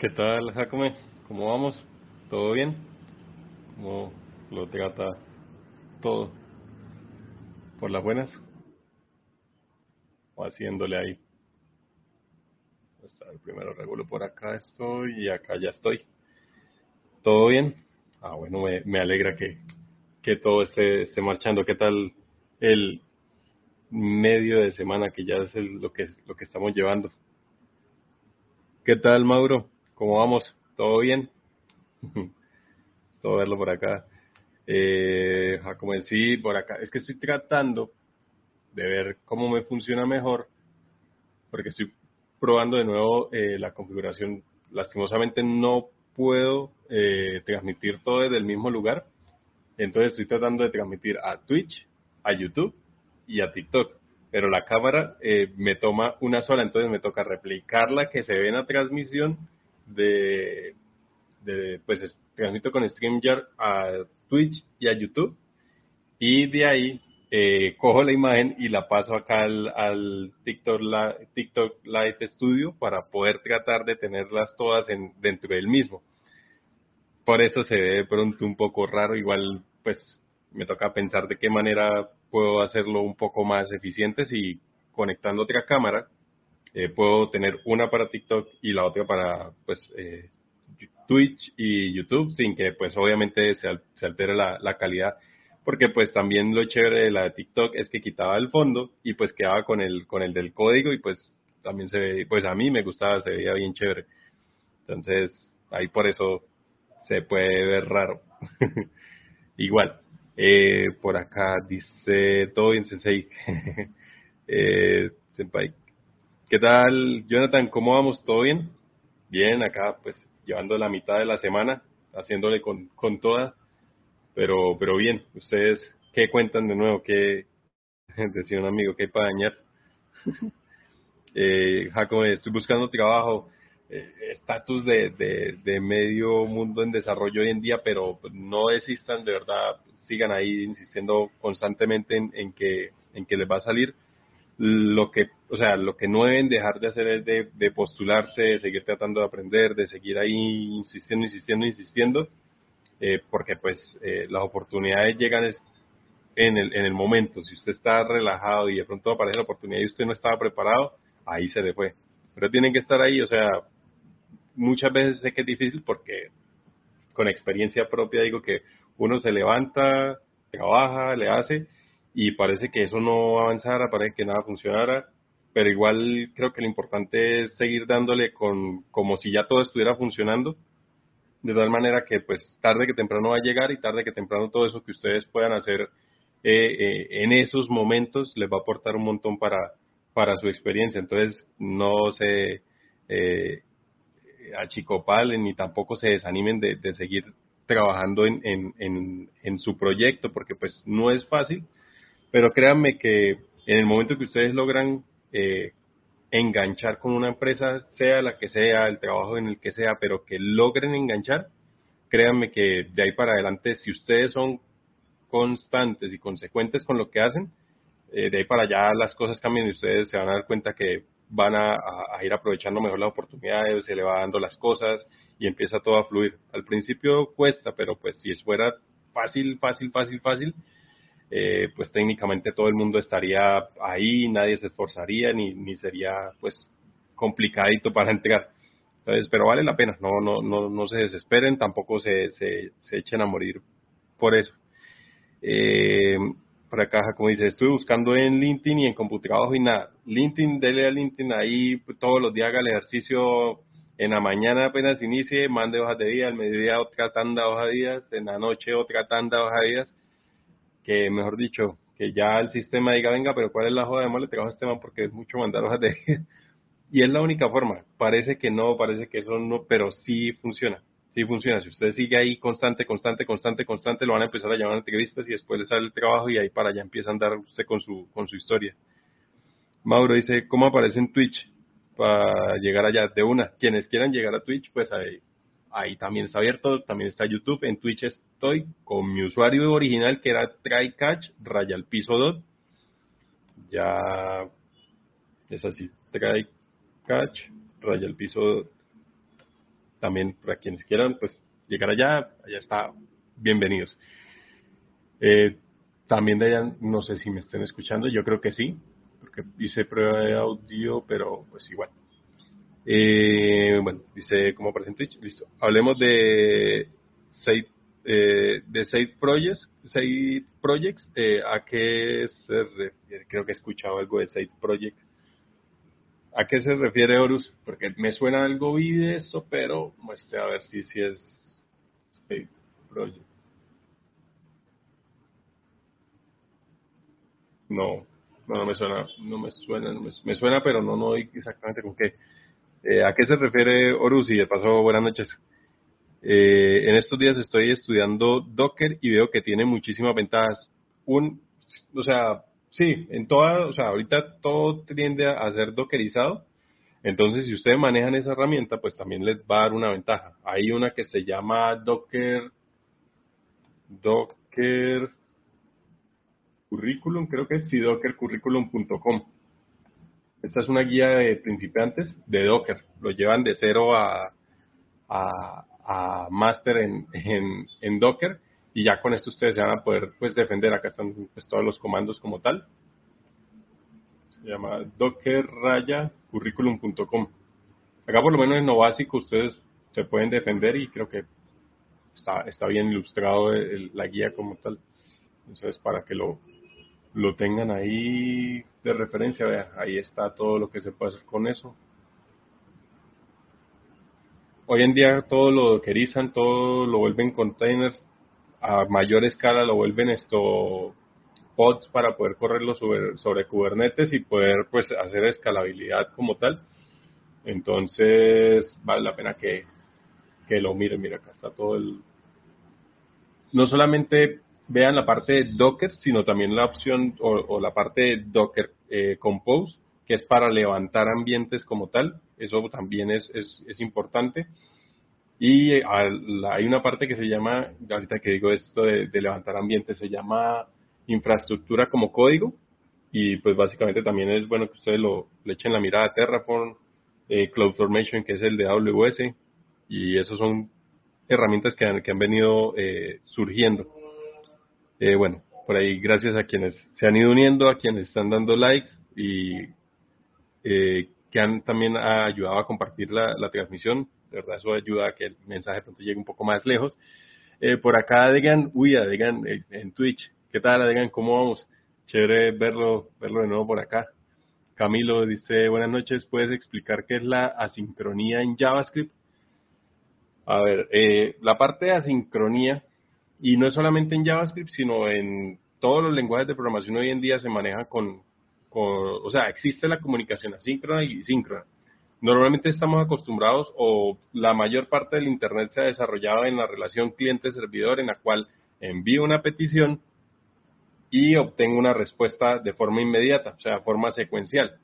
¿Qué tal, Jacome? ¿Cómo vamos? ¿Todo bien? ¿Cómo lo trata todo? ¿Por las buenas? ¿O haciéndole ahí? El primero regulo por acá estoy y acá ya estoy. ¿Todo bien? Ah, bueno, me, me alegra que, que todo esté, esté marchando. ¿Qué tal el medio de semana que ya es el- lo que lo que estamos llevando? ¿Qué tal, Mauro? ¿Cómo vamos? ¿Todo bien? Todo verlo por acá. Eh, Jacobo, sí, por acá. Es que estoy tratando de ver cómo me funciona mejor, porque estoy probando de nuevo eh, la configuración. Lastimosamente no puedo eh, transmitir todo desde el mismo lugar, entonces estoy tratando de transmitir a Twitch, a YouTube y a TikTok. Pero la cámara eh, me toma una sola, entonces me toca replicarla que se ve en la transmisión de, de pues es- transmito con StreamYard a Twitch y a YouTube y de ahí eh, cojo la imagen y la paso acá al, al TikTok, la- TikTok Live Studio para poder tratar de tenerlas todas en, dentro del mismo. Por eso se ve pronto un poco raro, igual pues me toca pensar de qué manera puedo hacerlo un poco más eficiente si conectando otra cámara eh, puedo tener una para TikTok y la otra para pues eh, Twitch y YouTube sin que pues obviamente se, al- se altere la, la calidad. Porque pues también lo chévere de la de TikTok es que quitaba el fondo y pues quedaba con el con el del código y pues también se ve pues a mí me gustaba se veía bien chévere. Entonces ahí por eso se puede ver raro. Igual eh, por acá dice todo bien sensei. Eh, senpai ¿Qué tal, Jonathan? ¿Cómo vamos? ¿Todo bien? Bien, acá pues llevando la mitad de la semana, haciéndole con, con toda, pero, pero bien. ¿Ustedes qué cuentan de nuevo? ¿Qué decía un amigo? ¿Qué hay para dañar? Eh, Jacob, estoy buscando trabajo, eh, estatus de, de, de medio mundo en desarrollo hoy en día, pero no desistan, de verdad, sigan ahí insistiendo constantemente en, en que, en que les va a salir lo que, o sea, lo que no deben dejar de hacer es de, postularse, de seguir tratando de aprender, de seguir ahí insistiendo, insistiendo, insistiendo, eh, porque pues eh, las oportunidades llegan en el, en el momento. Si usted está relajado y de pronto aparece la oportunidad y usted no estaba preparado, ahí se le fue. Pero tienen que estar ahí, o sea, muchas veces sé que es difícil porque con experiencia propia digo que uno se levanta, trabaja, le hace y parece que eso no avanzara, parece que nada funcionara, pero igual creo que lo importante es seguir dándole con como si ya todo estuviera funcionando, de tal manera que pues tarde que temprano va a llegar y tarde que temprano todo eso que ustedes puedan hacer eh, eh, en esos momentos les va a aportar un montón para, para su experiencia. Entonces no se eh, achicopalen ni tampoco se desanimen de, de seguir trabajando en, en, en, en su proyecto porque pues no es fácil pero créanme que en el momento que ustedes logran eh, enganchar con una empresa, sea la que sea, el trabajo en el que sea, pero que logren enganchar, créanme que de ahí para adelante, si ustedes son constantes y consecuentes con lo que hacen, eh, de ahí para allá las cosas cambian y ustedes se van a dar cuenta que van a, a- ir aprovechando mejor las oportunidades, se le va dando las cosas y empieza todo a fluir. Al principio cuesta, pero pues si fuera fácil, fácil, fácil, fácil, eh, pues técnicamente todo el mundo estaría ahí, nadie se esforzaría ni, ni sería pues complicadito para entregar. Entonces, pero vale la pena, no, no, no, no se desesperen, tampoco se, se, se echen a morir por eso. Eh, por acá, como dice, estoy buscando en LinkedIn y en Computrabajo y nada. LinkedIn, dele a LinkedIn ahí todos los días haga el ejercicio. En la mañana apenas inicie, mande hojas de vida, al mediodía otra tanda hojas de vida, en la noche otra tanda de hojas de vida que mejor dicho, que ya el sistema diga, venga, pero ¿cuál es la joda de mal? Le trabajo a este man porque es mucho mandar hojas de Y es la única forma. Parece que no, parece que eso no, pero sí funciona. Sí funciona. Si usted sigue ahí constante, constante, constante, constante, lo van a empezar a llamar a entrevistas y después le sale el trabajo y ahí para allá empieza a andar usted con su, con su historia. Mauro dice, ¿cómo aparece en Twitch? Para llegar allá de una. Quienes quieran llegar a Twitch, pues ahí, ahí también está abierto, también está YouTube. En Twitch estoy con mi usuario original que era trycatch, raya al piso dot. Ya es así, trycatch, raya al piso dot. también para quienes quieran pues llegar allá, allá está, bienvenidos. Eh, también de allá, no sé si me estén escuchando, yo creo que sí, porque hice prueba de audio, pero pues igual. Eh, bueno, dice como presente, listo. Hablemos de seis eh, de Projects, Projects eh, ¿a qué se refiere? Creo que he escuchado algo de Side Projects. ¿A qué se refiere Horus? Porque me suena algo vi de eso, pero muestre a ver si, si es Side Project. No, no, me suena, no me suena, no me, suena, pero no, no exactamente con qué. Eh, ¿A qué se refiere Horus? Y de paso, buenas noches. Eh, en estos días estoy estudiando Docker y veo que tiene muchísimas ventajas. Un, o sea, sí, en toda, o sea, ahorita todo tiende a ser dockerizado. Entonces, si ustedes manejan esa herramienta, pues también les va a dar una ventaja. Hay una que se llama Docker, Docker Curriculum, creo que es, sí, dockercurriculum.com. Esta es una guía de principiantes de Docker. Lo llevan de cero a, a, a máster en, en, Docker y ya con esto ustedes se van a poder pues defender. Acá están pues, todos los comandos como tal. Se llama dockerrayacurriculum.com. Acá por lo menos en lo básico ustedes se pueden defender y creo que está, está bien ilustrado la guía como tal. Entonces para que lo, lo tengan ahí de referencia, vea, ahí está todo lo que se puede hacer con eso hoy en día todo lo dockerizan, todo lo vuelven containers, a mayor escala lo vuelven esto pods para poder correrlo sobre, sobre Kubernetes y poder pues hacer escalabilidad como tal. Entonces vale la pena que, que lo miren, mira acá está todo el... No solamente vean la parte de Docker, sino también la opción o, la parte de Docker eh, Compose, que es para levantar ambientes como tal. Eso también es, es, es importante. Y eh, hay una parte que se llama, ahorita que digo esto de, levantar ambientes, se llama infraestructura como código. Y pues básicamente también es bueno que ustedes lo, le echen la mirada a Terraform, eh, CloudFormation, que es el de AWS. Y esos son herramientas que han, que han venido eh, surgiendo. Eh, bueno, por ahí gracias a quienes se han ido uniendo, a quienes están dando likes y eh, que han también ayudado a compartir la, transmisión. De verdad, eso ayuda a que el mensaje pronto llegue un poco más lejos. Eh, por acá, digan, uy, digan eh, en Twitch. ¿Qué tal, digan ¿Cómo vamos? Chévere verlo, verlo de nuevo por acá. Camilo dice, buenas noches, ¿puedes explicar qué es la asincronía en JavaScript? A ver, eh, la parte de asincronía, y no es solamente en JavaScript, sino en todos los lenguajes de programación hoy en día se maneja con, o sea, existe la comunicación asíncrona y síncrona. Normalmente estamos acostumbrados o la mayor parte del Internet se ha desarrollado en la relación cliente-servidor en la cual envío una petición y obtengo una respuesta de forma inmediata, o sea, de forma secuencial.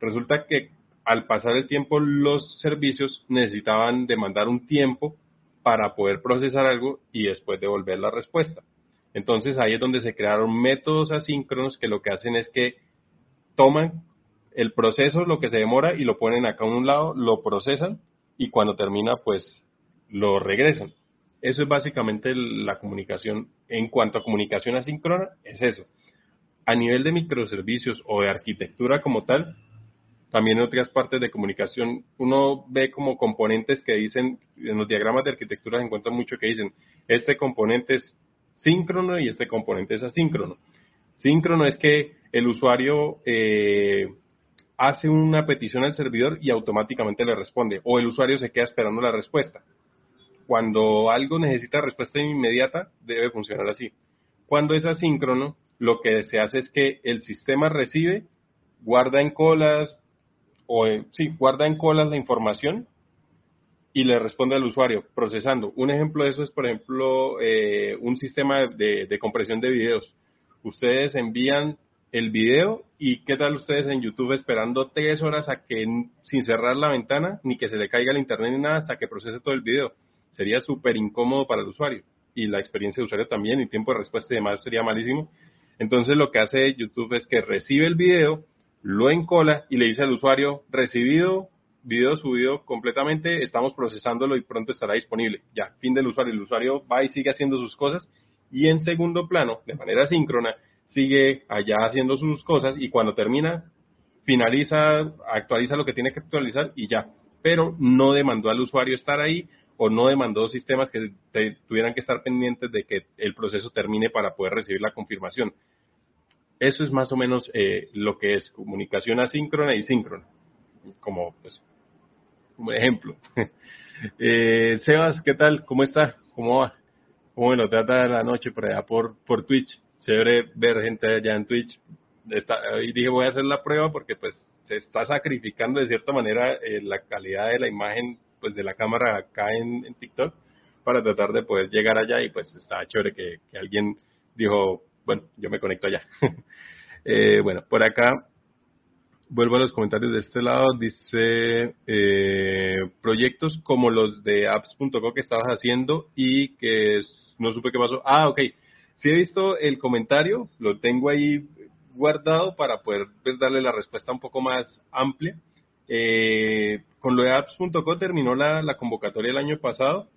Resulta que al pasar el tiempo los servicios necesitaban demandar un tiempo para poder procesar algo y después devolver la respuesta. Entonces ahí es donde se crearon métodos asíncronos que lo que hacen es que toman el proceso, lo que se demora, y lo ponen acá a un lado, lo procesan y cuando termina, pues lo regresan. Eso es básicamente la comunicación. En cuanto a comunicación asíncrona, es eso. A nivel de microservicios o de arquitectura como tal, también en otras partes de comunicación, uno ve como componentes que dicen, en los diagramas de arquitectura se encuentra mucho que dicen, este componente es síncrono y este componente es asíncrono. Síncrono es que el usuario eh, hace una petición al servidor y automáticamente le responde, o el usuario se queda esperando la respuesta. Cuando algo necesita respuesta inmediata, debe funcionar así. Cuando es asíncrono, lo que se hace es que el sistema recibe, guarda en colas, o sí, guarda en colas la información y le responde al usuario procesando. Un ejemplo de eso es, por ejemplo, eh, un sistema de, de compresión de videos. Ustedes envían el video y qué tal ustedes en YouTube esperando tres horas a que sin cerrar la ventana ni que se le caiga el internet ni nada hasta que procese todo el video. Sería súper incómodo para el usuario y la experiencia de usuario también y tiempo de respuesta y demás sería malísimo. Entonces lo que hace YouTube es que recibe el video, lo encola y le dice al usuario recibido video subido completamente, estamos procesándolo y pronto estará disponible. Ya, fin del usuario. El usuario va y sigue haciendo sus cosas y en segundo plano, de manera síncrona, sigue allá haciendo sus cosas y cuando termina, finaliza, actualiza lo que tiene que actualizar y ya. Pero no demandó al usuario estar ahí o no demandó sistemas que tuvieran que estar pendientes de que el proceso termine para poder recibir la confirmación. Eso es más o menos eh, lo que es comunicación asíncrona y síncrona, como pues como ejemplo. eh, Sebas, ¿qué tal? ¿Cómo está? ¿Cómo va? ¿Cómo me lo trata la noche por allá por, por Twitch? Chévere ver gente allá en Twitch. y dije, voy a hacer la prueba porque pues se está sacrificando de cierta manera eh, la calidad de la imagen pues de la cámara acá en, TikTok para tratar de poder llegar allá y pues está chévere que alguien dijo, bueno, yo me conecto allá. eh, bueno, por acá vuelvo a los comentarios de este lado, dice eh, proyectos como los de apps.co que estabas haciendo y que no supe qué pasó. Ah, ok. Sí he visto el comentario, lo tengo ahí guardado para poder pues, darle la respuesta un poco más amplia. Eh, con lo de apps.co terminó la, la, convocatoria el año pasado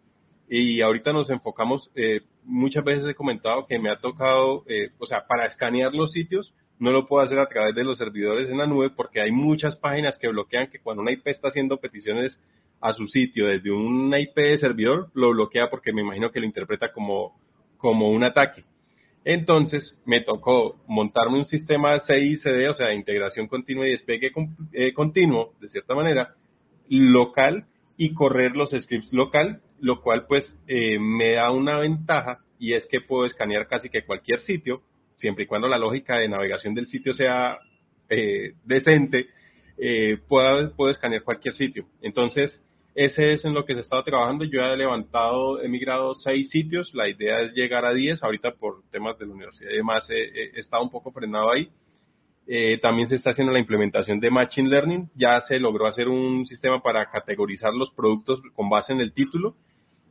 y ahorita nos enfocamos, eh, muchas veces he comentado que me ha tocado, eh, o sea, para escanear los sitios, no lo puedo hacer a través de los servidores en la nube porque hay muchas páginas que bloquean que cuando una IP está haciendo peticiones a su sitio desde una IP de servidor, lo bloquea porque me imagino que lo interpreta como, como un ataque. Entonces me tocó montarme un sistema CICD, o sea, integración continua y despegue eh, continuo, de cierta manera, local y correr los scripts local, lo cual pues eh, me da una ventaja y es que puedo escanear casi que cualquier sitio, siempre y cuando la lógica de navegación del sitio sea eh, decente, puedo, puedo escanear cualquier sitio. Entonces, ese es en lo que se está trabajando. Yo he levantado, he migrado seis sitios. La idea es llegar a diez. Ahorita por temas de la universidad y demás he, estado un poco frenado ahí. Eh, también se está haciendo la implementación de Machine Learning. Ya se logró hacer un sistema para categorizar los productos con base en el título.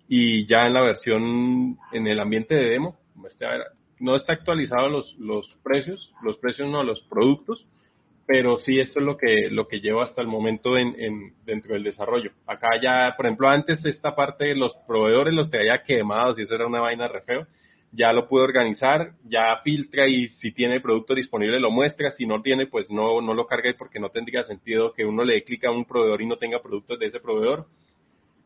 Y ya en la versión, en el ambiente de demo, no está actualizado los, los precios, los precios no, los productos pero sí esto es lo que lo que llevo hasta el momento en, en, dentro del desarrollo. Acá ya, por ejemplo, antes esta parte de los proveedores los había quemados y eso era una vaina re feo. Ya lo pude organizar, ya filtra y si tiene producto disponible lo muestra, si no tiene pues no no lo cargue porque no tendría sentido que uno le dé clic a un proveedor y no tenga productos de ese proveedor.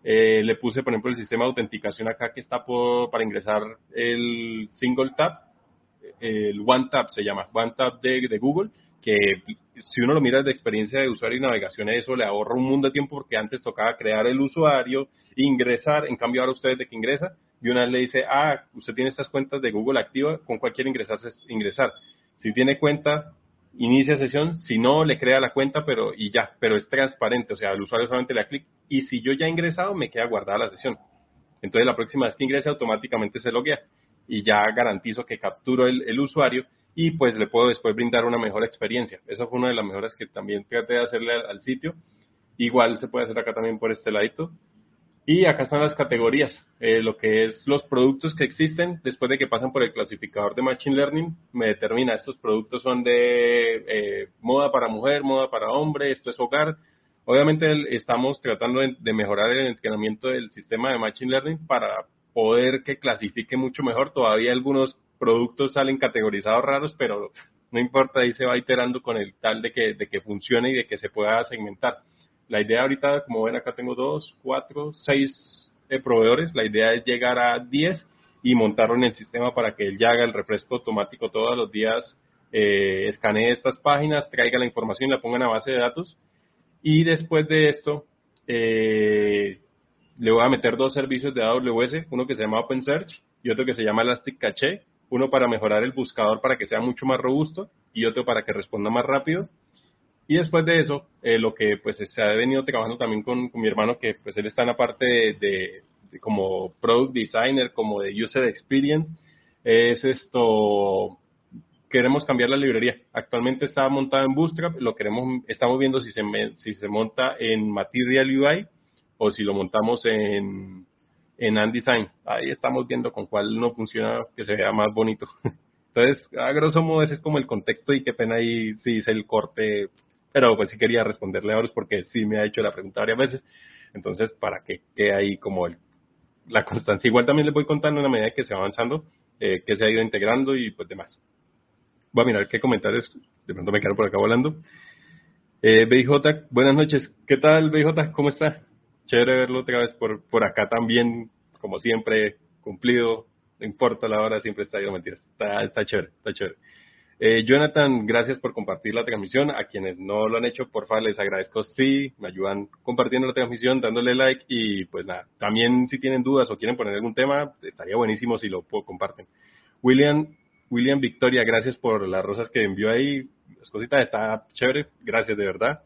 Eh, le puse, por ejemplo, el sistema de autenticación acá que está para ingresar el single tap, el one tap se llama, one tap de, de Google que si uno lo mira desde experiencia de usuario y navegación, eso le ahorra un mundo de tiempo porque antes tocaba crear el usuario, ingresar, en cambio ahora usted de que ingresa, y una vez le dice, ah, usted tiene estas cuentas de Google activa, con cualquier ingresar, ingresar. Si tiene cuenta, inicia sesión, si no, le crea la cuenta, pero y ya, pero es transparente, o sea, el usuario solamente le da clic, y si yo ya he ingresado, me queda guardada la sesión. Entonces la próxima vez que ingrese automáticamente se loguea y ya garantizo que capturo el, el usuario y pues le puedo después brindar una mejor experiencia. Esa fue una de las mejoras que también traté de hacerle al, sitio. Igual se puede hacer acá también por este ladito. Y acá están las categorías, eh, lo que es los productos que existen después de que pasan por el clasificador de Machine Learning, me determina estos productos son de eh, moda para mujer, moda para hombre, esto es hogar. Obviamente estamos tratando de mejorar el entrenamiento del sistema de Machine Learning para poder que clasifique mucho mejor. Todavía algunos productos salen categorizados raros, pero no importa, ahí se va iterando con el tal de que, de que funcione y de que se pueda segmentar. La idea ahorita, como ven acá tengo dos, cuatro, seis eh, proveedores, la idea es llegar a diez y montarlo en el sistema para que él ya haga el refresco automático todos los días, eh, escanee estas páginas, traiga la información y la ponga en la base de datos. Y después de esto, eh, le voy a meter dos servicios de AWS, uno que se llama OpenSearch y otro que se llama Elastic Cache, uno para mejorar el buscador para que sea mucho más robusto y otro para que responda más rápido. Y después de eso, eh, lo que pues se ha venido trabajando también con, mi hermano, que pues él está en la parte de, como product designer, como de user experience, es esto, queremos cambiar la librería. Actualmente está montada en Bootstrap, lo queremos, estamos viendo si se, si se monta en Material UI o si lo montamos en en Undesign. Ahí estamos viendo con cuál no funciona, que se vea más bonito. Entonces, a grosso modo ese es como el contexto y qué pena ahí si hice el corte pero pues sí quería responderle a Horus porque sí me ha hecho la pregunta varias veces. Entonces, para que quede ahí como el, la constancia. Igual también les voy contando en la medida que se va avanzando, eh, que se ha ido integrando y pues demás. Voy a mirar qué comentarios de pronto me quedan por acá volando. Eh, BJ, buenas noches. ¿Qué tal, BJ? ¿Cómo está? Chévere verlo otra vez por, por acá también, como siempre, cumplido. No importa la hora, siempre está ahí, mentiras. Está, está chévere, está chévere. Eh, Jonathan, gracias por compartir la transmisión. A quienes no lo han hecho, por favor, les agradezco sí, me ayudan compartiendo la transmisión, dándole like y pues nada, también si tienen dudas o quieren poner algún tema, estaría buenísimo si lo comparten. William, William Victoria, gracias por las rosas que envió ahí. Las cositas está chévere, gracias de verdad.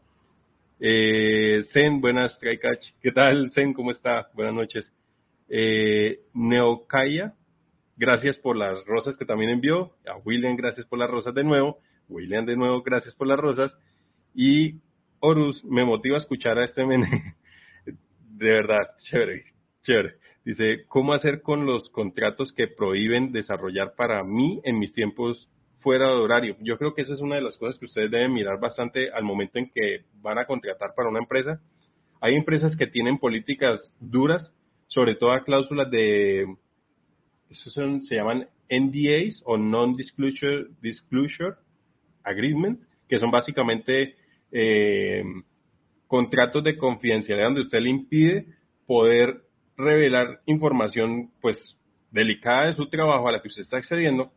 Eh, Zen, buenas, Tricach. ¿Qué tal, Zen? ¿Cómo está? Buenas noches. Eh, Neokaya, gracias por las rosas que también envió. A William, gracias por las rosas de nuevo. William, de nuevo, gracias por las rosas. Y Horus, me motiva a escuchar a este mene. De verdad, chévere, chévere. Dice, ¿cómo hacer con los contratos que prohíben desarrollar para mí en mis tiempos fuera de horario? Yo creo que esa es una de las cosas que ustedes deben mirar bastante al momento en que van a contratar para una empresa. Hay empresas que tienen políticas duras, sobre todo a cláusulas de esos se llaman NDAs o Non-Disclosure Disclosure Agreement, que son básicamente eh, contratos de confidencialidad donde usted le impide poder revelar información pues delicada de su trabajo a la que usted está accediendo.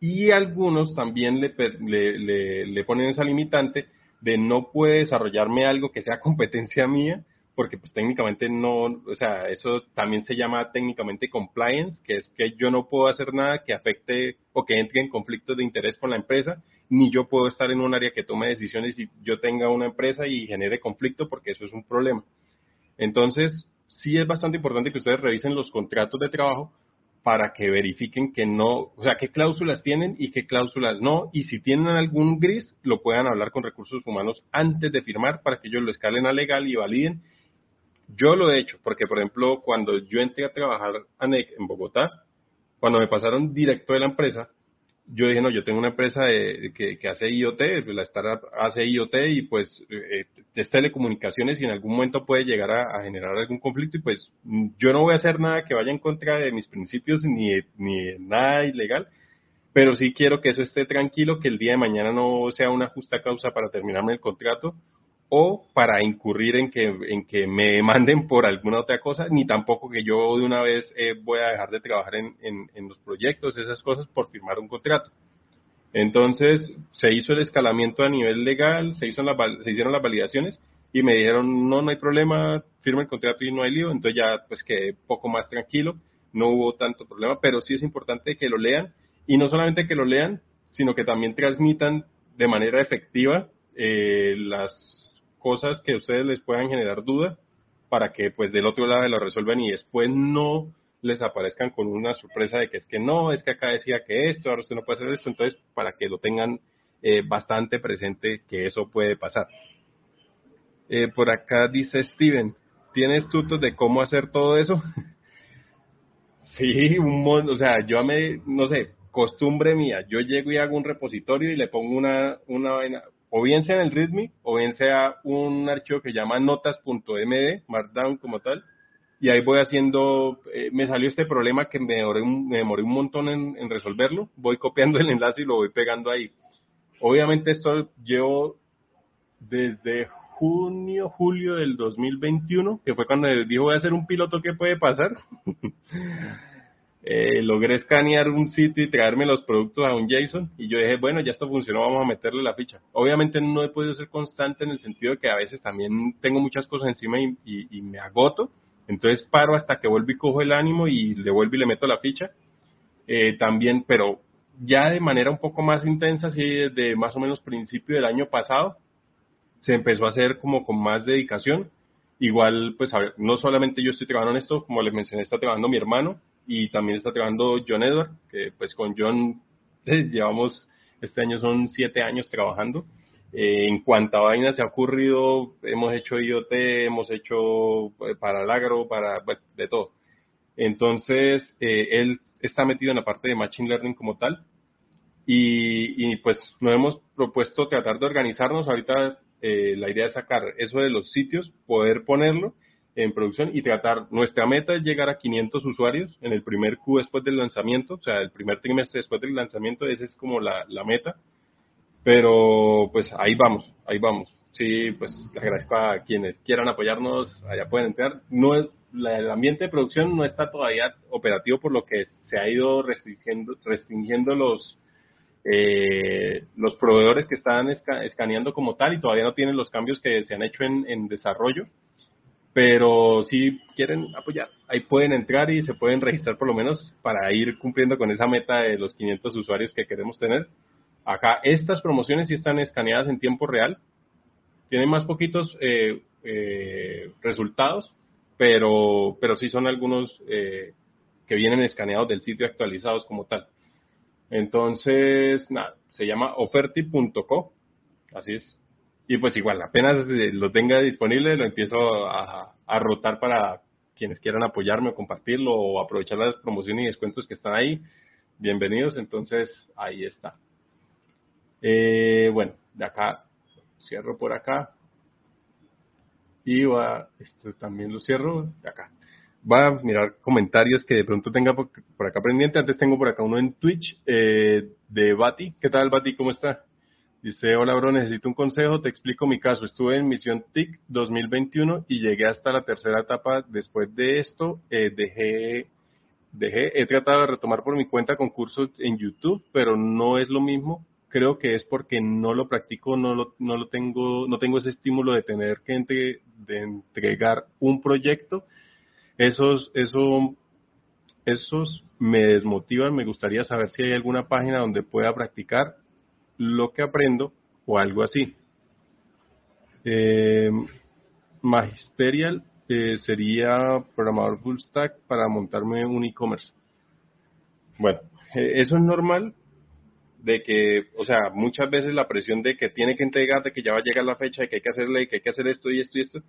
Y algunos también le, le, le ponen esa limitante de no puede desarrollarme algo que sea competencia mía porque pues técnicamente no, o sea, eso también se llama técnicamente compliance, que es que yo no puedo hacer nada que afecte o que entre en conflictos de interés con la empresa, ni yo puedo estar en un área que tome decisiones y yo tenga una empresa y genere conflicto, porque eso es un problema. Entonces, sí es bastante importante que ustedes revisen los contratos de trabajo para que verifiquen que no, o sea, qué cláusulas tienen y qué cláusulas no, y si tienen algún gris, lo puedan hablar con recursos humanos antes de firmar para que ellos lo escalen a legal y validen yo lo he hecho, porque por ejemplo, cuando yo entré a trabajar en Bogotá, cuando me pasaron directo de la empresa, yo dije, no, yo tengo una empresa que, hace IoT, pues, la startup hace IoT y pues eh, es telecomunicaciones y en algún momento puede llegar a, generar algún conflicto y pues yo no voy a hacer nada que vaya en contra de mis principios ni, ni nada ilegal, pero sí quiero que eso esté tranquilo, que el día de mañana no sea una justa causa para terminarme el contrato o para incurrir en que, en que me demanden por alguna otra cosa, ni tampoco que yo de una vez eh, voy a dejar de trabajar en, en, los proyectos, esas cosas, por firmar un contrato. Entonces se hizo el escalamiento a nivel legal, se, hizo se hicieron las validaciones y me dijeron, no, no hay problema, firma el contrato y no hay lío. Entonces ya pues quedé poco más tranquilo, no hubo tanto problema, pero sí es importante que lo lean y no solamente que lo lean, sino que también transmitan de manera efectiva eh, las cosas que ustedes les puedan generar duda para que pues del otro lado lo resuelvan y después no les aparezcan con una sorpresa de que es que no, es que acá decía que esto, ahora usted no puede hacer esto, entonces para que lo tengan eh, bastante presente que eso puede pasar. Eh, por acá dice Steven, ¿tienes tutos de cómo hacer todo eso? sí, un montón, o sea, yo me, no sé, costumbre mía, yo llego y hago un repositorio y le pongo una, una o bien sea en el README, o bien sea un archivo que llama notas.md, Markdown como tal, y ahí voy haciendo, eh, me salió este problema que me demoré un, me demoré un montón en, resolverlo, voy copiando el enlace y lo voy pegando ahí. Obviamente esto llevo desde junio, julio del 2021, que fue cuando dijo voy a hacer un piloto que puede pasar. eh, logré escanear un sitio y traerme los productos a un JSON y yo dije, bueno, ya esto funcionó, vamos a meterle la ficha. Obviamente no he podido ser constante en el sentido de que a veces también tengo muchas cosas encima y, y, me agoto, entonces paro hasta que vuelvo y cojo el ánimo y le vuelvo y le meto la ficha. Eh, también, pero ya de manera un poco más intensa, así desde más o menos principio del año pasado, se empezó a hacer como con más dedicación. Igual, pues, a ver, no solamente yo estoy trabajando en esto, como les mencioné, está trabajando mi hermano, y también está trabajando John Edward, que pues con John llevamos, este año son siete años trabajando. Eh, en cuanta vaina se ha ocurrido, hemos hecho IoT, hemos hecho eh, para el agro, para de todo. Entonces, eh, él está metido en la parte de Machine Learning como tal. y, pues nos hemos propuesto tratar de organizarnos. Ahorita eh, la idea es sacar eso de los sitios, poder ponerlo en producción y tratar, nuestra meta es llegar a 500 usuarios en el primer Q después del lanzamiento, o sea, el primer trimestre después del lanzamiento, esa es como la, la meta, pero pues ahí vamos, ahí vamos. Sí, pues agradezco a quienes quieran apoyarnos, allá pueden entrar. No es, el ambiente de producción no está todavía operativo por lo que se ha ido restringiendo, restringiendo los, eh, los proveedores que están escaneando como tal y todavía no tienen los cambios que se han hecho en, desarrollo, pero si quieren apoyar, ahí pueden entrar y se pueden registrar por lo menos para ir cumpliendo con esa meta de los 500 usuarios que queremos tener. Acá estas promociones sí están escaneadas en tiempo real, tienen más poquitos eh, eh, resultados, pero, pero sí son algunos que vienen escaneados del sitio actualizados como tal. Entonces, nada, se llama oferti.co, así es. Y pues igual, apenas lo tenga disponible, lo empiezo a, rotar para quienes quieran apoyarme o compartirlo o aprovechar las promociones y descuentos que están ahí. Bienvenidos, entonces ahí está. Eh, bueno, de acá, cierro por acá. Y va, esto también lo cierro de acá voy a mirar comentarios que de pronto tenga por, acá pendiente. Antes tengo por acá uno en Twitch eh, de Bati. ¿Qué tal, Bati? ¿Cómo está? Dice, hola, bro, necesito un consejo. Te explico mi caso. Estuve en Misión TIC 2021 y llegué hasta la tercera etapa. Después de esto, eh, dejé, dejé, he tratado de retomar por mi cuenta concursos en YouTube, pero no es lo mismo. Creo que es porque no lo practico, no lo, no lo tengo, no tengo ese estímulo de tener que de entregar un proyecto esos, eso, esos me desmotivan. Me gustaría saber si hay alguna página donde pueda practicar lo que aprendo o algo así. Eh, magisterial eh, sería programador full stack para montarme un e-commerce. Bueno, eh, eso es normal de que, o sea, muchas veces la presión de que tiene que entregar, de que ya va a llegar la fecha, de que hay que hacerle, que hay que hacer esto y esto y esto,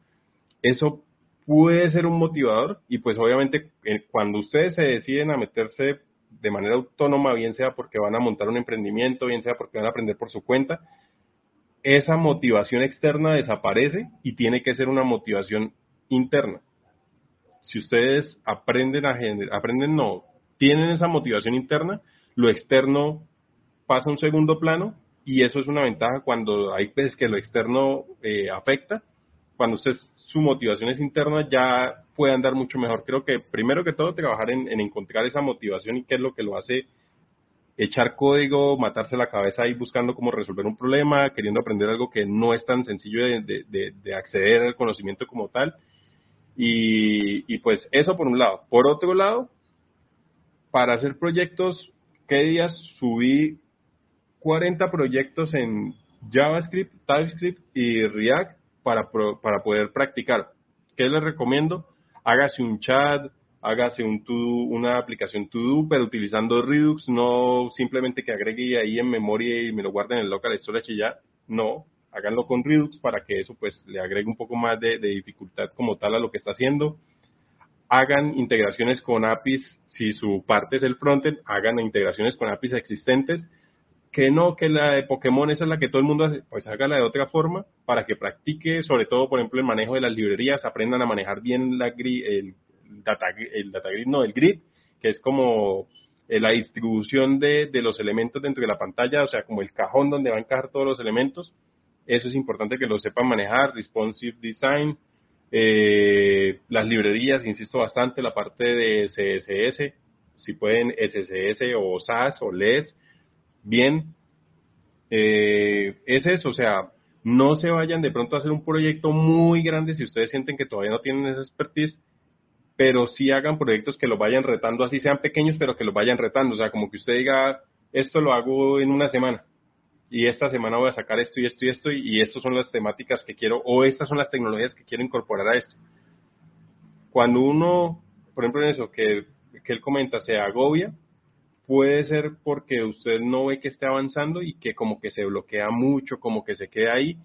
eso puede ser un motivador y pues obviamente cuando ustedes se deciden a meterse de manera autónoma, bien sea porque van a montar un emprendimiento, bien sea porque van a aprender por su cuenta, esa motivación externa desaparece y tiene que ser una motivación interna. Si ustedes aprenden a generar, aprenden no, tienen esa motivación interna, lo externo pasa a un segundo plano y eso es una ventaja cuando hay veces que lo externo eh, afecta. Cuando ustedes su motivación es interna, ya puede andar mucho mejor. Creo que primero que todo trabajar en, encontrar esa motivación y qué es lo que lo hace echar código, matarse la cabeza ahí buscando cómo resolver un problema, queriendo aprender algo que no es tan sencillo de, acceder al conocimiento como tal. Y, y, pues eso por un lado. Por otro lado, para hacer proyectos, ¿qué días subí 40 proyectos en JavaScript, TypeScript y React para, para poder practicar. ¿Qué les recomiendo? Hágase un chat, hágase un una aplicación to pero utilizando Redux, no simplemente que agregue ahí en memoria y me lo guarde en el local storage y ya. No, háganlo con Redux para que eso pues le agregue un poco más de dificultad como tal a lo que está haciendo. Hagan integraciones con APIs, si su parte es el frontend, hagan integraciones con APIs existentes que no, que la de Pokémon esa es la que todo el mundo hace, pues hágala de otra forma para que practique, sobre todo, por ejemplo, el manejo de las librerías, aprendan a manejar bien la el, data, el data grid, no, el grid, que es como eh, la distribución de, de, los elementos dentro de la pantalla, o sea, como el cajón donde va a encajar todos los elementos. Eso es importante que lo sepan manejar, responsive design, eh, las librerías, insisto bastante, la parte de CSS, si pueden SSS o SAS o LES, bien, eh, es eso, o sea, no se vayan de pronto a hacer un proyecto muy grande si ustedes sienten que todavía no tienen esa expertise, pero sí hagan proyectos que los vayan retando, así sean pequeños, pero que los vayan retando, o sea, como que usted diga, esto lo hago en una semana y esta semana voy a sacar esto y esto y esto y, estas son las temáticas que quiero o estas son las tecnologías que quiero incorporar a esto. Cuando uno, por ejemplo, en eso que, que él comenta, se agobia, puede ser porque usted no ve que esté avanzando y que como que se bloquea mucho, como que se queda ahí.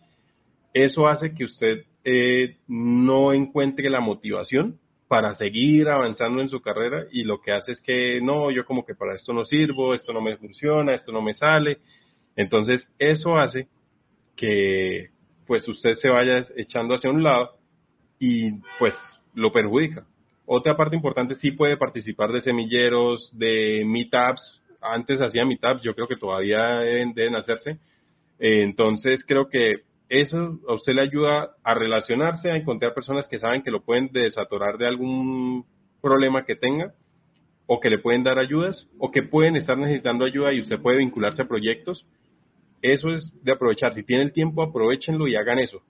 Eso hace que usted eh, no encuentre la motivación para seguir avanzando en su carrera y lo que hace es que no, yo como que para esto no sirvo, esto no me funciona, esto no me sale. Entonces, eso hace que pues usted se vaya echando hacia un lado y pues lo perjudica. Otra parte importante sí puede participar de semilleros, de meetups. Antes hacía meetups, yo creo que todavía deben, hacerse. entonces creo que eso a usted le ayuda a relacionarse, a encontrar personas que saben que lo pueden desatorar de algún problema que tenga, o que le pueden dar ayudas, o que pueden estar necesitando ayuda y usted puede vincularse a proyectos. Eso es de aprovechar. Si tiene el tiempo, aprovechenlo y hagan eso.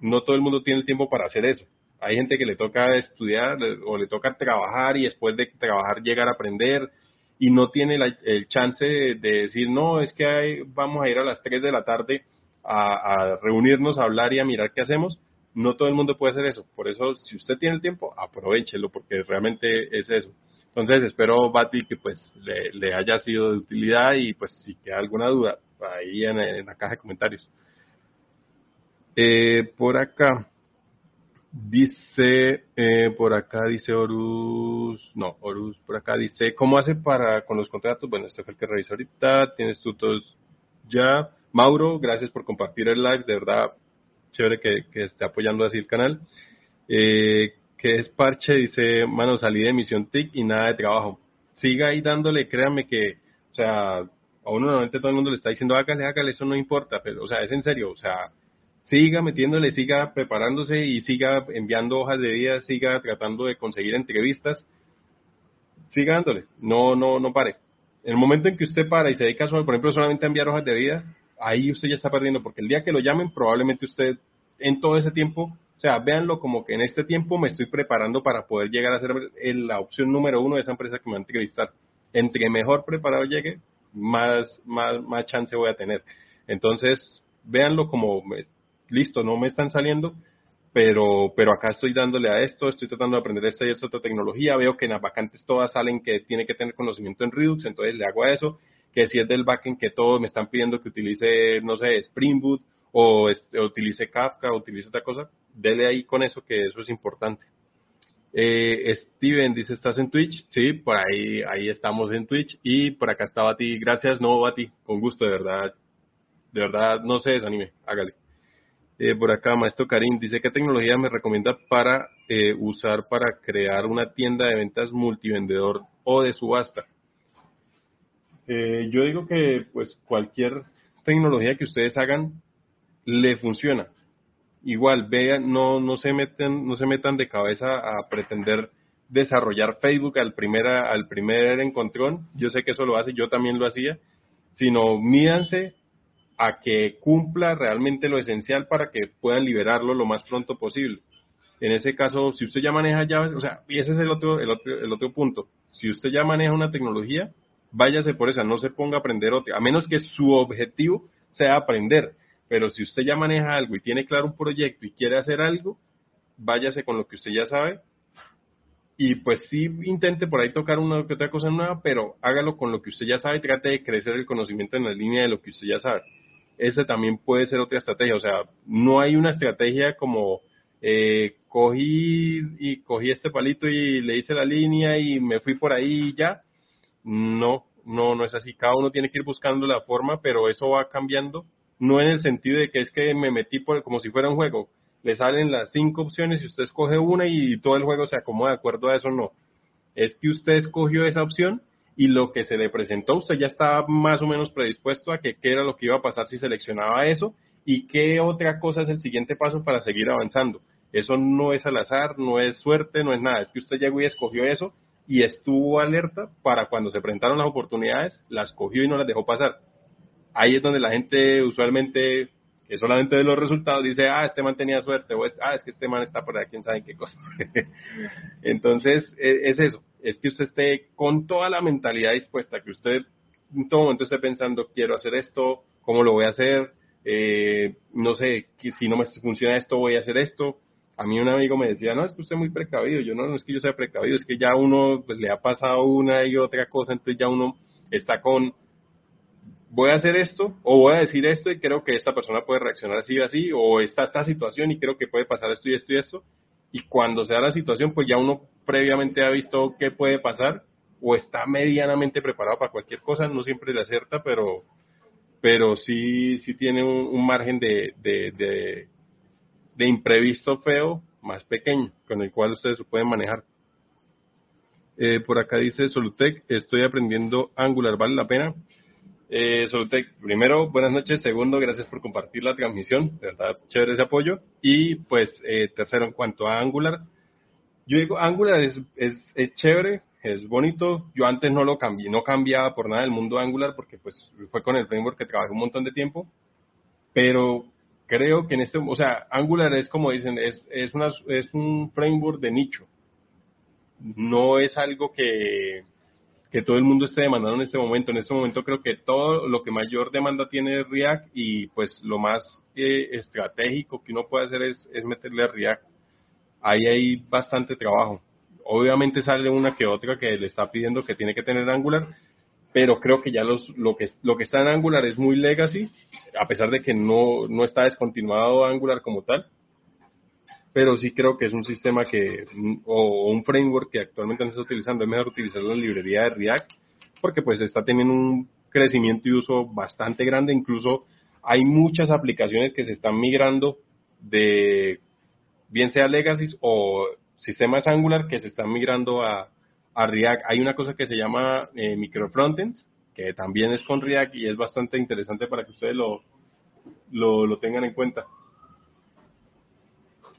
No todo el mundo tiene el tiempo para hacer eso. Hay gente que le toca estudiar o le toca trabajar y después de trabajar llegar a aprender y no tiene el chance de, decir, no, es que vamos a ir a las 3 de la tarde a, reunirnos, a hablar y a mirar qué hacemos. No todo el mundo puede hacer eso. Por eso, si usted tiene el tiempo, aprovechelo, porque realmente es eso. Entonces, espero, Bati, que pues le, haya sido de utilidad y pues si queda alguna duda, ahí en, la caja de comentarios. Eh, por acá, dice, eh, por acá dice Horus, no, Horus, por acá dice, ¿cómo hace para con los contratos? Bueno, este fue el que revisó ahorita, tienes tú todos ya. Mauro, gracias por compartir el live, de verdad, chévere que, que esté apoyando así el canal. Eh, que es parche, dice, mano, salí de misión TIC y nada de trabajo. Siga ahí dándole, créanme que, o sea, a uno normalmente todo el mundo le está diciendo, hágale, hágale, eso no importa, pero, o sea, es en serio, o sea, siga metiéndole, siga preparándose y siga enviando hojas de vida, siga tratando de conseguir entrevistas, siga dándole, no, no, no pare. En el momento en que usted para y se dedica, por ejemplo, solamente a enviar hojas de vida, ahí usted ya está perdiendo, porque el día que lo llamen, probablemente usted en todo ese tiempo, o sea, véanlo como que en este tiempo me estoy preparando para poder llegar a ser la opción número uno de esa empresa que me va a entrevistar. Entre mejor preparado llegue, más, más, más chance voy a tener. Entonces, véanlo como, listo, no me están saliendo, pero, pero acá estoy dándole a esto, estoy tratando de aprender esta y esta otra tecnología, veo que en las vacantes todas salen que tiene que tener conocimiento en Redux, entonces le hago a eso que si es del backend que todos me están pidiendo que utilice, no sé, Spring Boot o, utilice Kafka o utilice otra cosa, dele ahí con eso que eso es importante. Eh, Steven dice, ¿estás en Twitch? Sí, por ahí, ahí estamos en Twitch y por acá está Bati. Gracias, no Bati, con gusto, de verdad. De verdad, no se desanime, hágale. Eh, por acá, Maestro Karim dice, ¿qué tecnología me recomienda para eh, usar para crear una tienda de ventas multivendedor o de subasta? Eh, yo digo que pues cualquier tecnología que ustedes hagan le funciona. Igual, vean, no, no se meten, no se metan de cabeza a pretender desarrollar Facebook al primer, al primer encontrón. Yo sé que eso lo hace, yo también lo hacía, sino mídanse a que cumpla realmente lo esencial para que puedan liberarlo lo más pronto posible. En ese caso, si usted ya maneja llaves, o sea, y ese es el otro, el otro, el otro punto. Si usted ya maneja una tecnología, váyase por esa, no se ponga a aprender otra, a menos que su objetivo sea aprender. Pero si usted ya maneja algo y tiene claro un proyecto y quiere hacer algo, váyase con lo que usted ya sabe. Y pues sí intente por ahí tocar una que otra cosa nueva, pero hágalo con lo que usted ya sabe y trate de crecer el conocimiento en la línea de lo que usted ya sabe. Esa también puede ser otra estrategia. O sea, no hay una estrategia como eh, cogí y cogí este palito y le hice la línea y me fui por ahí y ya no, no, no es así. Cada uno tiene que ir buscando la forma, pero eso va cambiando. No en el sentido de que es que me metí por, como si fuera un juego. Le salen las cinco opciones y usted escoge una y todo el juego se acomoda de acuerdo a eso. No. Es que usted escogió esa opción y lo que se le presentó, usted ya estaba más o menos predispuesto a que qué era lo que iba a pasar si seleccionaba eso y qué otra cosa es el siguiente paso para seguir avanzando. Eso no es al azar, no es suerte, no es nada. Es que usted llegó y escogió eso y estuvo alerta para cuando se presentaron las oportunidades, las cogió y no las dejó pasar. Ahí es donde la gente usualmente, que solamente ve los resultados, dice, ah, este man tenía suerte, o ah, es que este man está por ahí, quién sabe qué cosa. Entonces, e, es eso, es que usted esté con toda la mentalidad dispuesta, que usted en todo momento esté pensando, quiero hacer esto, cómo lo voy a hacer, eh, no sé, si no me funciona esto, voy a hacer esto, a mí un amigo me decía, no, es que usted es muy precavido. Yo no, no es que yo sea precavido, es que ya uno pues, le ha pasado una y otra cosa, entonces ya uno está con, voy a hacer esto o voy a decir esto y creo que esta persona puede reaccionar así y así, o está esta situación y creo que puede pasar esto y esto y esto. y cuando se da la situación, pues ya uno previamente ha visto qué puede pasar o está medianamente preparado para cualquier cosa, no siempre le acierta, pero pero sí sí tiene un, margen de, de, de, imprevisto feo más pequeño, con el cual ustedes se pueden manejar. Eh, por acá dice Solutec, estoy aprendiendo Angular, ¿vale la pena? Eh, Solutec, primero, buenas noches. Segundo, gracias por compartir la transmisión. De verdad, chévere ese apoyo. Y pues, eh, tercero, en cuanto a Angular, yo digo, Angular es, es, es chévere, es bonito. Yo antes no lo cambié, no cambiaba por nada el mundo Angular porque pues fue con el framework que trabajé un montón de tiempo. Pero creo que en este, o sea, Angular es como dicen, es, es, una, es un framework de nicho. No es algo que, que todo el mundo esté demandando en este momento. En este momento creo que todo lo que mayor demanda tiene React y pues lo más eh, estratégico que uno puede hacer es, es meterle a React. Ahí hay bastante trabajo. Obviamente sale una que otra que le está pidiendo que tiene que tener Angular, pero creo que ya los, lo, que, lo que está en Angular es muy legacy, a pesar de que no, no está descontinuado Angular como tal, pero sí creo que es un sistema que, o un framework que actualmente no está utilizando, es mejor utilizarlo en librería de React, porque pues está teniendo un crecimiento y uso bastante grande, incluso hay muchas aplicaciones que se están migrando de bien sea legacy o sistemas Angular que se están migrando a, a React. Hay una cosa que se llama eh, microfrontends, que también es con React y es bastante interesante para que ustedes lo, lo, lo tengan en cuenta.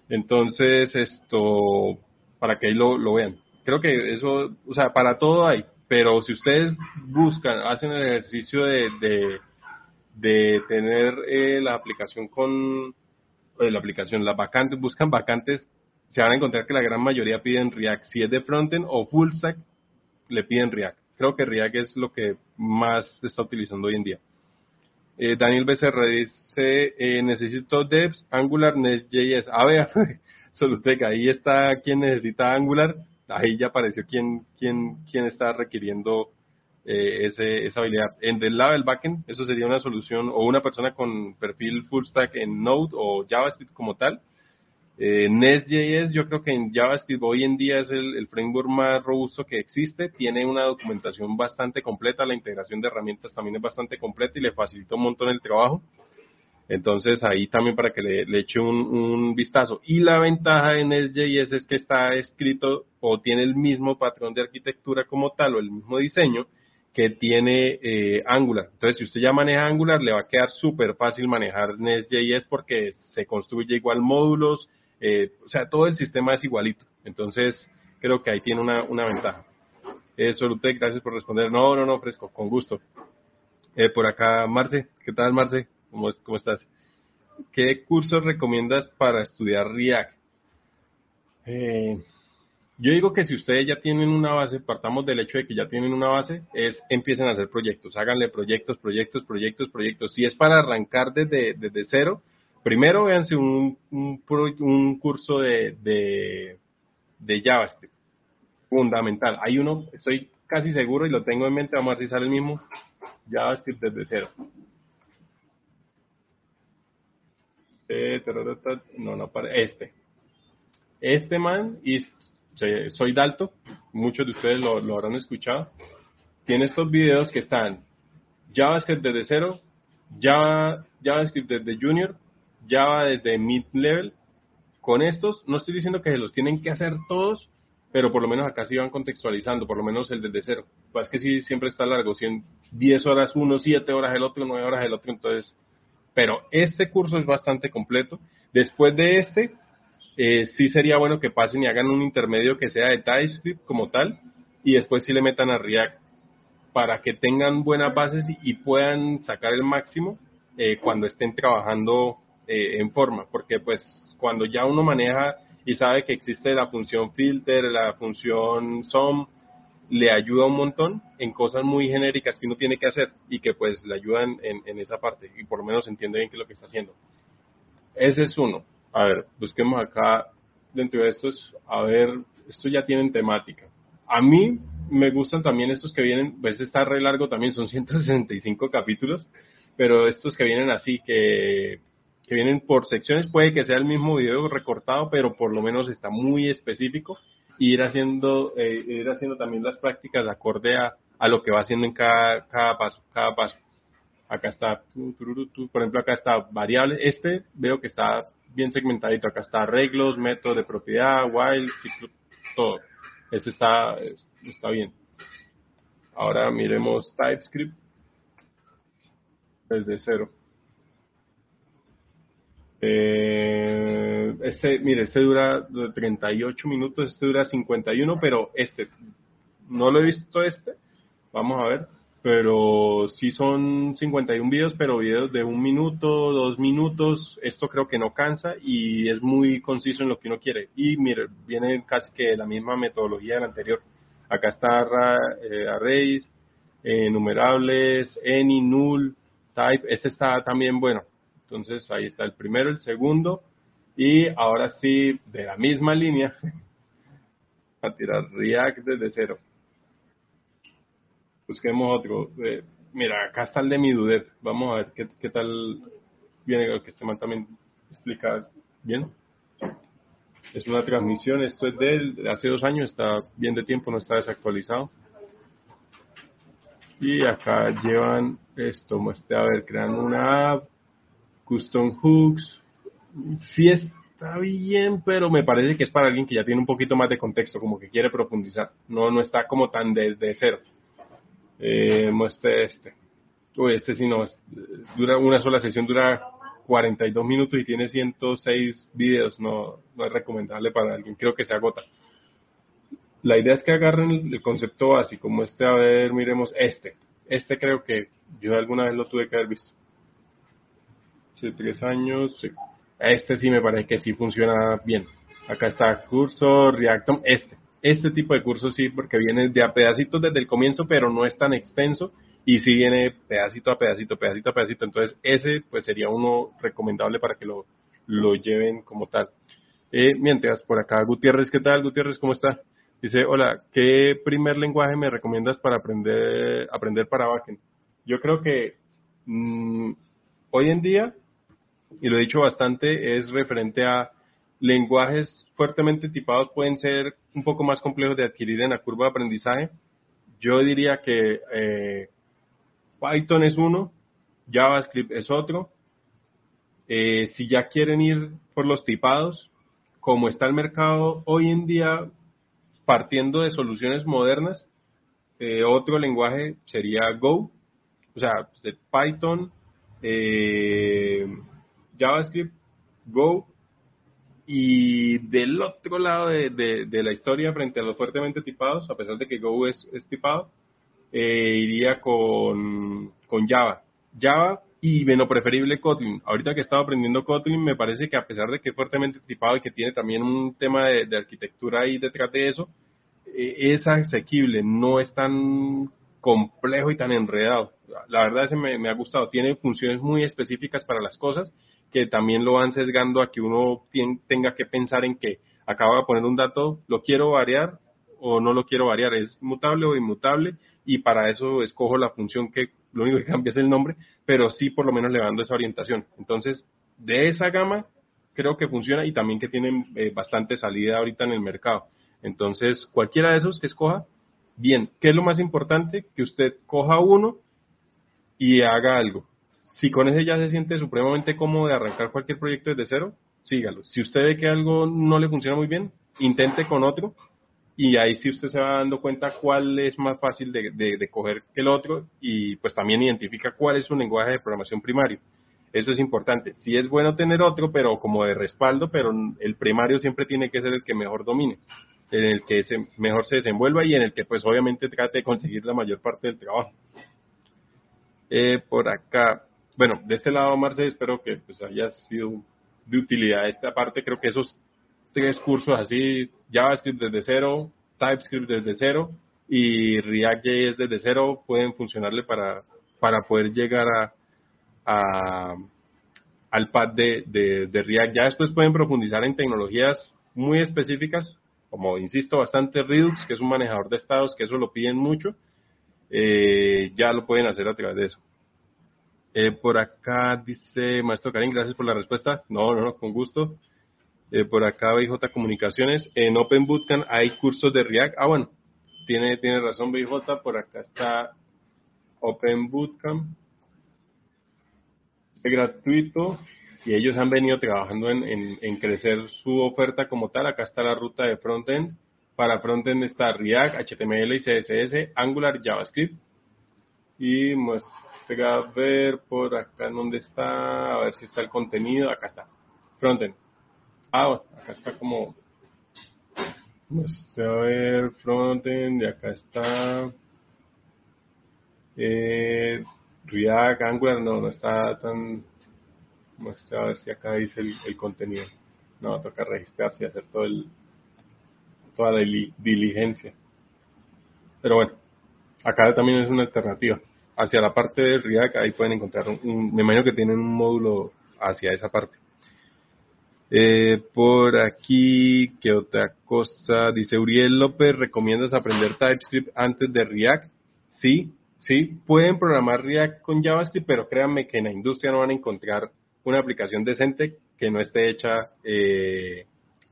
Entonces, esto, para que ahí lo, lo vean. Creo que eso, o sea, para todo hay, pero si ustedes buscan, hacen el ejercicio de, de, de tener eh, la aplicación con, eh, la aplicación, las vacantes, buscan vacantes se van a encontrar que la gran mayoría piden React. Si es de frontend o full stack, le piden React. Creo que React es lo que más se está utilizando hoy en día. Eh, Daniel Becerra dice, eh, necesito devs, Angular, Nest.js. A ver, Soluteca, ahí está quien necesita Angular. Ahí ya apareció quién, quién, quién está requiriendo eh, ese, esa habilidad. En del lado del backend, eso sería una solución o una persona con perfil full stack en Node o JavaScript como tal eh, Nest.js yo creo que en JavaScript hoy en día es el, framework más robusto que existe, tiene una documentación bastante completa, la integración de herramientas también es bastante completa y le facilita un montón el trabajo. Entonces ahí también para que le, eche un, vistazo. Y la ventaja de Nest.js es que está escrito o tiene el mismo patrón de arquitectura como tal o el mismo diseño que tiene eh, Angular. Entonces si usted ya maneja Angular le va a quedar súper fácil manejar Nest.js porque se construye igual módulos, eh, o sea, todo el sistema es igualito. Entonces, creo que ahí tiene una, una ventaja. Eh, gracias por responder. No, no, no, fresco, con gusto. Eh, por acá, Marce, ¿qué tal, Marce? ¿Cómo, ¿Cómo estás? ¿Qué cursos recomiendas para estudiar React? Eh, yo digo que si ustedes ya tienen una base, partamos del hecho de que ya tienen una base, es empiecen a hacer proyectos, háganle proyectos, proyectos, proyectos, proyectos. Si es para arrancar desde, desde cero, primero véanse un, un, curso de, de, JavaScript, fundamental. Hay uno, estoy casi seguro y lo tengo en mente, vamos a sale el mismo, JavaScript desde cero. No, no, para este. Este man, y soy Dalto, muchos de ustedes lo, lo habrán escuchado, tiene estos videos que están JavaScript desde cero, Java, JavaScript desde Junior, Java desde mid-level. Con estos, no estoy diciendo que se los tienen que hacer todos, pero por lo menos acá sí van contextualizando, por lo menos el desde cero. Pues es que sí, siempre está largo, 10 horas uno, 7 horas el otro, 9 horas el otro, entonces... Pero este curso es bastante completo. Después de este, eh, sí sería bueno que pasen y hagan un intermedio que sea de TypeScript como tal, y después sí le metan a React para que tengan buenas bases y, puedan sacar el máximo eh, cuando estén trabajando eh, en forma, porque pues cuando ya uno maneja y sabe que existe la función filter, la función sum, le ayuda un montón en cosas muy genéricas que uno tiene que hacer y que pues le ayudan en, en esa parte y por lo menos entiende bien qué es lo que está haciendo. Ese es uno. A ver, busquemos acá dentro de estos, a ver, estos ya tienen temática. A mí me gustan también estos que vienen, pues está re largo también, son 165 capítulos, pero estos que vienen así, que que vienen por secciones, puede que sea el mismo video recortado, pero por lo menos está muy específico y ir haciendo, eh, ir haciendo también las prácticas acorde a, a lo que va haciendo en cada, cada paso, cada paso. Acá está, por ejemplo, acá está variable. Este veo que está bien segmentadito. Acá está arreglos, métodos de propiedad, while, ciclo, todo. Este está, está bien. Ahora miremos TypeScript desde cero. Eh, este, mire, este dura 38 minutos, este dura 51, pero este, no lo he visto este, vamos a ver, pero sí son 51 videos, pero videos de un minuto, dos minutos, esto creo que no cansa y es muy conciso en lo que uno quiere. Y mire, viene casi que la misma metodología del anterior. Acá está eh, arrays, enumerables, any, null, type, este está también bueno. Entonces ahí está el primero, el segundo y ahora sí, de la misma línea, a tirar React desde cero. Busquemos otro. Eh, mira, acá está el de mi Dudet. Vamos a ver qué, qué tal viene, que este man también explica bien. Es una transmisión, esto es de, hace dos años, está bien de tiempo, no está desactualizado. Y acá llevan esto, muestre, a ver, crean una app, custom hooks. Sí está bien, pero me parece que es para alguien que ya tiene un poquito más de contexto, como que quiere profundizar. No, no está como tan desde cero. Eh, muestre este. Uy, este sí no, dura una sola sesión, dura 42 minutos y tiene 106 videos, no, no es recomendable para alguien, creo que se agota. La idea es que agarren el concepto básico, como este, a ver, miremos este. Este creo que yo alguna vez lo tuve que haber visto. Hace tres años, Este sí me parece que sí funciona bien. Acá está curso, Reactom, este este tipo de cursos sí, porque viene de a pedacitos desde el comienzo, pero no es tan extenso y sí viene pedacito a pedacito, pedacito a pedacito. Entonces, ese pues sería uno recomendable para que lo, lo lleven como tal. Eh, mientras, por acá, Gutiérrez, ¿qué tal? Gutiérrez, ¿cómo está? Dice, hola, ¿qué primer lenguaje me recomiendas para aprender, aprender para backend? Yo creo que mm, hoy en día, y lo he dicho bastante, es referente a lenguajes fuertemente tipados pueden ser un poco más complejos de adquirir en la curva de aprendizaje. Yo diría que eh, Python es uno, JavaScript es otro. Eh, si ya quieren ir por los tipados, como está el mercado hoy en día, partiendo de soluciones modernas, eh, otro lenguaje sería Go, o sea, Python, JavaScript, Go y del otro lado de, de, la historia, frente a los fuertemente tipados, a pesar de que Go es, tipado, eh, iría con, con Java. Java y, bueno, preferible Kotlin. Ahorita que he estado aprendiendo Kotlin, me parece que a pesar de que es fuertemente tipado y que tiene también un tema de, arquitectura ahí detrás de eso, eh, es asequible, no es tan complejo y tan enredado. La verdad, ese me, me ha gustado. Tiene funciones muy específicas para las cosas que también lo van sesgando a que uno tenga que pensar en que acaba de poner un dato, lo quiero variar o no lo quiero variar, es mutable o inmutable y para eso escojo la función que lo único que cambia es el nombre, pero sí por lo menos le dando esa orientación. Entonces, de esa gama creo que funciona y también que tienen eh, bastante salida ahorita en el mercado. Entonces, cualquiera de esos que escoja, bien, ¿qué es lo más importante? Que usted coja uno y haga algo. Si con ese ya se siente supremamente cómodo de arrancar cualquier proyecto desde cero, sígalo. Si usted ve que algo no le funciona muy bien, intente con otro y ahí sí usted se va dando cuenta cuál es más fácil de, coger que el otro y pues también identifica cuál es su lenguaje de programación primario. Eso es importante. Sí es bueno tener otro, pero como de respaldo, pero el primario siempre tiene que ser el que mejor domine, en el que se, mejor se desenvuelva y en el que pues obviamente trate de conseguir la mayor parte del trabajo. Eh, por acá, bueno, de este lado, Marce, espero que pues, haya sido de utilidad esta parte. Creo que esos tres cursos así, JavaScript desde cero, TypeScript desde cero y React.js desde cero pueden funcionarle para, para poder llegar a, al pad de, de, de, React. Ya después pueden profundizar en tecnologías muy específicas, como insisto, bastante Redux, que es un manejador de estados, que eso lo piden mucho. Eh, ya lo pueden hacer a través de eso. Eh, por acá dice Maestro Karim, gracias por la respuesta. No, no, no, con gusto. Eh, por acá BJ Comunicaciones. En Open Bootcamp hay cursos de React. Ah, bueno, tiene, tiene razón BJ. Por acá está Open Bootcamp. Es gratuito y ellos han venido trabajando en, en, en, crecer su oferta como tal. Acá está la ruta de frontend. Para frontend está React, HTML y CSS, Angular, JavaScript. Y muestra a ver por acá en dónde está, a ver si está el contenido. Acá está, frontend. Ah, acá está como. Muestra a ver, frontend, y acá está. Eh, React, Angular, no, no está tan Muestra a ver si acá dice el, el contenido. No, toca registrarse y hacer todo el, toda la diligencia. Pero bueno, acá también es una alternativa. Hacia la parte de React, ahí pueden encontrar un, me imagino que tienen un módulo hacia esa parte. Eh, por aquí, ¿qué otra cosa? Dice Uriel López, ¿recomiendas aprender TypeScript antes de React? Sí, sí, pueden programar React con JavaScript, pero créanme que en la industria no van a encontrar una aplicación decente que no esté hecha eh,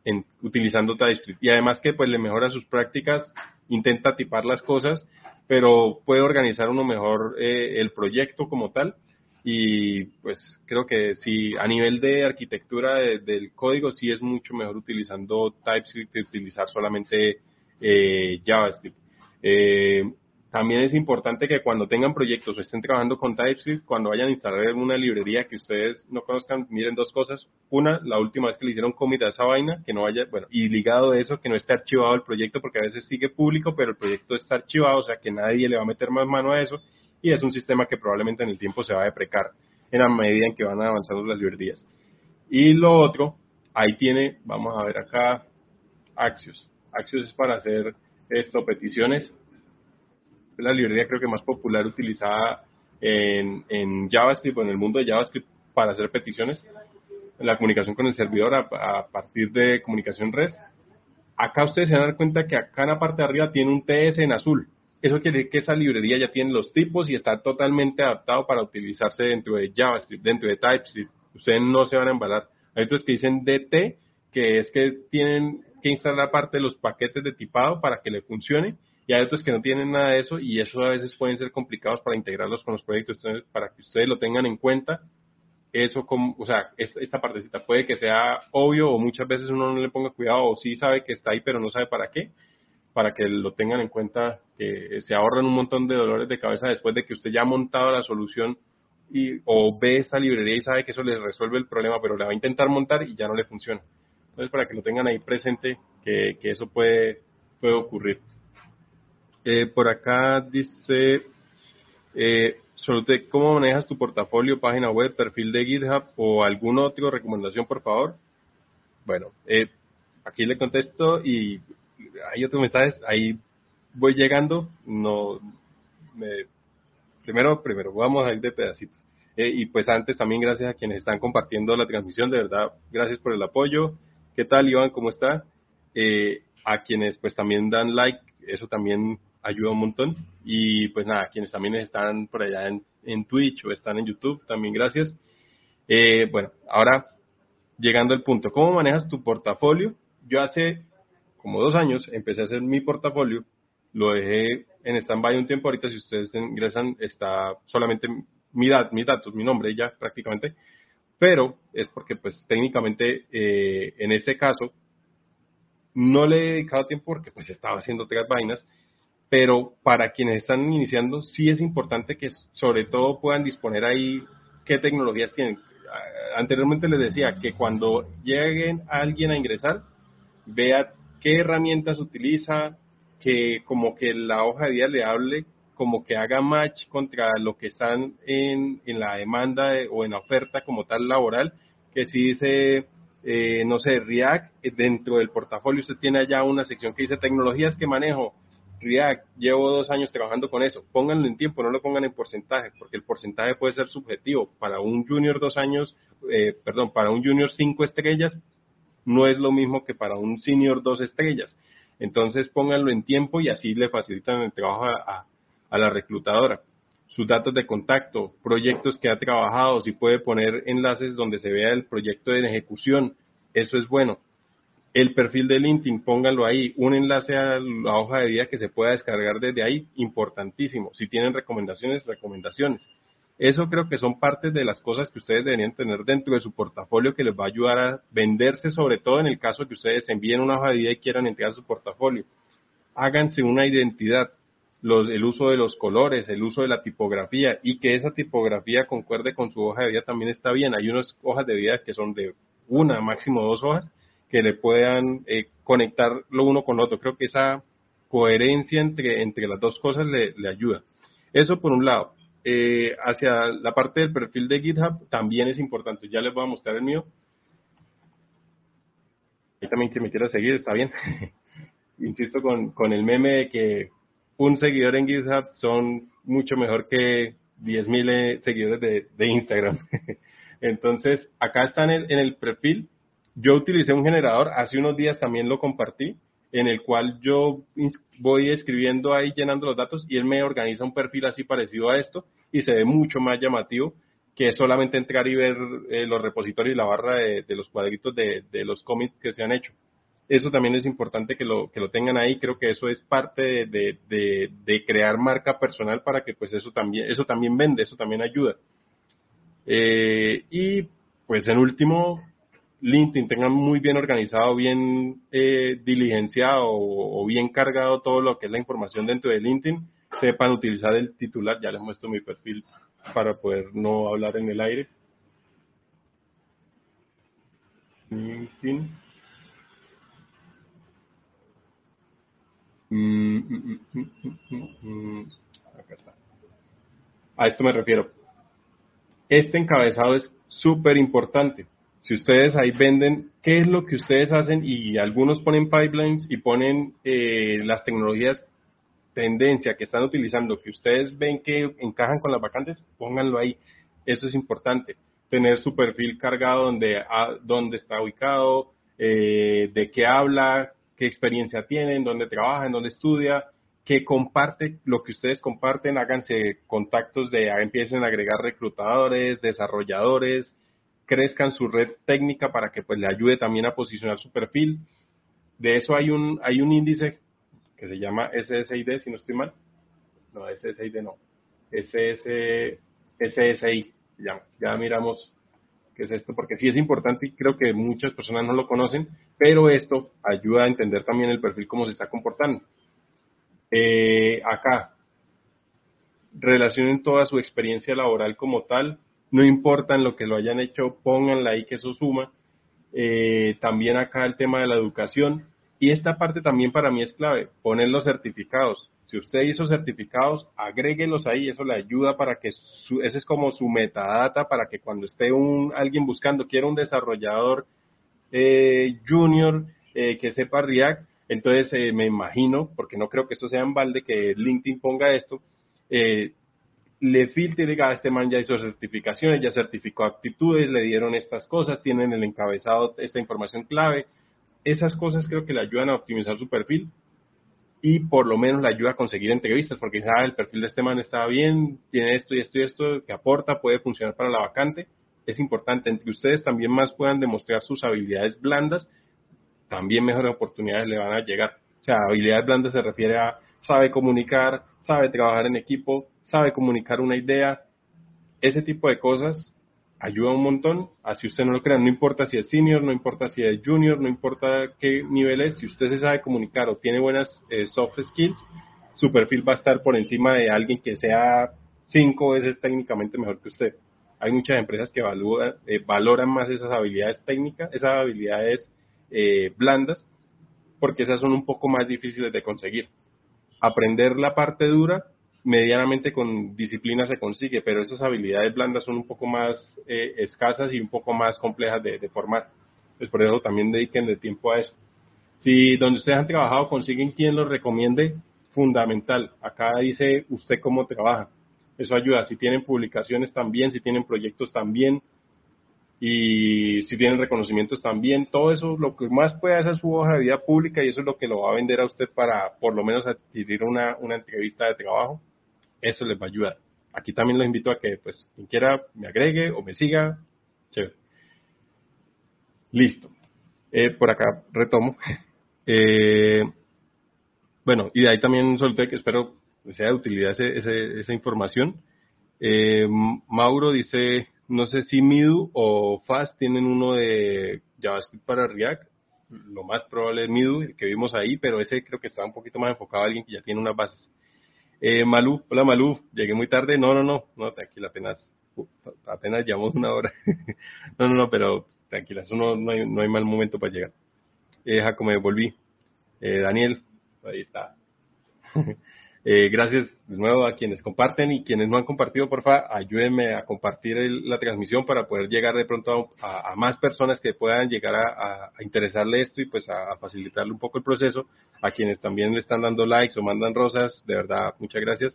en, utilizando TypeScript. Y además que pues le mejora sus prácticas, intenta tipar las cosas, pero puede organizar uno mejor eh, el proyecto como tal. Y pues creo que si a nivel de arquitectura del código sí es mucho mejor utilizando TypeScript que utilizar solamente eh, JavaScript. Eh, también es importante que cuando tengan proyectos o estén trabajando con TypeScript, cuando vayan a instalar una librería que ustedes no conozcan, miren dos cosas. Una, la última vez que le hicieron commit a esa vaina, que no vaya, bueno, y ligado de eso, que no esté archivado el proyecto, porque a veces sigue público, pero el proyecto está archivado, o sea que nadie le va a meter más mano a eso, y es un sistema que probablemente en el tiempo se va a deprecar en la medida en que van avanzando las librerías. Y lo otro, ahí tiene, vamos a ver acá, Axios. Axios es para hacer esto, peticiones la librería creo que más popular utilizada en, en JavaScript o en el mundo de JavaScript para hacer peticiones, la comunicación con el servidor a, partir de comunicación REST. Acá ustedes se van a dar cuenta que acá en la parte de arriba tiene un TS en azul. Eso quiere decir que esa librería ya tiene los tipos y está totalmente adaptado para utilizarse dentro de JavaScript, dentro de TypeScript. Ustedes no se van a embalar. Hay otros que dicen DT, que es que tienen que instalar parte de los paquetes de tipado para que le funcione y hay otros que no tienen nada de eso y eso a veces pueden ser complicados para integrarlos con los proyectos. Entonces, para que ustedes lo tengan en cuenta, eso como, o sea, esta partecita puede que sea obvio o muchas veces uno no le ponga cuidado o sí sabe que está ahí pero no sabe para qué, para que lo tengan en cuenta, que se ahorren un montón de dolores de cabeza después de que usted ya ha montado la solución y, o ve esta librería y sabe que eso les resuelve el problema, pero le va a intentar montar y ya no le funciona. Entonces, para que lo tengan ahí presente, que, que eso puede, puede ocurrir. Eh, por acá dice, eh, ¿cómo manejas tu portafolio, página web, perfil de GitHub o alguna otra recomendación, por favor? Bueno, eh, aquí le contesto y hay otros mensajes, ahí voy llegando, no, me, primero, primero, vamos a ir de pedacitos. Eh, y pues antes también gracias a quienes están compartiendo la transmisión, de verdad, gracias por el apoyo. ¿Qué tal, Iván? ¿Cómo está? Eh, a quienes pues también dan like, eso también ayuda un montón. Y pues nada, quienes también están por allá en, en Twitch o están en YouTube, también gracias. Eh, bueno, ahora llegando al punto, ¿cómo manejas tu portafolio? Yo hace como dos años empecé a hacer mi portafolio, lo dejé en stand-by un tiempo, ahorita si ustedes ingresan está solamente mi mis datos, mi nombre ya prácticamente, pero es porque pues técnicamente eh, en este caso no le he dedicado tiempo porque pues estaba haciendo otras vainas pero para quienes están iniciando sí es importante que sobre todo puedan disponer ahí qué tecnologías tienen. Ah, anteriormente les decía que cuando lleguen alguien a ingresar, vea qué herramientas utiliza, que como que la hoja de vida le hable, como que haga match contra lo que están en, en la demanda o en la oferta como tal laboral, que si dice, eh, no sé, React, eh, dentro del portafolio usted tiene allá una sección que dice tecnologías que manejo, React, llevo dos años trabajando con eso. Pónganlo en tiempo, no lo pongan en porcentaje, porque el porcentaje puede ser subjetivo. Para un junior dos años, eh, perdón, para un junior cinco estrellas, no es lo mismo que para un senior dos estrellas. Entonces pónganlo en tiempo y así le facilitan el trabajo a, a, la reclutadora. sus datos de contacto, proyectos que ha trabajado, si puede poner enlaces donde se vea el proyecto en ejecución, eso es bueno. El perfil de LinkedIn, pónganlo ahí, un enlace a la hoja de vida que se pueda descargar desde ahí, importantísimo. Si tienen recomendaciones, recomendaciones. Eso creo que son partes de las cosas que ustedes deberían tener dentro de su portafolio que les va a ayudar a venderse, sobre todo en el caso que ustedes envíen una hoja de vida y quieran entregar su portafolio. Háganse una identidad, los, el uso de los colores, el uso de la tipografía y que esa tipografía concuerde con su hoja de vida también está bien. Hay unas hojas de vida que son de una, máximo dos hojas, que le puedan eh, conectar lo uno con lo otro. Creo que esa coherencia entre, entre las dos cosas le, le ayuda. Eso por un lado. Eh, hacia la parte del perfil de GitHub también es importante. Ya les voy a mostrar el mío. Ahí también que me quiera seguir, está bien. Insisto con, con el meme de que un seguidor en GitHub son mucho mejor que 10.000 eh, seguidores de, de Instagram. Entonces, acá están en el perfil. Yo utilicé un generador, hace unos días también lo compartí, en el cual yo voy escribiendo ahí, llenando los datos y él me organiza un perfil así parecido a esto y se ve mucho más llamativo que solamente entrar y ver eh, los repositorios y la barra de, los cuadritos de, los cómics que se han hecho. Eso también es importante que lo, que lo tengan ahí. Creo que eso es parte de, de, crear marca personal para que pues eso también, eso también vende, eso también ayuda. Eh, y pues en último, LinkedIn tengan muy bien organizado, bien eh, diligenciado o, bien cargado todo lo que es la información dentro de LinkedIn, sepan utilizar el titular, ya les muestro mi perfil para poder no hablar en el aire. LinkedIn. Mm, mm, mm, Acá está. A esto me refiero. Este encabezado es súper importante si ustedes ahí venden, ¿qué es lo que ustedes hacen? Y algunos ponen pipelines y ponen eh, las tecnologías tendencia que están utilizando, que ustedes ven que encajan con las vacantes, pónganlo ahí. Eso es importante. Tener su perfil cargado donde, a, dónde está ubicado, eh, de qué habla, qué experiencia tienen, dónde trabaja, dónde estudia, que comparte lo que ustedes comparten, háganse contactos de, empiecen a agregar reclutadores, desarrolladores, crezcan su red técnica para que pues le ayude también a posicionar su perfil. De eso hay un, hay un índice que se llama SSID, si no estoy mal. No, SSID no. SS, SSI, ya, ya miramos qué es esto, porque sí es importante y creo que muchas personas no lo conocen, pero esto ayuda a entender también el perfil, cómo se está comportando. Eh, acá, relacionen toda su experiencia laboral como tal, no importa en lo que lo hayan hecho, pónganla ahí que eso suma. Eh, también acá el tema de la educación. Y esta parte también para mí es clave, poner los certificados. Si usted hizo certificados, agréguelos ahí, eso le ayuda para que, su, ese es como su metadata, para que cuando esté un, alguien buscando, quiera un desarrollador eh, junior eh, que sepa React, entonces me imagino, porque no creo que esto sea en balde, que LinkedIn ponga esto, eh, le filtre y diga, ah, este man ya hizo certificaciones, ya certificó aptitudes, le dieron estas cosas, tienen el encabezado esta información clave. Esas cosas creo que le ayudan a optimizar su perfil y por lo menos le ayuda a conseguir entrevistas, porque ah, el perfil de este man está bien, tiene esto y esto y esto que aporta, puede funcionar para la vacante. Es importante, entre ustedes también más puedan demostrar sus habilidades blandas, también mejores oportunidades le van a llegar. O sea, habilidades blandas se refiere a sabe comunicar, sabe trabajar en equipo, sabe comunicar una idea, ese tipo de cosas ayuda un montón, así usted no lo crea, no importa si es senior, no importa si es junior, no importa qué nivel es, si usted se sabe comunicar o tiene buenas eh, soft skills, su perfil va a estar por encima de alguien que sea cinco veces técnicamente mejor que usted. Hay muchas empresas que eh, valoran más esas habilidades técnicas, esas habilidades eh, blandas, porque esas son un poco más difíciles de conseguir. Aprender la parte dura medianamente con disciplina se consigue, pero esas habilidades blandas son un poco más eh, escasas y un poco más complejas de, formar. Pues por eso también dediquen de tiempo a eso. Si donde ustedes han trabajado consiguen quien los recomiende, fundamental. Acá dice usted cómo trabaja. Eso ayuda. Si tienen publicaciones también, si tienen proyectos también, y si tienen reconocimientos también, todo eso, lo que más puede hacer su hoja de vida pública y eso es lo que lo va a vender a usted para por lo menos adquirir una, una entrevista de trabajo eso les va a ayudar. aquí también los invito a que, pues, quien quiera me agregue o me siga. Chévere. Listo. Eh, por acá retomo. Eh, bueno, y de ahí también solté que espero sea de utilidad ese, esa información. Eh, Mauro dice, no sé si Midu o Fast tienen uno de JavaScript para React. Lo más probable es Midu, el que vimos ahí, pero ese creo que está un poquito más enfocado a alguien que ya tiene unas bases. Eh, Malú, hola Malú, llegué muy tarde. No, no, no, no, tranquila, apenas, apenas llevamos una hora. no, no, no, pero tranquila, eso no, no, hay, no hay mal momento para llegar. Eh, Jaco, me volví. Eh, Daniel, ahí está. Eh, gracias de nuevo a quienes comparten y quienes no han compartido, porfa, ayúdenme a compartir la transmisión para poder llegar de pronto a, más personas que puedan llegar a, interesarle esto y pues a, facilitarle un poco el proceso. A quienes también le están dando likes o mandan rosas, de verdad, muchas gracias.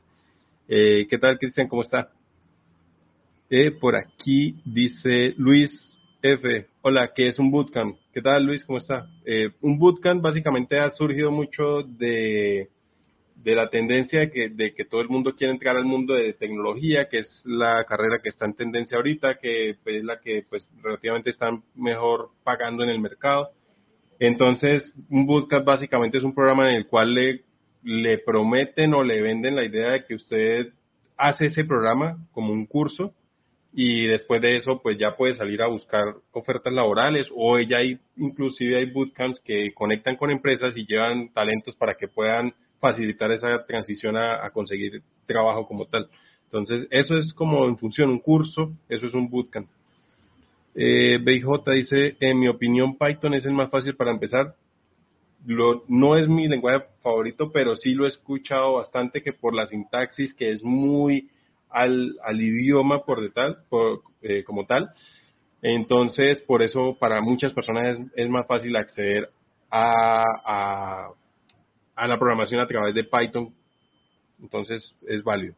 Eh, ¿Qué tal, Cristian? ¿Cómo está? Eh, por aquí dice Luis F. Hola, ¿qué es un bootcamp? ¿Qué tal, Luis? ¿Cómo está? un bootcamp básicamente ha surgido mucho de de la tendencia de que, de que todo el mundo quiere entrar al mundo de tecnología, que es la carrera que está en tendencia ahorita, que es la que pues relativamente están mejor pagando en el mercado. Entonces, un bootcamp básicamente es un programa en el cual le, le prometen o le venden la idea de que usted hace ese programa como un curso y después de eso pues ya puede salir a buscar ofertas laborales o ya hay inclusive hay bootcamps que conectan con empresas y llevan talentos para que puedan facilitar esa transición a, conseguir trabajo como tal. Entonces, eso es como en función, un curso, eso es un bootcamp. Eh, BJ dice, en mi opinión, Python es el más fácil para empezar. No es mi lenguaje favorito, pero sí lo he escuchado bastante que por la sintaxis, que es muy al, idioma por detal, por, eh, como tal. Entonces, por eso para muchas personas es, más fácil acceder a a la programación a través de Python. Entonces es válido.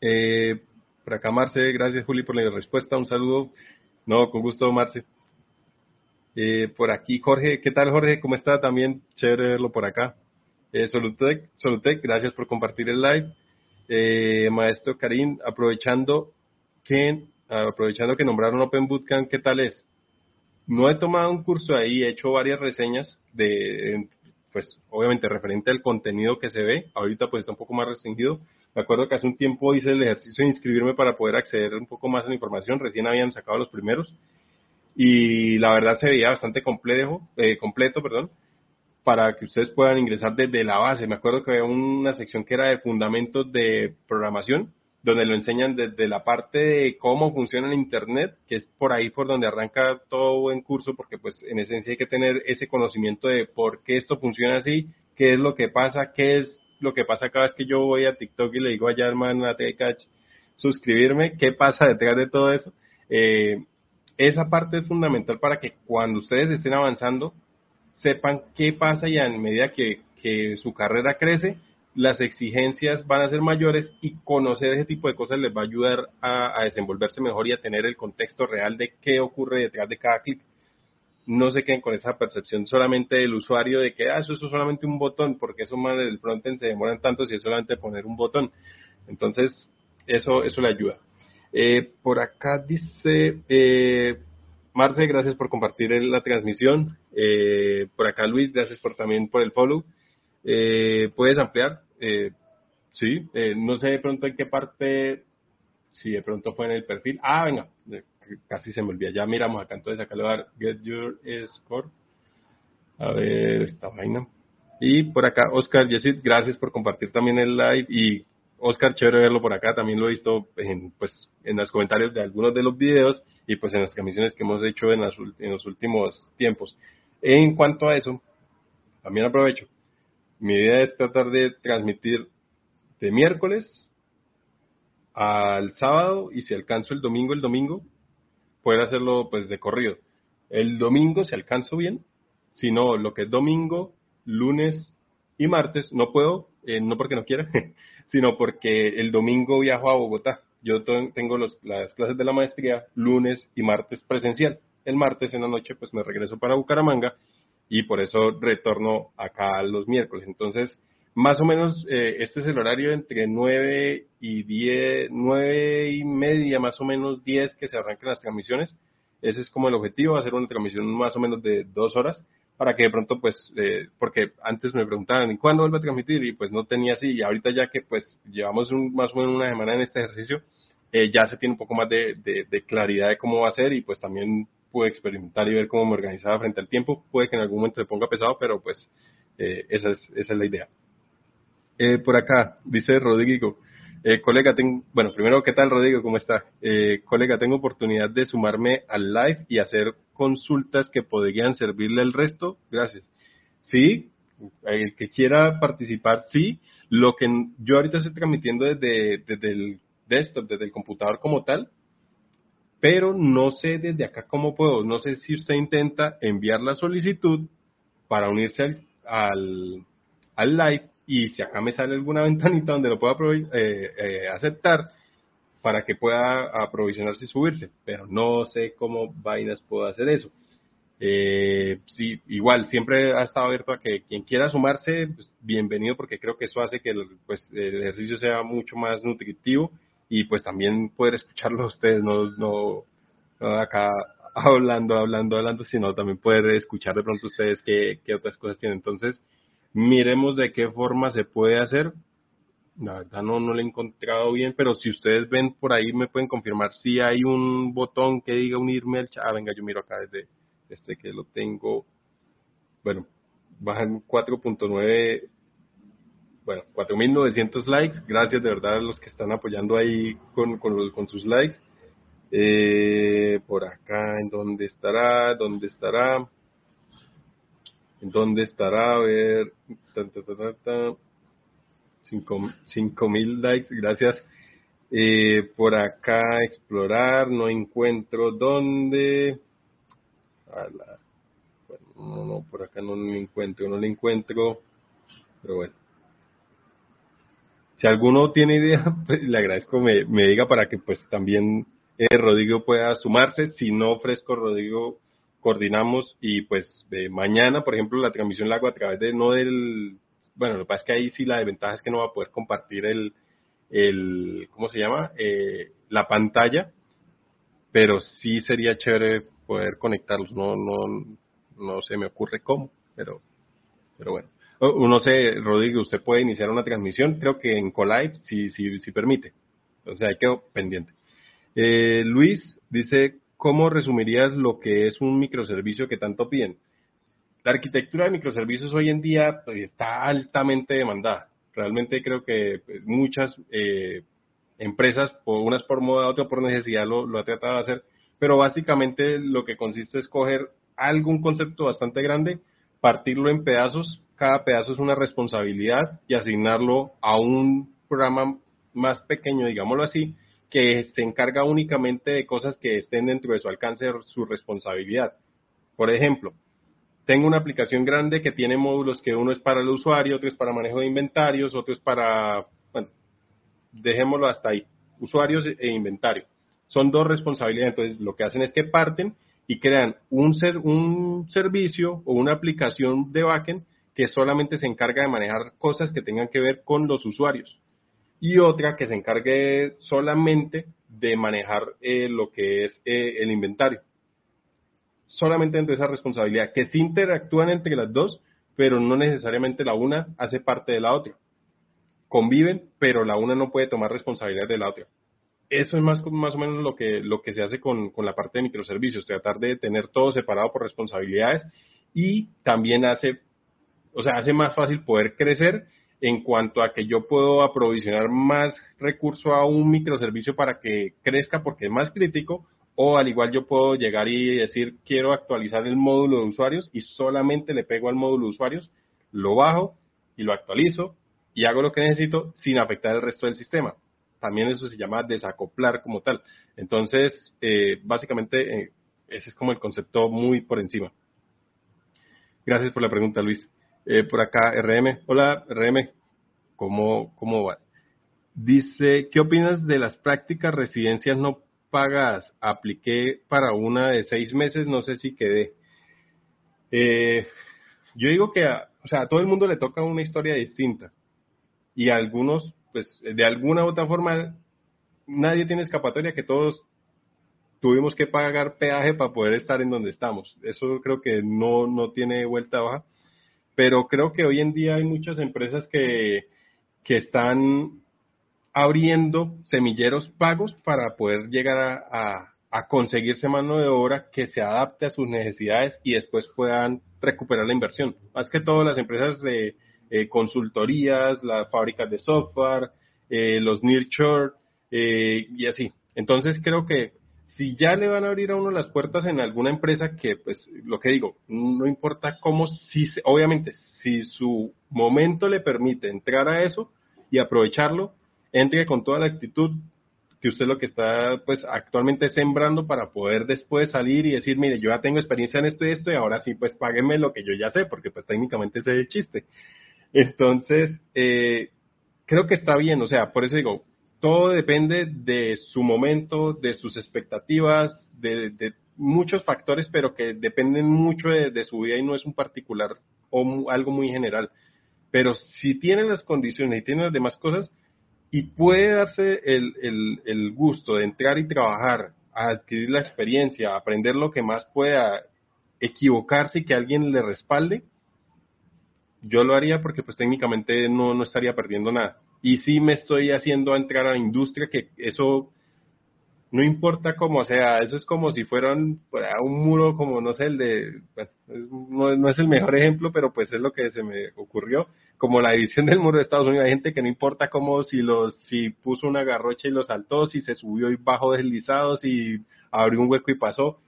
Eh, por acá Marce, gracias Juli por la respuesta, un saludo. No, con gusto Marce. Eh, por aquí Jorge, ¿qué tal Jorge? ¿Cómo está? También chévere verlo por acá. Eh, Solutec, Solutec, gracias por compartir el live. Eh, maestro Karim, aprovechando que, aprovechando que nombraron Open Bootcamp, ¿qué tal es? No he tomado un curso ahí, he hecho varias reseñas de pues obviamente referente al contenido que se ve, ahorita pues está un poco más restringido. Me acuerdo que hace un tiempo hice el ejercicio de inscribirme para poder acceder un poco más a la información, recién habían sacado los primeros y la verdad se veía bastante complejo, eh, completo, perdón, para que ustedes puedan ingresar desde la base. Me acuerdo que había una sección que era de fundamentos de programación donde lo enseñan desde la parte de cómo funciona el Internet, que es por ahí por donde arranca todo buen curso, porque pues en esencia hay que tener ese conocimiento de por qué esto funciona así, qué es lo que pasa, qué es lo que pasa cada vez que yo voy a TikTok y le digo allá hermano a TechCatch suscribirme, qué pasa detrás de todo eso. Eh, esa parte es fundamental para que cuando ustedes estén avanzando sepan qué pasa y a medida que, que su carrera crece, las exigencias van a ser mayores y conocer ese tipo de cosas les va a ayudar a, desenvolverse mejor y a tener el contexto real de qué ocurre detrás de cada clic. No se queden con esa percepción solamente del usuario de que ah, eso, es solamente un botón, porque eso más del frontend se demoran tanto si es solamente poner un botón. Entonces, eso, eso le ayuda. Eh, por acá dice eh, Marce, gracias por compartir la transmisión. Eh, por acá Luis, gracias por también por el follow. Eh, ¿Puedes ampliar? Eh, sí, eh, no sé de pronto en qué parte, si de pronto fue en el perfil. Ah, venga, casi se me olvida. Ya miramos acá, entonces acá le voy a dar Get Your Score. A ver, esta vaina. Y por acá, Oscar Yesid, gracias por compartir también el live. Y Oscar, chévere verlo por acá. También lo he visto en, pues, en los comentarios de algunos de los videos y pues en las camisiones que hemos hecho en, en los últimos tiempos. En cuanto a eso, también aprovecho mi idea es tratar de transmitir de miércoles al sábado y si alcanzo el domingo, el domingo, poder hacerlo pues de corrido. El domingo, si alcanzo bien, si no, lo que es domingo, lunes y martes, no puedo, eh, no porque no quiera, sino porque el domingo viajo a Bogotá. Yo tengo las clases de la maestría lunes y martes presencial. El martes en la noche pues me regreso para Bucaramanga y por eso retorno acá los miércoles. Entonces, más o menos eh, este es el horario entre 9 y 10, 9 y media, más o menos 10 que se arranquen las transmisiones. Ese es como el objetivo, hacer una transmisión más o menos de dos horas para que de pronto pues, eh, porque antes me preguntaban, ¿y cuándo vuelve a transmitir? Y pues no tenía así, y ahorita ya que pues llevamos más o menos una semana en este ejercicio, eh, ya se tiene un poco más de, de, claridad de cómo va a ser y pues también pude experimentar y ver cómo me organizaba frente al tiempo. Puede que en algún momento se ponga pesado, pero pues eh, esa, es, esa es la idea. Eh, por acá, dice Rodrigo, eh, colega, tengo, bueno, primero, ¿qué tal Rodrigo? ¿Cómo está? Eh, colega, tengo oportunidad de sumarme al live y hacer consultas que podrían servirle al resto. Gracias. Sí, el que quiera participar, sí. Lo que yo ahorita estoy transmitiendo desde, desde el desktop, desde el computador como tal, pero no sé desde acá cómo puedo. No sé si usted intenta enviar la solicitud para unirse al, al, al live y si acá me sale alguna ventanita donde lo pueda eh, eh, aceptar para que pueda aprovisionarse y subirse, pero no sé cómo vainas puedo hacer eso. Eh, sí, igual, siempre ha estado abierto a que quien quiera sumarse, pues, bienvenido, porque creo que eso hace que el, pues, el ejercicio sea mucho más nutritivo y pues también poder escucharlo a ustedes, no, no, acá hablando, hablando, hablando, sino también poder escuchar de pronto ustedes qué, qué otras cosas tienen. Entonces, miremos de qué forma se puede hacer. La verdad no, no lo he encontrado bien, pero si ustedes ven por ahí me pueden confirmar si hay un botón que diga unirme al chat. Ah, venga, yo miro acá desde este que lo tengo. Bueno, bajan 4.9, bueno, 4.900 likes. Gracias de verdad a los que están apoyando ahí con, con, con sus likes. Eh, por acá, ¿en dónde estará? ¿Dónde estará? ¿Dónde estará? A ver, cinco, mil likes, gracias. Eh, por acá, explorar, no encuentro dónde. no, no, por acá no lo encuentro, no lo encuentro. Pero bueno. Si alguno tiene idea, pues le agradezco me, me diga para que pues también eh, Rodrigo pueda sumarse. Si no ofrezco Rodrigo coordinamos y pues mañana, por ejemplo, la transmisión la hago a través de no del, bueno, lo que pasa es que ahí sí la desventaja es que no va a poder compartir el, el ¿cómo se llama? Eh, la pantalla, pero sí sería chévere poder conectarlos, no, no, no se me ocurre cómo, pero, pero bueno. Uno sé, Rodrigo, usted puede iniciar una transmisión, creo que en Colive si, si, si permite. O sea, ahí quedo pendiente. Eh, Luis dice, ¿cómo resumirías lo que es un microservicio que tanto piden? La arquitectura de microservicios hoy en día pues, está altamente demandada. Realmente creo que pues, muchas eh, empresas, unas por moda, otras por necesidad, lo, lo ha tratado de hacer, pero básicamente lo que consiste es coger algún concepto bastante grande, partirlo en pedazos, cada pedazo es una responsabilidad y asignarlo a un programa más pequeño, digámoslo así, que se encarga únicamente de cosas que estén dentro de su alcance, su responsabilidad. Por ejemplo, tengo una aplicación grande que tiene módulos que uno es para el usuario, otro es para manejo de inventarios, otro es para, bueno, dejémoslo hasta ahí, usuarios e inventario. Son dos responsabilidades, entonces lo que hacen es que parten y crean un, ser, un servicio o una aplicación de backend que solamente se encarga de manejar cosas que tengan que ver con los usuarios y otra que se encargue solamente de manejar eh, lo que es eh, el inventario. Solamente dentro de esa responsabilidad, que sí interactúan entre las dos, pero no necesariamente la una hace parte de la otra. Conviven, pero la una no puede tomar responsabilidad de la otra. Eso es más, más o menos lo que, lo que se hace con, con la parte de microservicios, tratar de tener todo separado por responsabilidades y también hace, o sea, hace más fácil poder crecer en cuanto a que yo puedo aprovisionar más recurso a un microservicio para que crezca porque es más crítico o al igual yo puedo llegar y decir quiero actualizar el módulo de usuarios y solamente le pego al módulo de usuarios, lo bajo y lo actualizo y hago lo que necesito sin afectar el resto del sistema. También eso se llama desacoplar como tal. Entonces, eh, básicamente, eh, ese es como el concepto muy por encima. Gracias por la pregunta, Luis. Eh, por acá, RM. Hola, RM. ¿Cómo, ¿Cómo va? Dice, ¿qué opinas de las prácticas residencias no pagas? Apliqué para una de seis meses, no sé si quedé. Eh, yo digo que, a, o sea, a todo el mundo le toca una historia distinta. y algunos, pues de alguna u otra forma, nadie tiene escapatoria, que todos tuvimos que pagar peaje para poder estar en donde estamos. Eso creo que no, no tiene vuelta baja, pero creo que hoy en día hay muchas empresas que, que están abriendo semilleros pagos para poder llegar a, a, conseguirse mano de obra que se adapte a sus necesidades y después puedan recuperar la inversión. Más que todo las empresas de eh, consultorías, las fábricas de software, eh, los nearshore eh, y así. Entonces creo que si ya le van a abrir a uno las puertas en alguna empresa que, pues, lo que digo, no importa cómo, si, obviamente, si su momento le permite entrar a eso y aprovecharlo, entre con toda la actitud que usted lo que está, pues, actualmente sembrando para poder después salir y decir, mire, yo ya tengo experiencia en esto y esto y ahora sí, pues, págueme lo que yo ya sé, porque, pues, técnicamente ese es el chiste. Entonces, eh, creo que está bien, o sea, por eso digo, todo depende de su momento, de sus expectativas, de, muchos factores, pero que dependen mucho de, su vida y no es un particular o algo muy general. Pero si tiene las condiciones y tiene las demás cosas y puede darse el, gusto de entrar y trabajar, adquirir la experiencia, aprender lo que más pueda, equivocarse y que alguien le respalde, yo lo haría porque pues técnicamente no estaría perdiendo nada y sí me estoy haciendo entrar a la industria, que eso no importa cómo sea, eso es como si fueran un muro como, no sé, el de, no, no, es el mejor ejemplo, pero pues es lo que se me ocurrió, como la división del muro de Estados Unidos, hay gente que no importa cómo, si los, si puso una garrocha y lo saltó, si se subió y bajó deslizado, si abrió un hueco y pasó,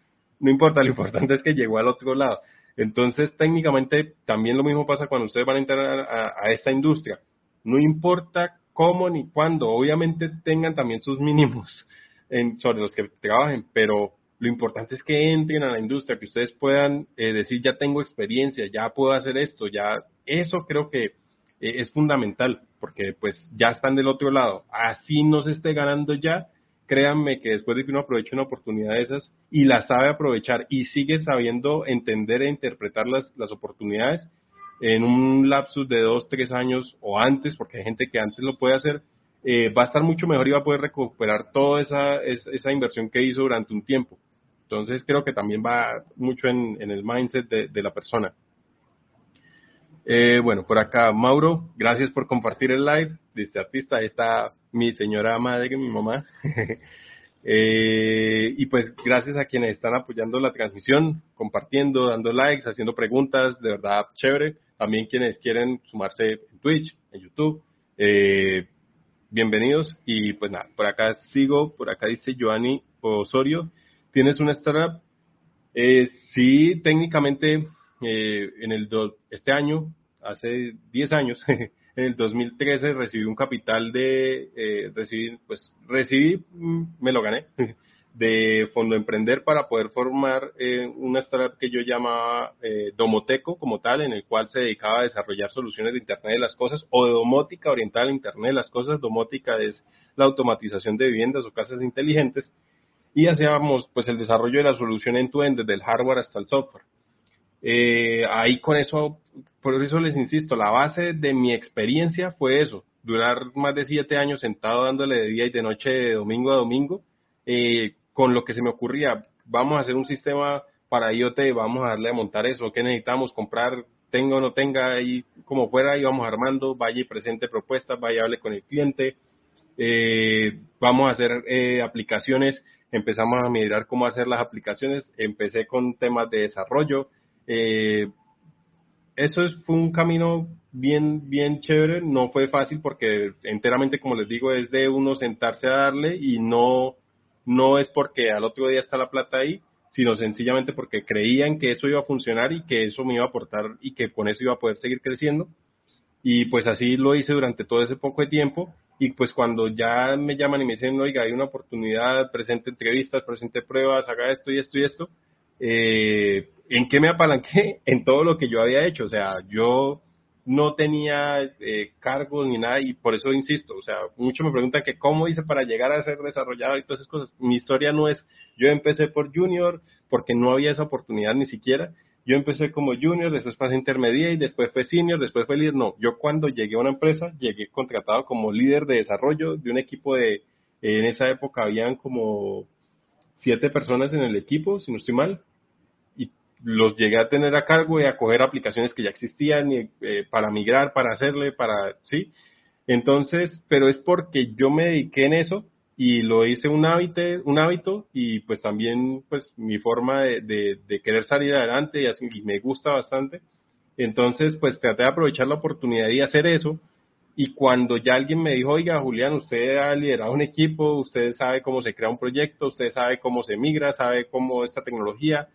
no importa, lo importante es que llegó al otro lado. Entonces, técnicamente, también lo mismo pasa cuando ustedes van a entrar a esta industria no importa cómo ni cuándo, obviamente tengan también sus mínimos en, sobre los que trabajen, pero lo importante es que entren a la industria, que ustedes puedan eh, decir, ya tengo experiencia, ya puedo hacer esto, ya, eso creo que eh, es fundamental, porque pues ya están del otro lado. Así no se esté ganando ya, créanme que después de que uno aproveche una oportunidad de esas y la sabe aprovechar y sigue sabiendo entender e interpretar las, las oportunidades, en un lapsus de dos, tres años o antes, porque hay gente que antes lo puede hacer, eh, va a estar mucho mejor y va a poder recuperar toda esa, esa inversión que hizo durante un tiempo. Entonces creo que también va mucho en, el mindset de, la persona. Eh, bueno, por acá, Mauro, gracias por compartir el live. Dice artista, ahí está mi señora madre, mi mamá. Eh, y pues gracias a quienes están apoyando la transmisión, compartiendo, dando likes, haciendo preguntas, de verdad chévere. También quienes quieren sumarse en Twitch, en YouTube, eh, bienvenidos. Y pues nada, por acá sigo, por acá dice Joanny Osorio, ¿tienes una startup? Eh, sí, técnicamente eh, en el este año, hace 10 años, en el 2013 recibí un capital de, eh, recibí, pues recibí, mm, me lo gané, de Fondo Emprender para poder formar eh, una startup que yo llamaba eh, Domoteco como tal, en el cual se dedicaba a desarrollar soluciones de Internet de las Cosas o de domótica orientada al Internet de las Cosas. Domótica es la automatización de viviendas o casas inteligentes y hacíamos pues el desarrollo de la solución en tu end desde el hardware hasta el software. Eh, ahí con eso, por eso les insisto, la base de mi experiencia fue eso, durar más de siete años sentado dándole de día y de noche, de domingo a domingo, eh, con lo que se me ocurría, vamos a hacer un sistema para IoT, vamos a darle a montar eso, ¿qué necesitamos? Comprar, tenga o no tenga, ahí como fuera, íbamos armando, vaya y presente propuestas, vaya hable con el cliente, eh, vamos a hacer eh, aplicaciones, empezamos a mirar cómo hacer las aplicaciones, empecé con temas de desarrollo, eh, eso es, fue un camino bien, bien chévere, no fue fácil porque enteramente, como les digo, es de uno sentarse a darle y no no es porque al otro día está la plata ahí, sino sencillamente porque creían que eso iba a funcionar y que eso me iba a aportar y que con eso iba a poder seguir creciendo. Y pues así lo hice durante todo ese poco de tiempo. Y pues cuando ya me llaman y me dicen, oiga, hay una oportunidad, presente entrevistas, presente pruebas, haga esto y esto y esto, eh, ¿en qué me apalanqué? En todo lo que yo había hecho. O sea, yo no tenía eh, cargos ni nada y por eso insisto, o sea, muchos me preguntan que cómo hice para llegar a ser desarrollado y todas esas cosas. Mi historia no es, yo empecé por junior porque no había esa oportunidad ni siquiera, yo empecé como junior, después pasé intermedia y después fue senior, después fue líder. No, yo cuando llegué a una empresa, llegué contratado como líder de desarrollo de un equipo de, en esa época habían como siete personas en el equipo, si no estoy mal, los llegué a tener a cargo y a coger aplicaciones que ya existían y, eh, para migrar, para hacerle, para, sí. Entonces, pero es porque yo me dediqué en eso y lo hice un hábito, un hábito y pues también pues mi forma de, de, querer salir adelante y, así, me gusta bastante. Entonces pues traté de aprovechar la oportunidad y hacer eso y cuando ya alguien me dijo, oiga Julián, usted ha liderado un equipo, usted sabe cómo se crea un proyecto, usted sabe cómo se migra, sabe cómo esta tecnología,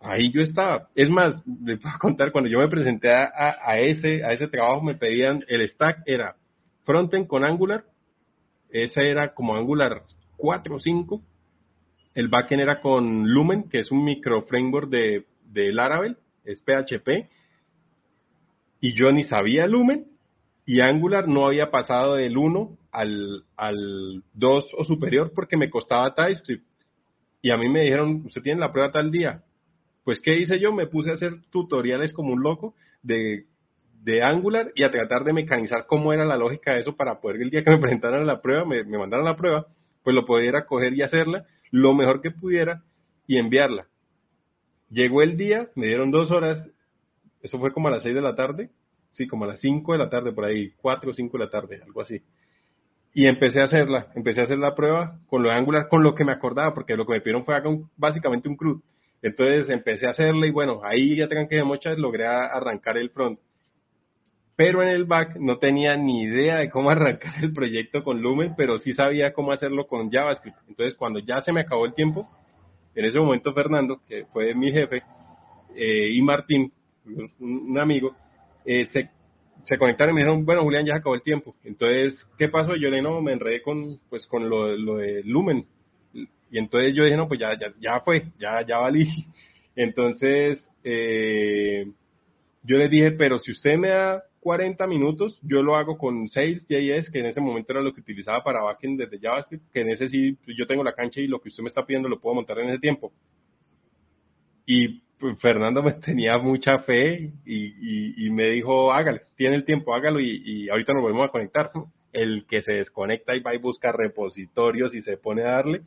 ahí yo estaba. Es más, les puedo contar, cuando yo me presenté a, ese, a ese trabajo me pedían, el stack era frontend con Angular, esa era como Angular 4 o 5. El backend era con Lumen, que es un micro framework de, de Laravel, es PHP. Y yo ni sabía Lumen. Y Angular no había pasado del 1 al, al 2 o superior porque me costaba TypeScript. Y a mí me dijeron, usted tiene la prueba tal día. Pues, ¿qué hice yo? Me puse a hacer tutoriales como un loco de de Angular y a tratar de mecanizar cómo era la lógica de eso para poder el día que me presentaran la prueba, me, me mandaran la prueba, pues lo pudiera coger y hacerla lo mejor que pudiera y enviarla. Llegó el día, me dieron dos horas, eso fue como a las seis de la tarde, sí, como a las cinco de la tarde, por ahí, cuatro o cinco de la tarde, algo así. Y empecé a hacerla, empecé a hacer la prueba con lo de Angular, con lo que me acordaba, porque lo que me pidieron fue acá básicamente un CRUD. Entonces empecé a hacerla y bueno, ahí ya tengan que de muchas logré arrancar el front pero en el back no tenía ni idea de cómo arrancar el proyecto con Lumen, pero sí sabía cómo hacerlo con JavaScript. Entonces, cuando ya se me acabó el tiempo, en ese momento Fernando, que fue mi jefe, eh, y Martín, un, amigo, eh, se, se, conectaron y me dijeron, bueno, Julián, ya se acabó el tiempo. Entonces, ¿qué pasó? Yo le no, me enredé con, pues, con lo, lo de Lumen. Y entonces yo dije, no, pues ya, ya, ya fue, ya, ya valí. Entonces, eh, yo le dije, pero si usted me da 40 minutos, yo lo hago con Sales.js, que en ese momento era lo que utilizaba para backend desde JavaScript, que en ese sí pues, yo tengo la cancha y lo que usted me está pidiendo lo puedo montar en ese tiempo. Y pues, Fernando me tenía mucha fe y, y, me dijo, hágale, tiene el tiempo, hágalo y, y ahorita nos volvemos a conectar. El que se desconecta y va y busca repositorios y se pone a darle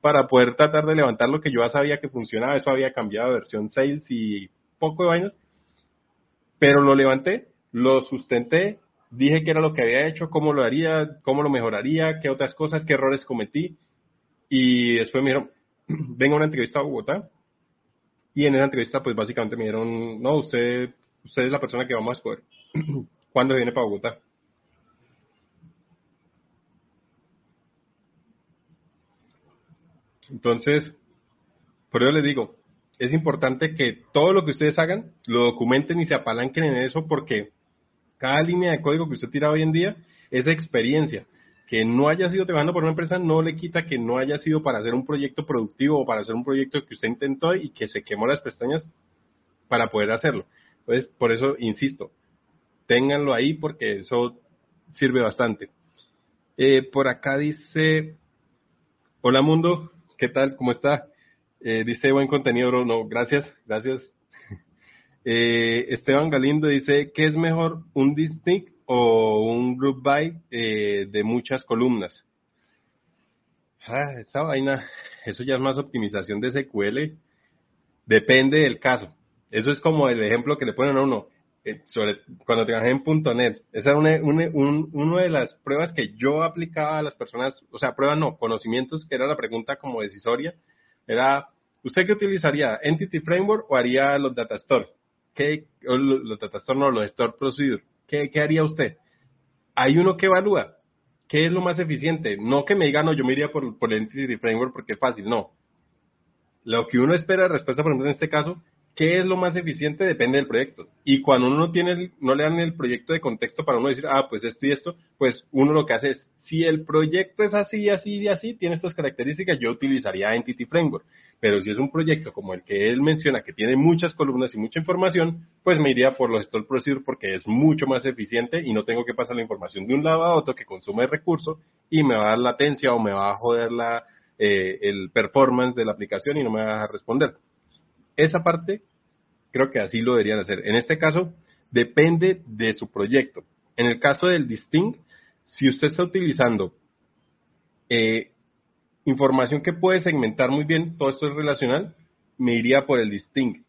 para poder tratar de levantar lo que yo ya sabía que funcionaba. Eso había cambiado de versión Sales y poco de años, pero lo levanté lo sustenté, dije qué era lo que había hecho, cómo lo haría, cómo lo mejoraría, qué otras cosas, qué errores cometí. Y después me dijeron, venga a una entrevista a Bogotá. Y en esa entrevista, pues básicamente me dijeron, no, usted, usted es la persona que vamos a escoger. ¿Cuándo viene para Bogotá? Entonces, por eso les digo, es importante que todo lo que ustedes hagan lo documenten y se apalanquen en eso porque cada línea de código que usted tira hoy en día es experiencia. Que no haya sido trabajando por una empresa no le quita que no haya sido para hacer un proyecto productivo o para hacer un proyecto que usted intentó y que se quemó las pestañas para poder hacerlo. Entonces, por eso insisto, ténganlo ahí porque eso sirve bastante. Eh, por acá dice, hola mundo, ¿qué tal? ¿Cómo está? Eh, dice buen contenido, no, gracias, gracias eh, Esteban Galindo dice, ¿qué es mejor, un distinct o un group by eh, de muchas columnas? Ah, esa vaina, eso ya es más optimización de SQL. Depende del caso. Eso es como el ejemplo que le ponen a uno. Eh, sobre, cuando trabajé en .NET, esa era una, una, de las pruebas que yo aplicaba a las personas, o sea, pruebas no, conocimientos, que era la pregunta como decisoria, era, ¿usted qué utilizaría? ¿Entity Framework o haría los data stores? ¿qué, los no, los store procedure, ¿qué, ¿qué haría usted? Hay uno que evalúa, ¿qué es lo más eficiente? No que me diga, no, yo me iría por, por el Entity Framework porque es fácil, no. Lo que uno espera de respuesta, por ejemplo, en este caso, ¿qué es lo más eficiente? Depende del proyecto. Y cuando uno no tiene, no le dan el proyecto de contexto para uno decir, ah, pues esto y esto, pues uno lo que hace es, si el proyecto es así, así y así, tiene estas características, yo utilizaría Entity Framework. Pero si es un proyecto como el que él menciona, que tiene muchas columnas y mucha información, pues me iría por los Store Procedure porque es mucho más eficiente y no tengo que pasar la información de un lado a otro que consume recursos y me va a dar latencia o me va a joder la, eh, el performance de la aplicación y no me va a responder. Esa parte creo que así lo deberían hacer. En este caso, depende de su proyecto. En el caso del Distinct, si usted está utilizando eh, información que puede segmentar muy bien, todo esto es relacional, me iría por el Distinct.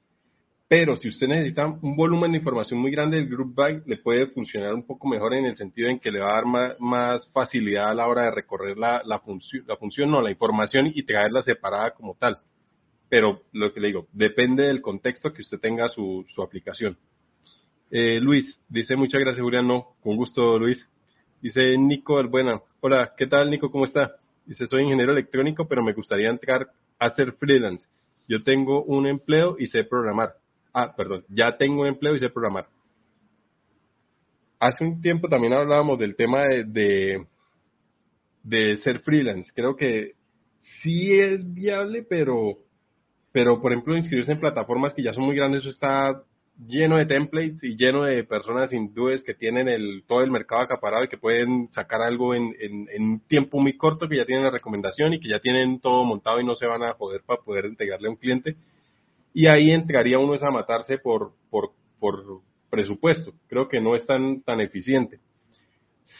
Pero si usted necesita un volumen de información muy grande, el Group By le puede funcionar un poco mejor en el sentido en que le va a dar más, facilidad a la hora de recorrer la, la, la función, no, la información y traerla separada como tal. Pero lo que le digo, depende del contexto que usted tenga su, su aplicación. Eh, Luis, dice muchas gracias Julián, no, con gusto Luis. Dice Nico del Buena, hola, ¿qué tal Nico? ¿Cómo está? Dice, soy ingeniero electrónico, pero me gustaría entrar a hacer freelance. Yo tengo un empleo y sé programar. Ah, perdón, ya tengo empleo y sé programar. Hace un tiempo también hablábamos del tema de, de, ser freelance. Creo que sí es viable, pero, pero por ejemplo, inscribirse en plataformas que ya son muy grandes, eso está lleno de templates y lleno de personas hindúes que tienen el, todo el mercado acaparado y que pueden sacar algo en, en, un tiempo muy corto, que ya tienen la recomendación y que ya tienen todo montado y no se van a joder para poder entregarle a un cliente y ahí entraría uno a matarse por, por, por presupuesto. Creo que no es tan, tan eficiente.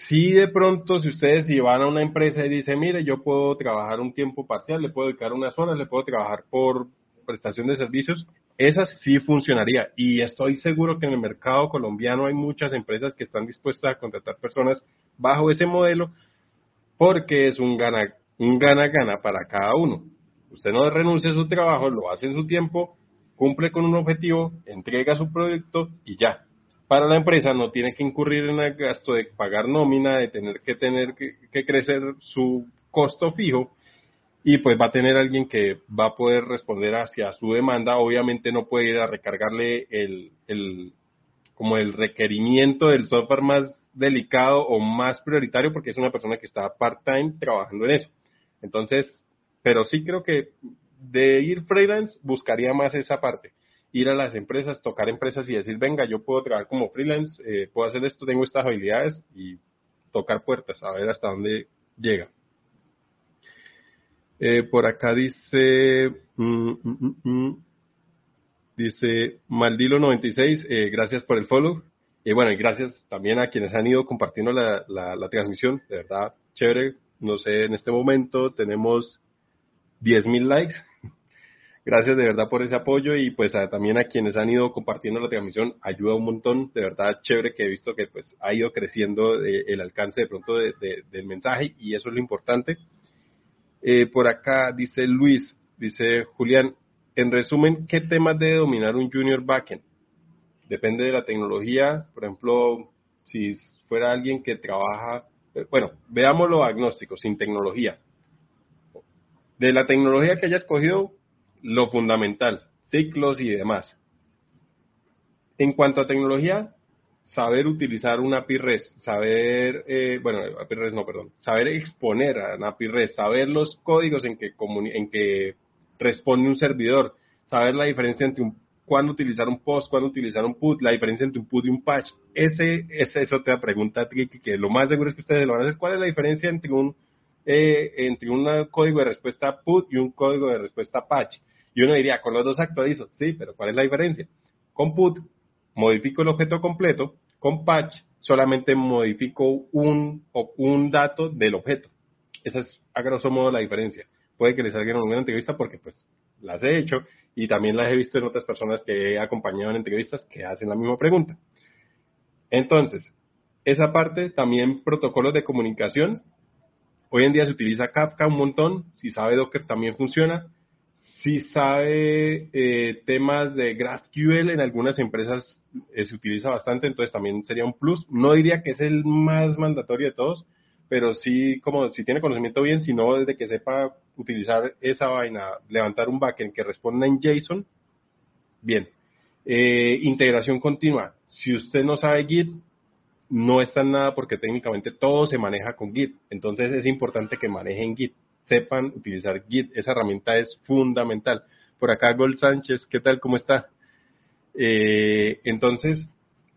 Si de pronto, si ustedes van a una empresa y dicen, mire, yo puedo trabajar un tiempo parcial, le puedo dedicar unas horas, le puedo trabajar por prestación de servicios, esas sí funcionaría. Y estoy seguro que en el mercado colombiano hay muchas empresas que están dispuestas a contratar personas bajo ese modelo porque es un gana, un gana-gana para cada uno. Usted no renuncia a su trabajo, lo hace en su tiempo, cumple con un objetivo, entrega su proyecto y ya. Para la empresa no tiene que incurrir en el gasto de pagar nómina, de tener que tener que, crecer su costo fijo y pues va a tener alguien que va a poder responder hacia su demanda. Obviamente no puede ir a recargarle el, el como el requerimiento del software más delicado o más prioritario porque es una persona que está part-time trabajando en eso. Entonces, pero sí creo que de ir freelance buscaría más esa parte. Ir a las empresas, tocar empresas y decir, venga, yo puedo trabajar como freelance, eh, puedo hacer esto, tengo estas habilidades y tocar puertas, a ver hasta dónde llega. Eh, por acá dice, mm, mm, mm, dice Maldilo96, eh, gracias por el follow. Y bueno, y gracias también a quienes han ido compartiendo la, la, transmisión, de verdad, chévere. No sé, en este momento tenemos 10.000 likes. Gracias de verdad por ese apoyo y pues también a quienes han ido compartiendo la transmisión, ayuda un montón, de verdad chévere que he visto que pues ha ido creciendo eh, el alcance de pronto del mensaje y eso es lo importante. Eh, por acá dice Luis, dice Julián, en resumen, ¿qué temas debe dominar un junior backend? Depende de la tecnología, por ejemplo, si fuera alguien que trabaja, eh, bueno, veámoslo agnóstico, sin tecnología de la tecnología que haya escogido, lo fundamental, ciclos y demás. En cuanto a tecnología, saber utilizar una API REST, saber, eh, bueno, API REST no, perdón, saber exponer a una API REST, saber los códigos en que, en que responde un servidor, saber la diferencia entre un, cuándo utilizar un post, cuándo utilizar un put, la diferencia entre un put y un patch. Ese, esa es otra pregunta tricky que lo más seguro es que ustedes lo van a hacer. ¿Cuál es la diferencia entre un eh, entre un código de respuesta put y un código de respuesta patch. Y uno diría, con los dos actualizo. Sí, pero ¿cuál es la diferencia? Con put modifico el objeto completo, con patch solamente modifico un, un dato del objeto. Esa es a grosso modo la diferencia. Puede que les salga en una entrevista porque pues las he hecho y también las he visto en otras personas que he acompañado en entrevistas que hacen la misma pregunta. Entonces, esa parte también protocolos de comunicación Hoy en día se utiliza Kafka un montón, si sabe Docker también funciona. Si sabe eh, temas de GraphQL, en algunas empresas eh, se utiliza bastante, entonces también sería un plus. No diría que es el más mandatorio de todos, pero sí, como si tiene conocimiento bien, si no, desde que sepa utilizar esa vaina, levantar un backend que responda en JSON, bien. Eh, integración continua. Si usted no sabe Git, no está en nada porque técnicamente todo se maneja con Git. Entonces es importante que manejen Git, sepan utilizar Git. Esa herramienta es fundamental. Por acá Gold Sánchez, ¿qué tal? ¿Cómo está? Eh, entonces,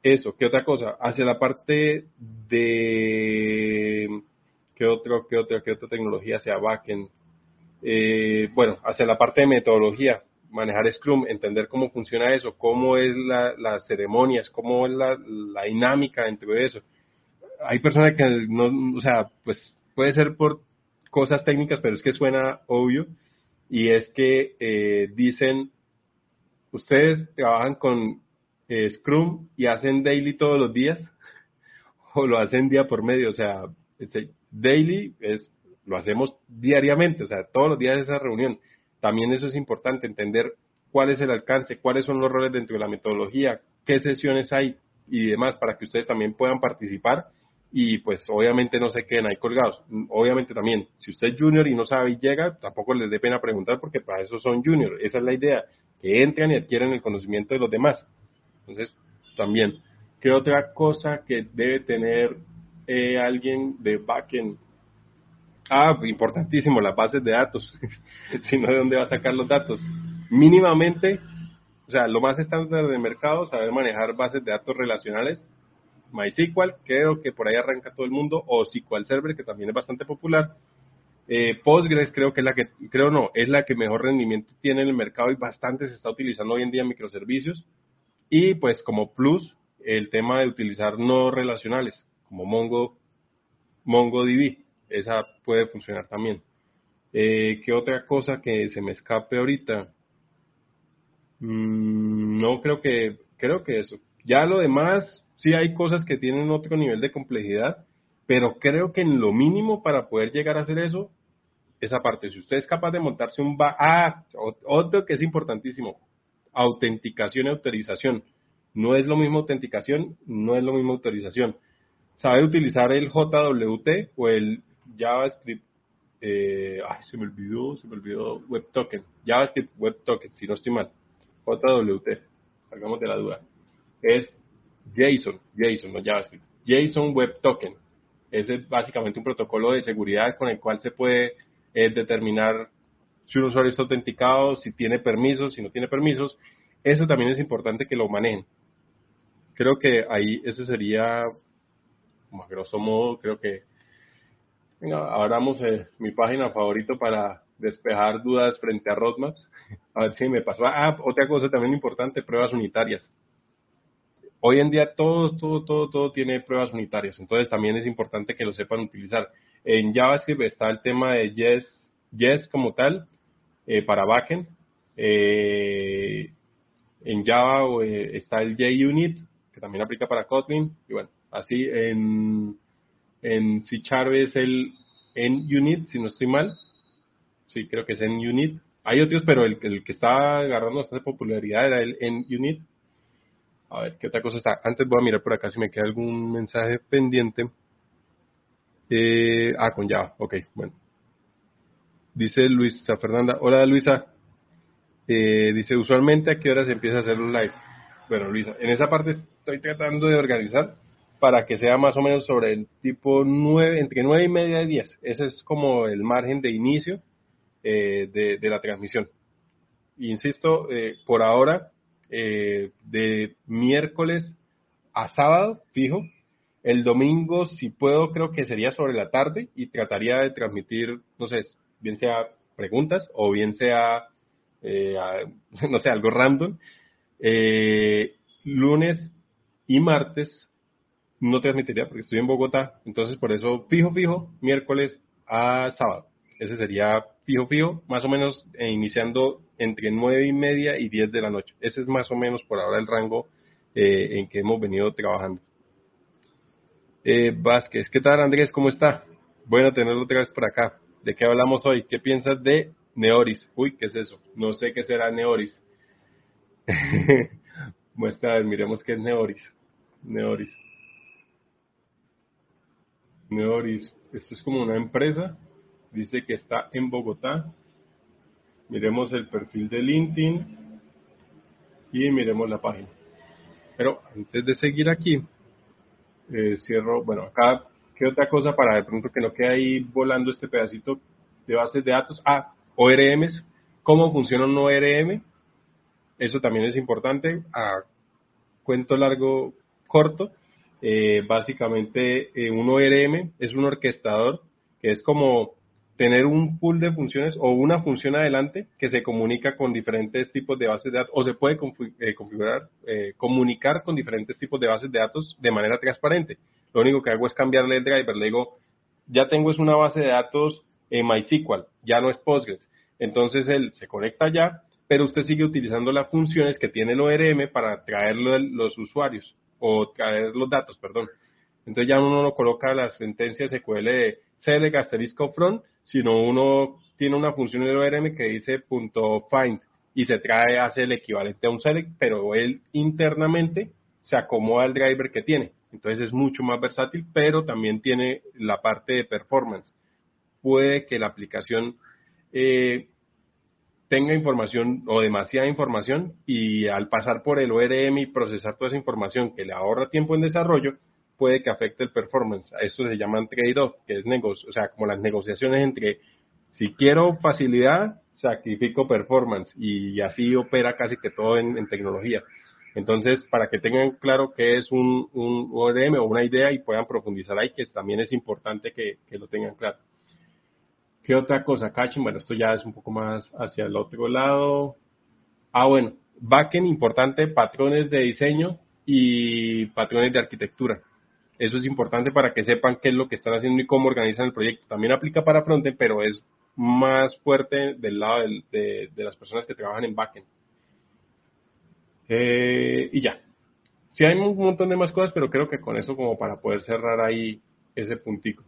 eso, ¿qué otra cosa? Hacia la parte de... ¿Qué, otro, qué, otra, qué otra tecnología sea backend? Eh, bueno, hacia la parte de metodología. manejar Scrum, entender cómo funciona eso, cómo es la, las ceremonias, cómo es la, la dinámica dentro de eso. Hay personas que no, o sea, pues puede ser por cosas técnicas, pero es que suena obvio, y es que eh, dicen, ustedes trabajan con eh, Scrum y hacen daily todos los días, o lo hacen día por medio, o sea, daily es, lo hacemos diariamente, o sea, todos los días esa reunión. También eso es importante, entender cuál es el alcance, cuáles son los roles dentro de la metodología, qué sesiones hay y demás para que ustedes también puedan participar y pues obviamente no se queden ahí colgados. Obviamente también, si usted es junior y no sabe y llega, tampoco les dé pena preguntar porque para eso son junior. Esa es la idea, que entren y adquieran el conocimiento de los demás. Entonces, también, ¿qué otra cosa que debe tener eh, alguien de backend? Ah, importantísimo, las bases de datos. si no, ¿de dónde va a sacar los datos? Mínimamente, o sea, lo más estándar del mercado, saber manejar bases de datos relacionales MySQL, creo que por ahí arranca todo el mundo, o SQL Server, que también es bastante popular. Eh, Postgres creo que es la que, creo no, es la que mejor rendimiento tiene en el mercado y bastante se está utilizando hoy en día en microservicios. Y pues como plus, el tema de utilizar no relacionales, como Mongo, MongoDB, esa puede funcionar también. Eh, ¿Qué otra cosa que se me escape ahorita? Mm, no creo que, creo que eso. Ya lo demás, sí hay cosas que tienen otro nivel de complejidad, pero creo que en lo mínimo para poder llegar a hacer eso, esa parte, si usted es capaz de montarse un... Ah, otro que es importantísimo, autenticación y autorización. No es lo mismo autenticación, no es lo mismo autorización. Sabe utilizar el JWT o el JavaScript, eh, ay, se me olvidó, se me olvidó, Web Token, JavaScript Web Token, si no estoy mal, JWT, salgamos de la duda. Es JSON, JSON, no JavaScript, JSON Web Token. Ese es básicamente un protocolo de seguridad con el cual se puede eh, determinar si un usuario está autenticado, si tiene permisos, si no tiene permisos. Eso también es importante que lo manejen. Creo que ahí ese sería, a grosso modo, creo que Venga, abramos eh, mi página favorito para despejar dudas frente a roadmaps. A ver si me pasó. Ah, otra cosa también importante, pruebas unitarias. Hoy en día todo, todo, todo, todo tiene pruebas unitarias, entonces también es importante que lo sepan utilizar. En JavaScript está el tema de Yes, como tal, eh, para backend. Eh, en Java eh, está el JUnit, que también aplica para Kotlin. Y bueno, así en, en C es el NUnit, si no estoy mal. Sí, creo que es NUnit. Hay otros, pero el, el que está agarrando bastante popularidad era el NUnit. A ver, ¿qué otra cosa está? Antes voy a mirar por acá si me queda algún mensaje pendiente. Eh, ah, con Java, ok, bueno. Dice Luisa Fernanda, hola Luisa. Eh, dice, usualmente a qué hora se empieza a hacer un live. Bueno, Luisa, en esa parte estoy tratando de organizar para que sea más o menos sobre el tipo 9, entre 9 y media y 10. Ese es como el margen de inicio eh, de, de, la transmisión. Insisto, eh, por ahora eh, de miércoles a sábado, fijo. El domingo, si puedo, creo que sería sobre la tarde y trataría de transmitir, no sé, bien sea preguntas o bien sea, eh, no sé, algo random. Eh, lunes y martes no transmitiría porque estoy en Bogotá, entonces por eso fijo, fijo, miércoles a sábado. Ese sería fijo, fijo, más o menos iniciando entre nueve y media y 10 de la noche. Ese es más o menos por ahora el rango eh, en que hemos venido trabajando. Eh, Vázquez, ¿qué tal Andrés? ¿Cómo está? Bueno tenerlo otra vez por acá. ¿De qué hablamos hoy? ¿Qué piensas de Neoris? Uy, ¿qué es eso? No sé qué será Neoris. Muestra, miremos qué es Neoris. Neoris. Neoris. Esto es como una empresa. Dice que está en Bogotá. Miremos el perfil de LinkedIn y miremos la página. Pero antes de seguir aquí, eh, cierro, bueno, acá, ¿qué otra cosa para de pronto que no quede ahí volando este pedacito de bases de datos? Ah, ORMs, ¿cómo funciona un ORM? Eso también es importante. A cuento largo, corto, eh, básicamente eh, un ORM es un orquestador que es como tener un pool de funciones o una función adelante que se comunica con diferentes tipos de bases de datos o se puede eh, configurar, eh, comunicar con diferentes tipos de bases de datos de manera transparente. Lo único que hago es cambiarle el driver. Le digo, ya tengo es una base de datos en MySQL, ya no es Postgres. Entonces él se conecta ya, pero usted sigue utilizando las funciones que tiene el ORM para traer los usuarios o traer los datos, perdón. Entonces ya uno no coloca las sentencias SQL de select asterisco front, sino uno tiene una función en ORM que dice punto .find y se trae, hace el equivalente a un select, pero él internamente se acomoda al driver que tiene. Entonces es mucho más versátil, pero también tiene la parte de performance. Puede que la aplicación eh, tenga información o demasiada información y al pasar por el ORM y procesar toda esa información que le ahorra tiempo en desarrollo, puede que afecte el performance. A eso se llama trade-off, que es negocio, o sea, como las negociaciones entre si quiero facilidad, sacrifico performance y así opera casi que todo en, tecnología. Entonces, para que tengan claro qué es un, un ORM o una idea y puedan profundizar ahí, que también es importante que lo tengan claro. ¿Qué otra cosa? Caching, bueno, esto ya es un poco más hacia el otro lado. Ah, bueno, backend importante, patrones de diseño y patrones de arquitectura. Eso es importante para que sepan qué es lo que están haciendo y cómo organizan el proyecto. También aplica para frontend, pero es más fuerte del lado de, las personas que trabajan en backend. Eh, y ya. Sí hay un montón de más cosas, pero creo que con eso como para poder cerrar ahí ese puntico.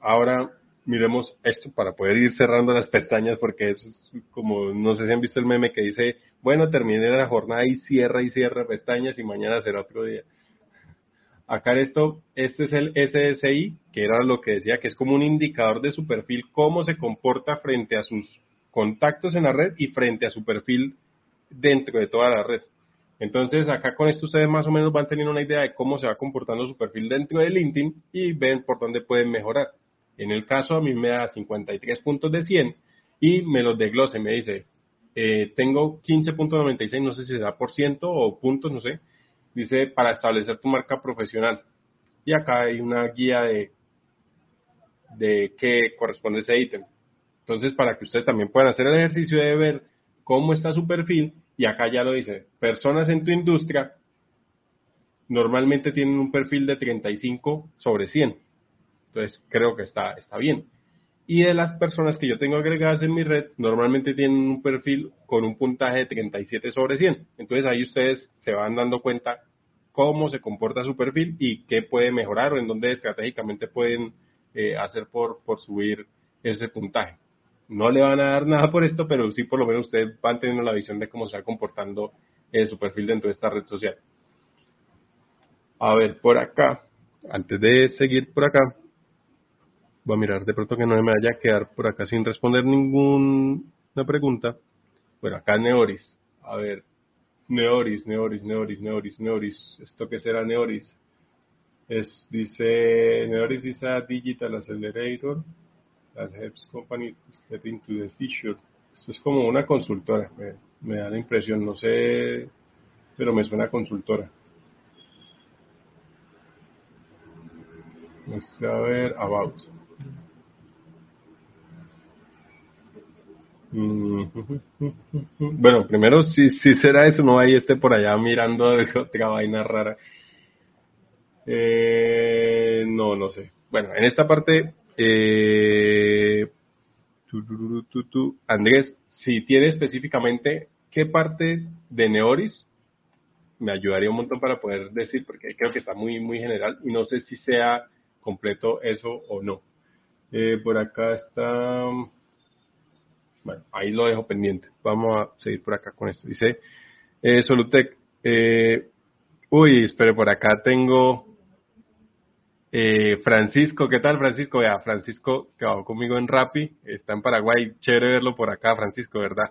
Ahora miremos esto para poder ir cerrando las pestañas porque es como, no sé si han visto el meme que dice, bueno, terminé la jornada y cierra y cierra pestañas y mañana será otro día. Acá esto, este es el SSI, que era lo que decía, que es como un indicador de su perfil, cómo se comporta frente a sus contactos en la red y frente a su perfil dentro de toda la red. Entonces, acá con esto ustedes más o menos van teniendo una idea de cómo se va comportando su perfil dentro de LinkedIn y ven por dónde pueden mejorar. En el caso a mí me da 53 puntos de 100 y me los desglose, me dice, eh, tengo 15.96, no sé si da por ciento o puntos, no sé. Dice, para establecer tu marca profesional. Y acá hay una guía de, de qué corresponde ese ítem. Entonces, para que ustedes también puedan hacer el ejercicio de ver cómo está su perfil, y acá ya lo dice, personas en tu industria normalmente tienen un perfil de 35 sobre 100 entonces, creo que está, está bien. Y de las personas que yo tengo agregadas en mi red, normalmente tienen un perfil con un puntaje de 37 sobre 100. Entonces, ahí ustedes se van dando cuenta cómo se comporta su perfil y qué puede mejorar o en dónde estratégicamente pueden eh, hacer por, por subir ese puntaje. No le van a dar nada por esto, pero sí por lo menos ustedes van teniendo la visión de cómo se va comportando eh, su perfil dentro de esta red social. A ver, por acá, antes de seguir por acá, Voy a mirar de pronto que no me vaya a quedar por acá sin responder ninguna pregunta. Bueno, acá Neoris. A ver, Neoris, Neoris, Neoris, Neoris, Neoris. ¿Esto qué será Neoris? Es, dice, Neoris is a digital accelerator that helps companies get into the issue. Esto es como una consultora, me, da la impresión, no sé, pero me suena consultora. Vamos a ver, about. Bueno, primero, si, si será eso, no hay este por allá mirando otra vaina rara. Eh, no, no sé. Bueno, en esta parte, eh, Andrés, si tiene específicamente qué parte de Neoris, me ayudaría un montón para poder decir, porque creo que está muy, muy general y no sé si sea completo eso o no. Eh, por acá está bueno, ahí lo dejo pendiente. Vamos a seguir por acá con esto. Dice eh, Solutec. Eh, uy, espere, por acá tengo eh, Francisco. ¿Qué tal, Francisco? Ya, Francisco va conmigo en Rappi. Está en Paraguay. Chévere verlo por acá, Francisco, ¿verdad?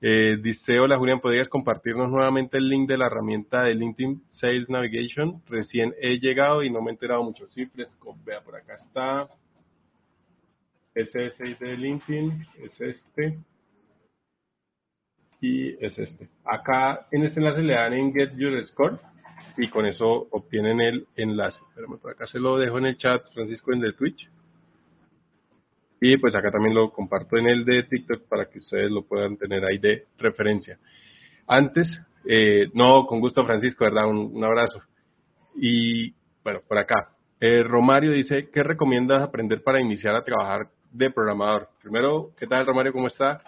Eh, dice, hola Julián, ¿podrías compartirnos nuevamente el link de la herramienta de LinkedIn Sales Navigation? Recién he llegado y no me he enterado mucho. Sí, Fresco, vea, por acá está. SS de LinkedIn es este y es este. Acá en este enlace le dan en Get Your Score y con eso obtienen el enlace. Espérame, por acá se lo dejo en el chat, Francisco, en el Twitch. Y pues acá también lo comparto en el de TikTok para que ustedes lo puedan tener ahí de referencia. Antes, eh, no, con gusto Francisco, ¿verdad? Un, un abrazo. Y bueno, por acá. Eh, Romario dice, ¿qué recomiendas aprender para iniciar a trabajar de programador? Primero, ¿qué tal Romario? ¿Cómo está?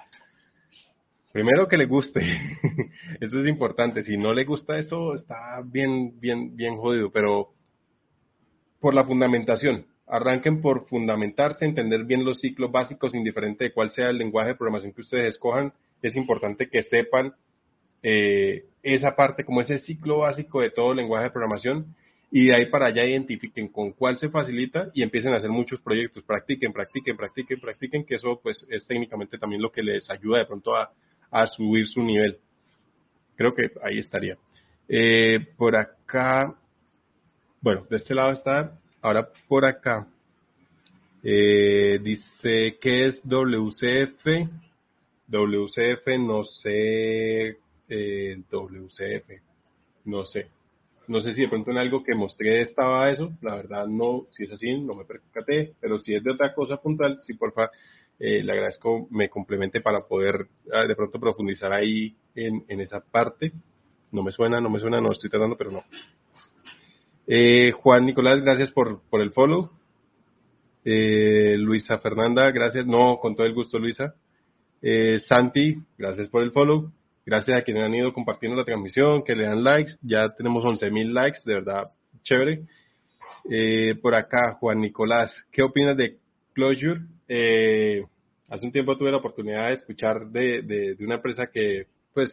Primero que le guste, eso es importante. Si no le gusta eso, está bien, bien, bien jodido. Pero por la fundamentación, arranquen por fundamentarse, entender bien los ciclos básicos, indiferente de cuál sea el lenguaje de programación que ustedes escojan. Es importante que sepan eh, esa parte, como ese ciclo básico de todo lenguaje de programación y de ahí para allá identifiquen con cuál se facilita y empiecen a hacer muchos proyectos, practiquen, practiquen, practiquen, practiquen, que eso pues es técnicamente también lo que les ayuda de pronto a, a subir su nivel. Creo que ahí estaría. Eh, por acá, bueno, de este lado está, ahora por acá, eh, dice, ¿qué es WCF? WCF, no sé, eh, WCF, no sé. No sé si de pronto en algo que mostré estaba eso, la verdad no, si es así, no me percaté, pero si es de otra cosa puntual, sí, porfa, eh, le agradezco me complemente para poder ah, de pronto profundizar ahí en, en, esa parte. No me suena, no me suena, no estoy tratando, pero no. Eh, Juan Nicolás, gracias por, por el follow. Eh, Luisa Fernanda, gracias. No, con todo el gusto, Luisa. Eh, Santi, gracias por el follow. Gracias a quienes han ido compartiendo la transmisión, que le dan likes. Ya tenemos 11.000 likes, de verdad, chévere. Eh, por acá, Juan Nicolás, ¿qué opinas de Closure? Eh, hace un tiempo tuve la oportunidad de escuchar de, de, de, una empresa que, pues,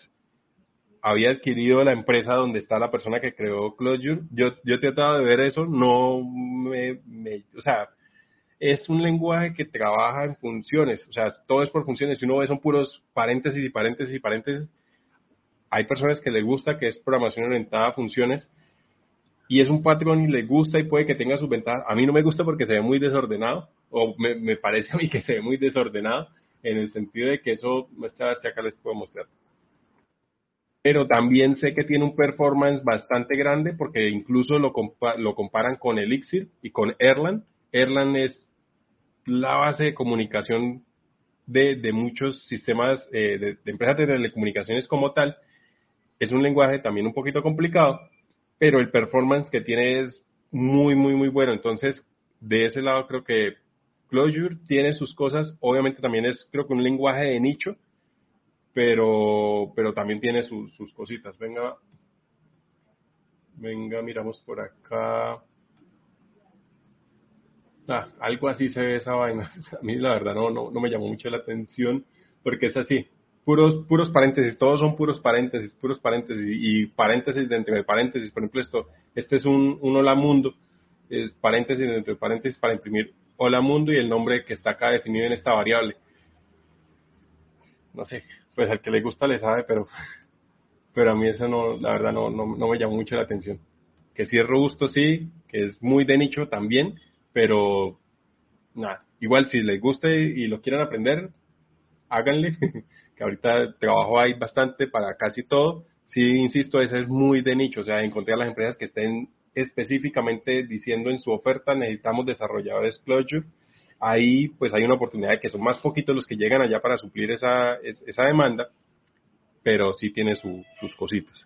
había adquirido la empresa donde está la persona que creó Closure. Yo, yo he tratado de ver eso, no me, me, o sea, es un lenguaje que trabaja en funciones, o sea, todo es por funciones. Si uno ve, son puros paréntesis y paréntesis y paréntesis. Hay personas que les gusta que es programación orientada a funciones y es un patrón y le gusta y puede que tenga sus ventajas. A mí no me gusta porque se ve muy desordenado, o me, me parece a mí que se ve muy desordenado, en el sentido de que eso, esta acá les puedo mostrar. Pero también sé que tiene un performance bastante grande porque incluso lo, compa lo comparan con Elixir y con Erlang. Erlang es la base de comunicación de, de muchos sistemas eh, de, empresas de telecomunicaciones como tal. Es un lenguaje también un poquito complicado, pero el performance que tiene es muy, muy, muy bueno. Entonces, de ese lado creo que Clojure tiene sus cosas. Obviamente también es, creo que un lenguaje de nicho, pero, pero también tiene sus cositas. Venga, venga, miramos por acá. Ah, algo así se ve esa vaina. A mí la verdad no, no, no me llamó mucho la atención porque es así, puros, puros paréntesis, todos son puros paréntesis, puros paréntesis y paréntesis dentro de paréntesis. Por ejemplo, esto, este es un, un hola mundo, es paréntesis dentro de paréntesis para imprimir hola mundo y el nombre que está acá definido en esta variable. No sé, pues al que le gusta le sabe, pero, pero a mí eso no, la verdad no, no, no me llamó mucho la atención. Que sí es robusto, sí, que es muy de nicho también, pero nada, igual si les guste y lo quieren aprender, háganle, que ahorita trabajo hay bastante para casi todo. Sí, insisto, ese es muy de nicho, o sea, encontrar las empresas que estén específicamente diciendo en su oferta necesitamos desarrolladores Clojure. Ahí pues hay una oportunidad de que son más poquitos los que llegan allá para suplir esa, esa demanda, pero sí tiene su, sus cositas.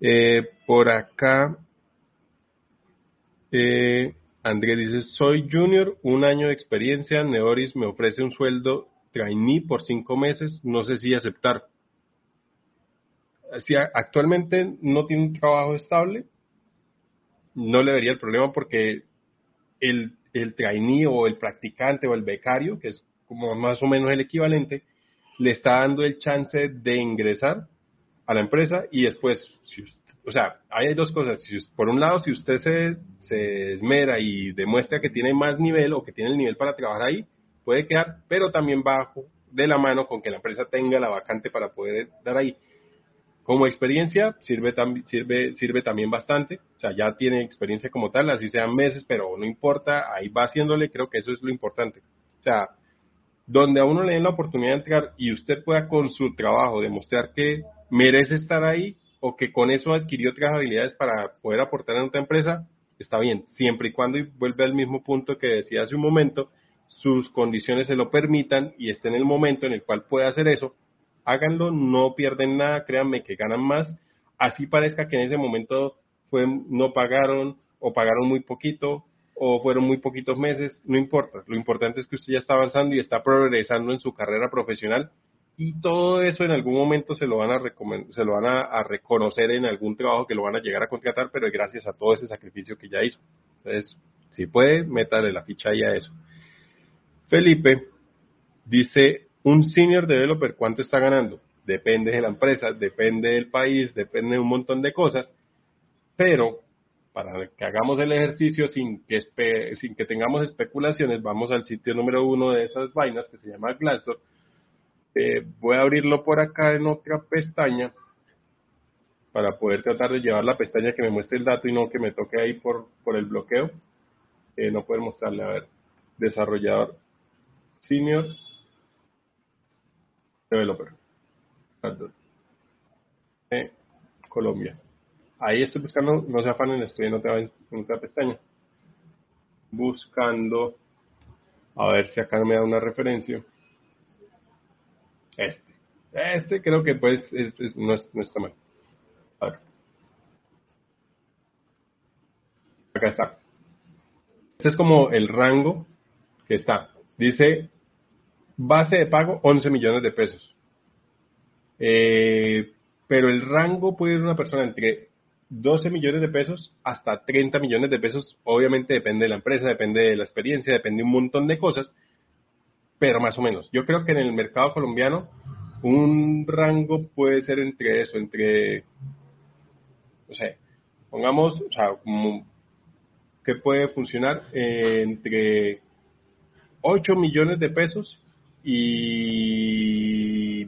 Eh, por acá, eh, Andrés dice, soy junior, un año de experiencia, Neoris me ofrece un sueldo trainee por cinco meses, no sé si aceptar. Si actualmente no tiene un trabajo estable, no le vería el problema porque el, el trainee o el practicante o el becario, que es como más o menos el equivalente, le está dando el chance de ingresar a la empresa y después, o sea, hay dos cosas. Por un lado, si usted se, se esmera y demuestra que tiene más nivel o que tiene el nivel para trabajar ahí, puede quedar, pero también bajo de la mano con que la empresa tenga la vacante para poder dar ahí. Como experiencia sirve, sirve, sirve también bastante, o sea, ya tiene experiencia como tal, así sean meses, pero no importa, ahí va haciéndole, creo que eso es lo importante. O sea, donde a uno le den la oportunidad de entrar y usted pueda con su trabajo demostrar que merece estar ahí o que con eso adquirió otras habilidades para poder aportar en otra empresa, está bien, siempre y cuando y vuelve al mismo punto que decía hace un momento, sus condiciones se lo permitan y esté en el momento en el cual puede hacer eso, háganlo, no pierden nada, créanme que ganan más, así parezca que en ese momento fue, no pagaron o pagaron muy poquito o fueron muy poquitos meses, no importa, lo importante es que usted ya está avanzando y está progresando en su carrera profesional y todo eso en algún momento se lo van a se lo van a, reconocer en algún trabajo que lo van a llegar a contratar, pero gracias a todo ese sacrificio que ya hizo. Entonces, si puede, métale la ficha ahí a eso. Felipe dice, un senior developer, ¿cuánto está ganando? Depende de la empresa, depende del país, depende de un montón de cosas, pero para que hagamos el ejercicio sin que, sin que tengamos especulaciones, vamos al sitio número uno de esas vainas que se llama Glassdoor. Eh, voy a abrirlo por acá en otra pestaña para poder tratar de llevar la pestaña que me muestre el dato y no que me toque ahí por, por el bloqueo. Eh, no puede mostrarle, a ver, desarrollador senior developer. Eh, Colombia. Ahí estoy buscando, no se afanen, estoy en otra, en otra pestaña. Buscando, a ver si acá me da una referencia. Este. Este creo que pues no, está mal. Acá está. Este es como el rango que está. Dice base de pago 11 millones de pesos. Eh, pero el rango puede ir una persona entre 12 millones de pesos hasta 30 millones de pesos. Obviamente depende de la empresa, depende de la experiencia, depende de un montón de cosas, pero más o menos. Yo creo que en el mercado colombiano un rango puede ser entre eso, entre, o sea, pongamos, o sea, como que puede funcionar entre 8 millones de pesos y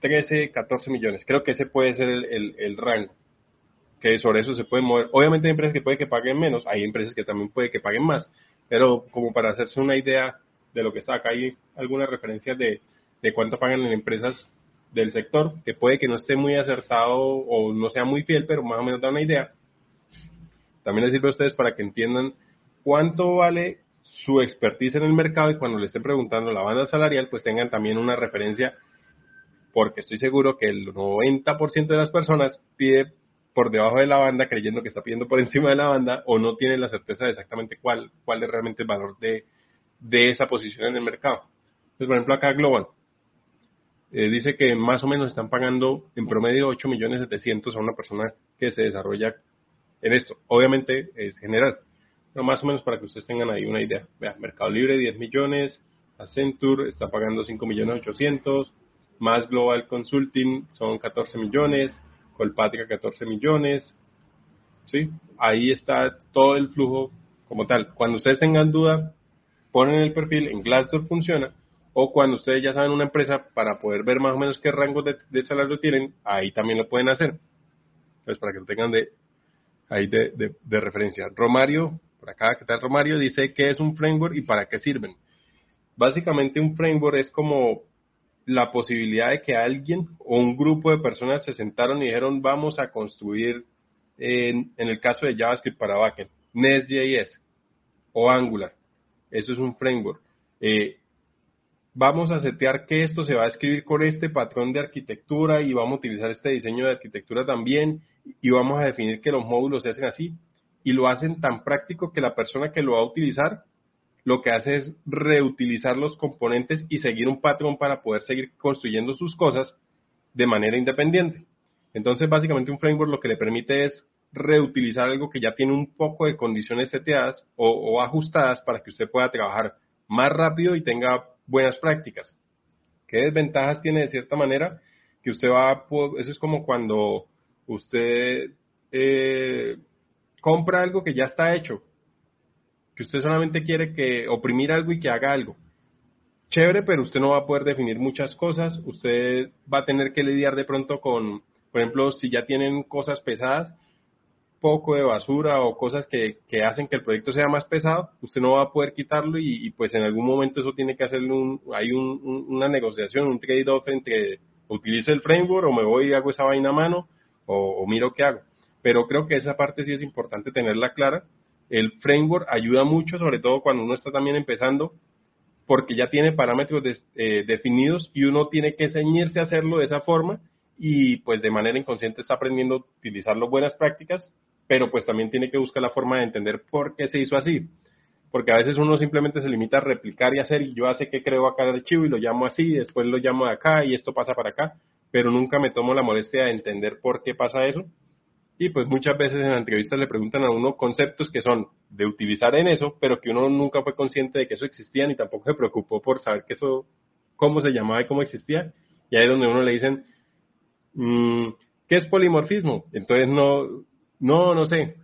13, 14 millones. Creo que ese puede ser el, el rango que sobre eso se puede mover. Obviamente hay empresas que puede que paguen menos, hay empresas que también puede que paguen más, pero como para hacerse una idea de lo que está acá, hay algunas referencias de, de cuánto pagan en empresas del sector, que puede que no esté muy acertado o no sea muy fiel, pero más o menos da una idea. También les sirve a ustedes para que entiendan cuánto vale su expertise en el mercado y cuando le estén preguntando la banda salarial, pues tengan también una referencia, porque estoy seguro que el 90% de las personas pide por debajo de la banda creyendo que está pidiendo por encima de la banda o no tiene la certeza de exactamente cuál, cuál es realmente el valor de, de esa posición en el mercado. Entonces, por ejemplo, acá Global eh, dice que más o menos están pagando en promedio 8 millones 700 a una persona que se desarrolla en esto. Obviamente es general, pero más o menos para que ustedes tengan ahí una idea. Vea, Mercado Libre 10 millones, Accenture está pagando 5 millones 800, más Global Consulting son 14 millones, Colpatria 14 millones, ¿sí? Ahí está todo el flujo como tal. Cuando ustedes tengan duda, ponen el perfil, en Glassdoor funciona, o cuando ustedes ya saben una empresa para poder ver más o menos qué rango de, salario tienen, ahí también lo pueden hacer. Pues para que lo tengan de ahí de, de, referencia. Romario, por acá, ¿qué tal Romario? Dice que es un framework y para qué sirven. Básicamente un framework es como la posibilidad de que alguien o un grupo de personas se sentaron y dijeron vamos a construir, en, en el caso de JavaScript para backend, Nest.js o Angular. Eso es un framework. Eh, vamos a setear que esto se va a escribir con este patrón de arquitectura y vamos a utilizar este diseño de arquitectura también y vamos a definir que los módulos se hacen así y lo hacen tan práctico que la persona que lo va a utilizar lo que hace es reutilizar los componentes y seguir un patrón para poder seguir construyendo sus cosas de manera independiente. Entonces, básicamente un framework lo que le permite es reutilizar algo que ya tiene un poco de condiciones seteadas o, ajustadas para que usted pueda trabajar más rápido y tenga buenas prácticas. ¿Qué desventajas tiene de cierta manera? Que usted va, a, eso es como cuando usted eh, compra algo que ya está hecho que usted solamente quiere que oprimir algo y que haga algo. Chévere, pero usted no va a poder definir muchas cosas. Usted va a tener que lidiar de pronto con, por ejemplo, si ya tienen cosas pesadas, poco de basura o cosas que, que hacen que el proyecto sea más pesado, usted no va a poder quitarlo y, pues en algún momento eso tiene que hacerle un, hay un, una negociación, un trade-off entre utilizo el framework o me voy y hago esa vaina a mano o, o miro qué hago. Pero creo que esa parte sí es importante tenerla clara el framework ayuda mucho, sobre todo cuando uno está también empezando, porque ya tiene parámetros eh, definidos y uno tiene que ceñirse a hacerlo de esa forma y pues de manera inconsciente está aprendiendo a utilizar las buenas prácticas, pero pues también tiene que buscar la forma de entender por qué se hizo así. Porque a veces uno simplemente se limita a replicar y hacer, y yo hace que creo acá el archivo y lo llamo así, después lo llamo de acá y esto pasa para acá, pero nunca me tomo la molestia de entender por qué pasa eso. Y pues muchas veces en la entrevista le preguntan a uno conceptos que son de utilizar en eso, pero que uno nunca fue consciente de que eso existía ni tampoco se preocupó por saber que eso, cómo se llamaba y cómo existía. Y ahí es donde uno le dicen, Mm, ¿qué es polimorfismo? Entonces no, no, no sé.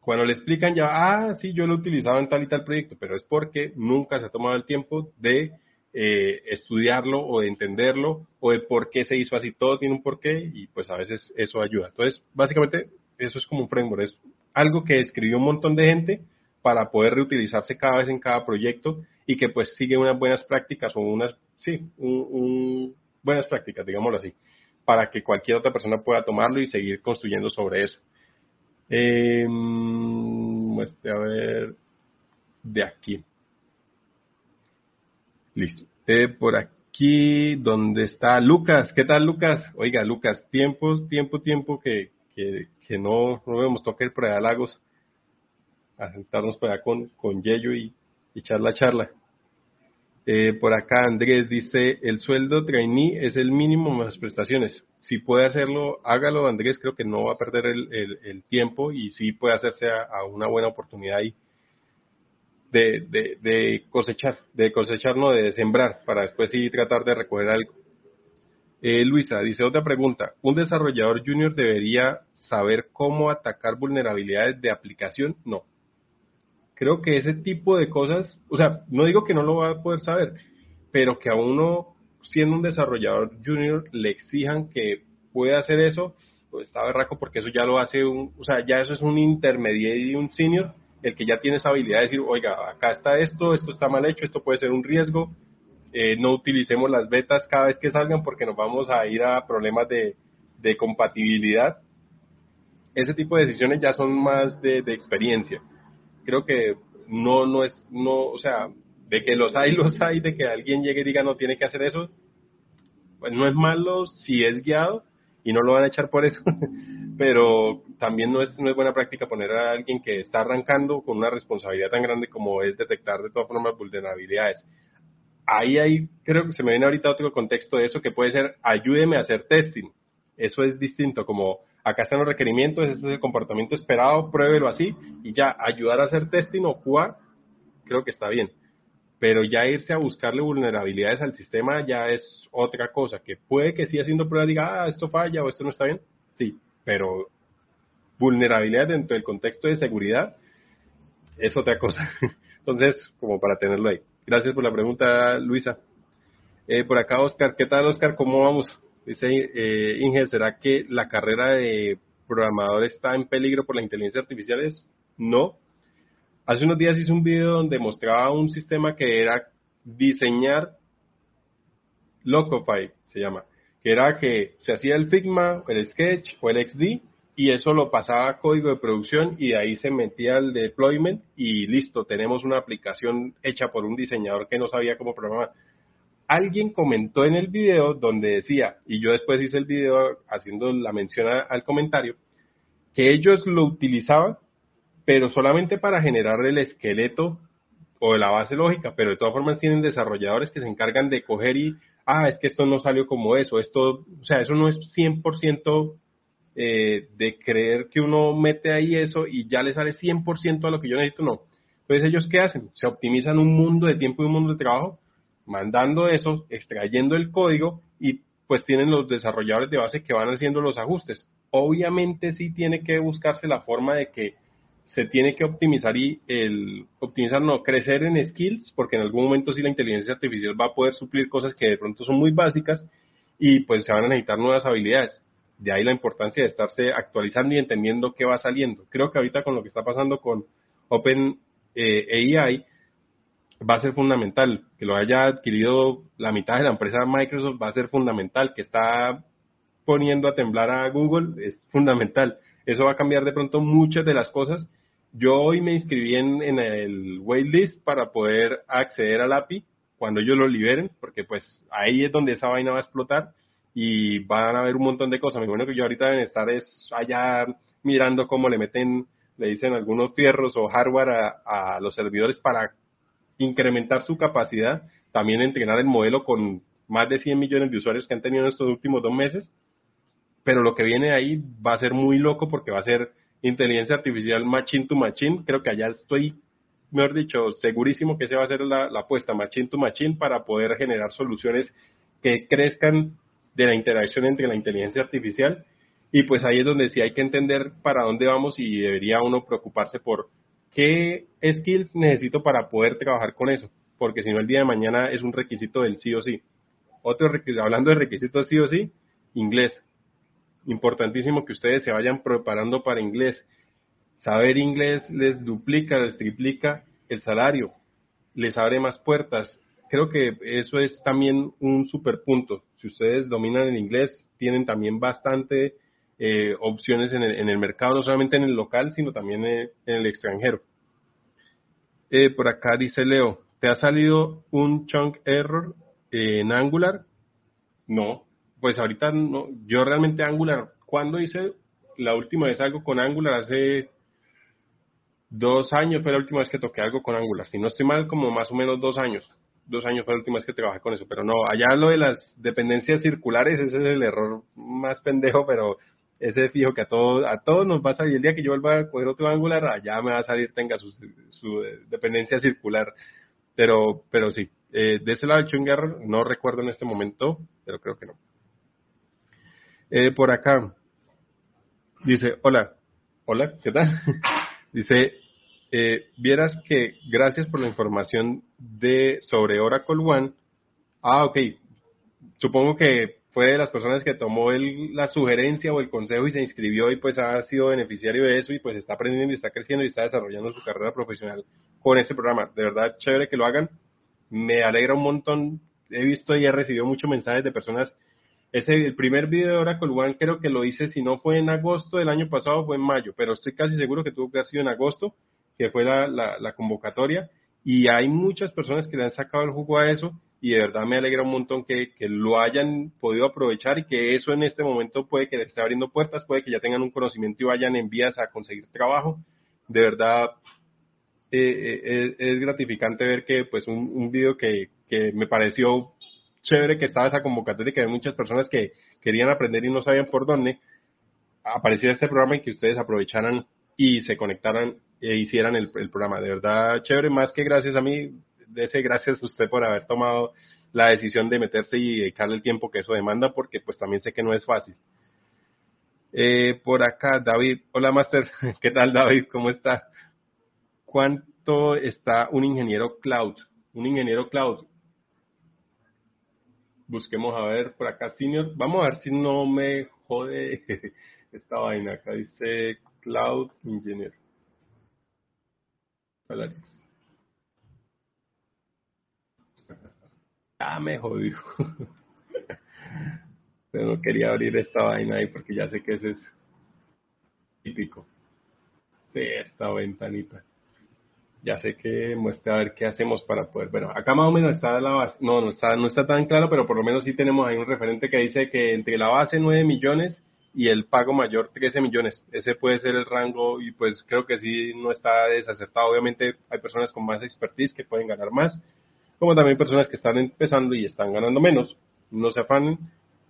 Cuando le explican ya, ah, sí, yo lo he utilizado en tal y tal proyecto, pero es porque nunca se ha tomado el tiempo de eh, estudiarlo o de entenderlo o de por qué se hizo así. Todo tiene un porqué y pues a veces eso ayuda. Entonces, básicamente, eso es como un framework, es algo que escribió un montón de gente para poder reutilizarse cada vez en cada proyecto y que pues sigue unas buenas prácticas o unas, sí, un, buenas prácticas, digámoslo así para que cualquier otra persona pueda tomarlo y seguir construyendo sobre eso. Eh, a ver, de aquí. Listo. Eh, por aquí, donde está Lucas. ¿Qué tal, Lucas? Oiga, Lucas, tiempo, tiempo, tiempo que, que, que no, no vemos toque ir por allá Lagos a sentarnos por con, con Yello y, y charla, charla. Eh, por acá Andrés dice, el sueldo trainee es el mínimo más prestaciones. Si puede hacerlo, hágalo Andrés, creo que no va a perder el, tiempo y sí puede hacerse a, una buena oportunidad ahí de, cosechar, de cosechar, no de sembrar, para después sí tratar de recoger algo. Eh, Luisa dice otra pregunta, ¿un desarrollador junior debería saber cómo atacar vulnerabilidades de aplicación? No, creo que ese tipo de cosas, o sea, no digo que no lo va a poder saber, pero que a uno, siendo un desarrollador junior, le exijan que pueda hacer eso, pues está berraco porque eso ya lo hace un, o sea, ya eso es un intermediario y un senior, el que ya tiene esa habilidad de decir, oiga, acá está esto, esto está mal hecho, esto puede ser un riesgo, eh, no utilicemos las betas cada vez que salgan porque nos vamos a ir a problemas de, de compatibilidad. Ese tipo de decisiones ya son más de, de experiencia creo que no, no es, no, o sea, de que los hay, los hay, de que alguien llegue y diga no tiene que hacer eso, pues no es malo si es guiado y no lo van a echar por eso, pero también no es, no es buena práctica poner a alguien que está arrancando con una responsabilidad tan grande como es detectar de todas formas vulnerabilidades. Ahí hay, creo que se me viene ahorita otro contexto de eso que puede ser ayúdeme a hacer testing. Eso es distinto, como acá están los requerimientos, este es el comportamiento esperado, pruébelo así y ya ayudar a hacer testing o jugar, creo que está bien. Pero ya irse a buscarle vulnerabilidades al sistema ya es otra cosa, que puede que sí haciendo pruebas diga, ah, esto falla o esto no está bien, sí, pero vulnerabilidad dentro del contexto de seguridad es otra cosa. Entonces, como para tenerlo ahí. Gracias por la pregunta, Luisa. Eh, por acá, Oscar, ¿qué tal, Oscar? ¿Cómo vamos? Dice eh, Inge, ¿será que la carrera de programador está en peligro por la inteligencia artificial? No. Hace unos días hice un video donde mostraba un sistema que era diseñar Locofy, se llama, que era que se hacía el Figma, el Sketch o el XD y eso lo pasaba a código de producción y de ahí se metía el deployment y listo, tenemos una aplicación hecha por un diseñador que no sabía cómo programar. Alguien comentó en el video donde decía, y yo después hice el video haciendo la mención al comentario, que ellos lo utilizaban, pero solamente para generar el esqueleto o la base lógica, pero de todas formas tienen desarrolladores que se encargan de coger y, ah, es que esto no salió como eso, esto, o sea, eso no es 100% eh, de creer que uno mete ahí eso y ya le sale 100% a lo que yo necesito, no. Entonces ellos qué hacen? Se optimizan un mundo de tiempo y un mundo de trabajo mandando eso, extrayendo el código y pues tienen los desarrolladores de base que van haciendo los ajustes. Obviamente sí tiene que buscarse la forma de que se tiene que optimizar y el optimizar no crecer en skills porque en algún momento sí la inteligencia artificial va a poder suplir cosas que de pronto son muy básicas y pues se van a necesitar nuevas habilidades. De ahí la importancia de estarse actualizando y entendiendo qué va saliendo. Creo que ahorita con lo que está pasando con Open eh, AI va a ser fundamental. Que lo haya adquirido la mitad de la empresa Microsoft va a ser fundamental. Que está poniendo a temblar a Google es fundamental. Eso va a cambiar de pronto muchas de las cosas Yo hoy me inscribí en, en el waitlist para poder acceder al API cuando ellos lo liberen, porque pues ahí es donde esa vaina va a explotar y van a haber un montón de cosas. Me imagino que yo ahorita deben estar es allá mirando cómo le meten, le dicen algunos fierros o hardware a, a los servidores para incrementar su capacidad, también entrenar el modelo con más de 100 millones de usuarios que han tenido en estos últimos dos meses, pero lo que viene ahí va a ser muy loco porque va a ser inteligencia artificial machine to machine, creo que allá estoy, mejor dicho, segurísimo que esa va a ser la, la apuesta machine to machine para poder generar soluciones que crezcan de la interacción entre la inteligencia artificial y pues ahí es donde sí hay que entender para dónde vamos y debería uno preocuparse por qué skills necesito para poder trabajar con eso, porque si no el día de mañana es un requisito del sí o sí. Otro hablando de requisitos sí o sí, inglés. Importantísimo que ustedes se vayan preparando para inglés. Saber inglés les duplica, les triplica el salario, les abre más puertas. Creo que eso es también un super punto. Si ustedes dominan el inglés, tienen también bastante eh, opciones en el, en el, mercado, no solamente en el local, sino también en, en el extranjero. Eh, por acá dice Leo, ¿te ha salido un chunk error en Angular? No, pues ahorita no. Yo realmente Angular, cuando hice la última vez algo con Angular? Hace dos años fue la última vez que toqué algo con Angular. Si no estoy mal, como más o menos dos años. Dos años fue la última vez que trabajé con eso. Pero no, allá lo de las dependencias circulares, ese es el error más pendejo, pero ese fijo que a todos, a todos nos va a salir. El día que yo vuelva a coger otro Angular, allá me va a salir, tenga su, su dependencia circular. Pero, pero sí, eh, de ese lado de Chungar no recuerdo en este momento, pero creo que no. Eh, por acá, dice, hola, hola, ¿qué tal? dice, eh, vieras que gracias por la información de sobre Oracle One. Ah, ok. Supongo que fue de las personas que tomó el, la sugerencia o el consejo y se inscribió y pues ha sido beneficiario de eso y pues está aprendiendo y está creciendo y está desarrollando su carrera profesional con este programa. De verdad, chévere que lo hagan. Me alegra un montón. He visto y he recibido muchos mensajes de personas. Ese, el primer video de Oracle One creo que lo hice, si no fue en agosto del año pasado, fue en mayo, pero estoy casi seguro que tuvo que haber sido en agosto, que fue la, la, la convocatoria. Y hay muchas personas que le han sacado el jugo a eso y de verdad me alegra un montón que, que, lo hayan podido aprovechar y que eso en este momento puede que les esté abriendo puertas, puede que ya tengan un conocimiento y vayan en vías a conseguir trabajo. De verdad eh, eh, es, gratificante ver que pues un, un video que, que me pareció chévere que estaba esa convocatoria y que hay muchas personas que querían aprender y no sabían por dónde, apareciera este programa y que ustedes aprovecharan y se conectaran e hicieran el, el programa. De verdad, chévere, más que gracias a mí, de ese gracias a usted por haber tomado la decisión de meterse y dedicarle el tiempo que eso demanda, porque pues también sé que no es fácil. Eh, por acá, David. Hola, Master. ¿Qué tal, David? ¿Cómo está? ¿Cuánto está un ingeniero cloud? Un ingeniero cloud. Busquemos a ver por acá, senior. Vamos a ver si no me jode esta vaina. Acá dice cloud engineer. Salarios. Ah, me jodió. Pero no quería abrir esta vaina ahí porque ya sé que ese es típico. Sí, esta ventanita. Ya sé que muestra a ver qué hacemos para poder. Bueno, acá más o menos está la base. No, no está, no está tan claro, pero por lo menos sí tenemos ahí un referente que dice que entre la base 9 millones y el pago mayor 13 millones. Ese puede ser el rango y pues creo que sí no está desacertado. Obviamente hay personas con más expertise que pueden ganar más como también personas que están empezando y están ganando menos, no se afanen,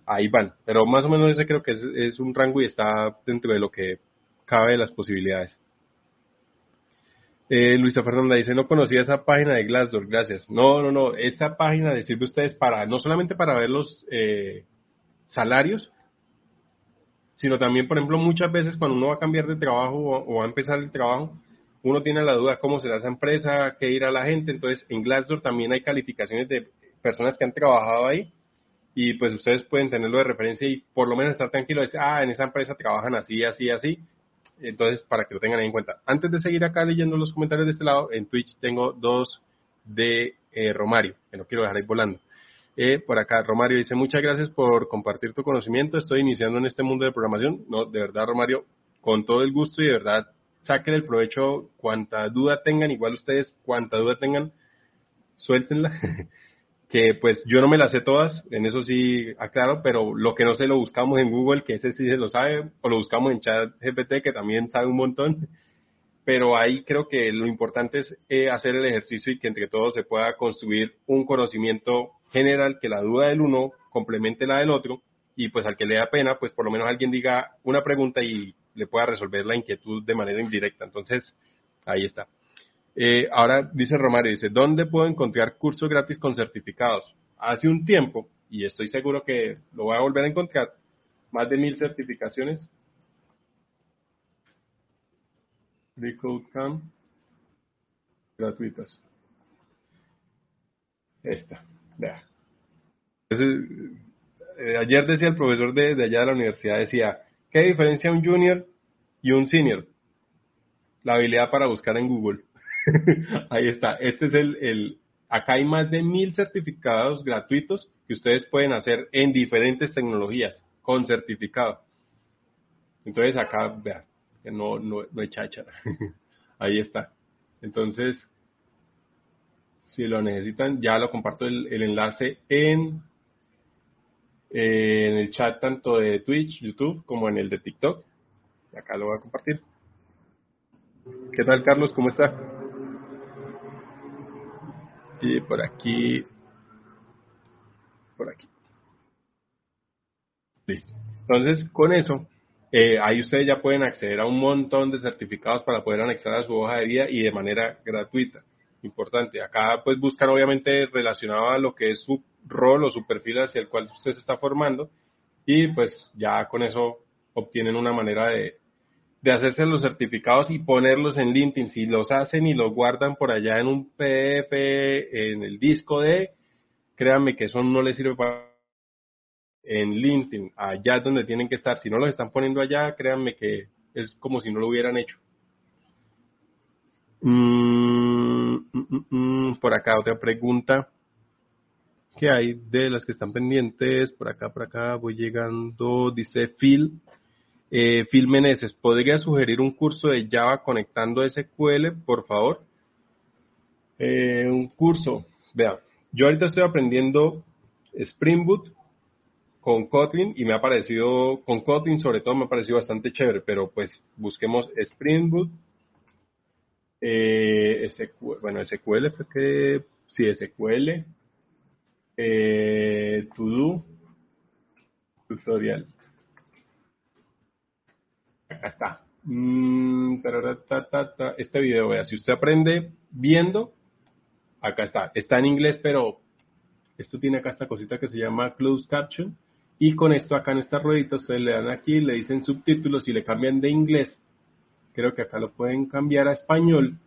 ahí van. Pero más o menos ese creo que es, es un rango y está dentro de lo que cabe de las posibilidades. Eh, Luisa Fernanda dice, no conocía esa página de Glassdoor, gracias. No, no, no, esa página le sirve a ustedes para, no solamente para ver los eh, salarios, sino también, por ejemplo, muchas veces cuando uno va a cambiar de trabajo o, va a empezar el trabajo, uno tiene la duda cómo será esa empresa, qué irá la gente. Entonces, en Glassdoor también hay calificaciones de personas que han trabajado ahí y pues ustedes pueden tenerlo de referencia y por lo menos estar tranquilos, decir, ah, en esa empresa trabajan así, así, así. Entonces, para que lo tengan en cuenta. Antes de seguir acá leyendo los comentarios de este lado, en Twitch tengo dos de eh, Romario, que no quiero dejar ahí volando. Eh, por acá, Romario dice, muchas gracias por compartir tu conocimiento. Estoy iniciando en este mundo de programación. No, de verdad, Romario, con todo el gusto y de verdad saquen el provecho cuanta duda tengan, igual ustedes cuanta duda tengan, suéltenla. que pues yo no me las sé todas, en eso sí aclaro, pero lo que no sé lo buscamos en Google, que ese sí se lo sabe, o lo buscamos en chat GPT, que también sabe un montón. Pero ahí creo que lo importante es eh, hacer el ejercicio y que entre todos se pueda construir un conocimiento general, que la duda del uno complemente la del otro, y pues al que le da pena, pues por lo menos alguien diga una pregunta y le pueda resolver la inquietud de manera indirecta. Entonces, ahí está. Eh, ahora dice Romario, dice, ¿dónde puedo encontrar cursos gratis con certificados? Hace un tiempo, y estoy seguro que lo voy a volver a encontrar, más de mil certificaciones. Cam gratuitas. Esta, vea. Eh, ayer decía el profesor de, de allá de la universidad, decía, ¿qué diferencia un junior y un senior? La habilidad para buscar en Google. Ahí está. Este es el, el, acá hay más de mil certificados gratuitos que ustedes pueden hacer en diferentes tecnologías con certificado. Entonces acá, vean, no, no, no hay cháchara. Ahí está. Entonces, si lo necesitan, ya lo comparto el, el enlace en, en el chat tanto de Twitch, YouTube, como en el de TikTok. Acá lo voy a compartir. ¿Qué tal, Carlos? ¿Cómo está? Y por aquí, por aquí. Listo. Entonces, con eso, eh, ahí ustedes ya pueden acceder a un montón de certificados para poder anexar a su hoja de vida y de manera gratuita. Importante. Acá pues buscan obviamente relacionado a lo que es su rol o su perfil hacia el cual usted se está formando y pues ya con eso obtienen una manera de, de hacerse los certificados y ponerlos en LinkedIn. Si los hacen y los guardan por allá en un PDF, en el disco de, créanme que eso no les sirve para en LinkedIn, allá es donde tienen que estar. Si no los están poniendo allá, créanme que es como si no lo hubieran hecho. Mm, mm, mm, por acá otra pregunta. ¿Qué hay de las que están pendientes? Por acá, por acá voy llegando. Dice Phil. Eh, Phil ¿podría sugerir un curso de Java conectando SQL, por favor? Eh, un curso, vea, yo ahorita estoy aprendiendo Spring Boot con Kotlin y me ha parecido, con Kotlin sobre todo me ha parecido bastante chévere, pero pues busquemos Spring Boot, eh, SQL, bueno, SQL fue que, sí, SQL, eh, To Do, tutorial acá está. Mm, este video, vea, si usted aprende viendo, acá está. Está en inglés, pero esto tiene acá esta cosita que se llama closed caption. Y con esto acá en esta ruedita ustedes le dan aquí, le dicen subtítulos y le cambian de inglés. Creo que acá lo pueden cambiar a español.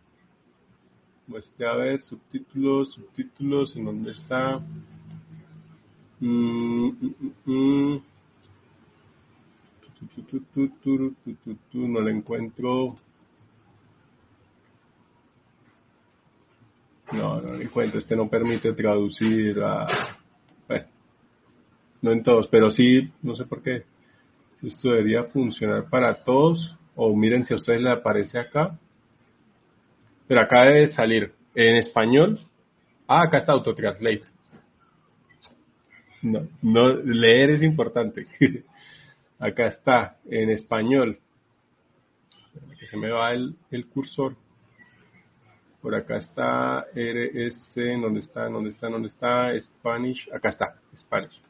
Muestre a ver, subtítulos, subtítulos, ¿en dónde está? Mm, mm, no lo encuentro. No, no lo encuentro. Este no permite traducir a... Bueno, no en todos, pero sí, no sé por qué. Esto debería funcionar para todos. O miren si a ustedes le aparece acá. Pero acá debe salir en español. Ah, acá está Autotranslate. No, no, leer es importante. Acá está, en español. Que se me va el, cursor. Por acá está RS, ¿dónde está? ¿Dónde está? ¿Dónde está? Spanish. Acá está, Spanish.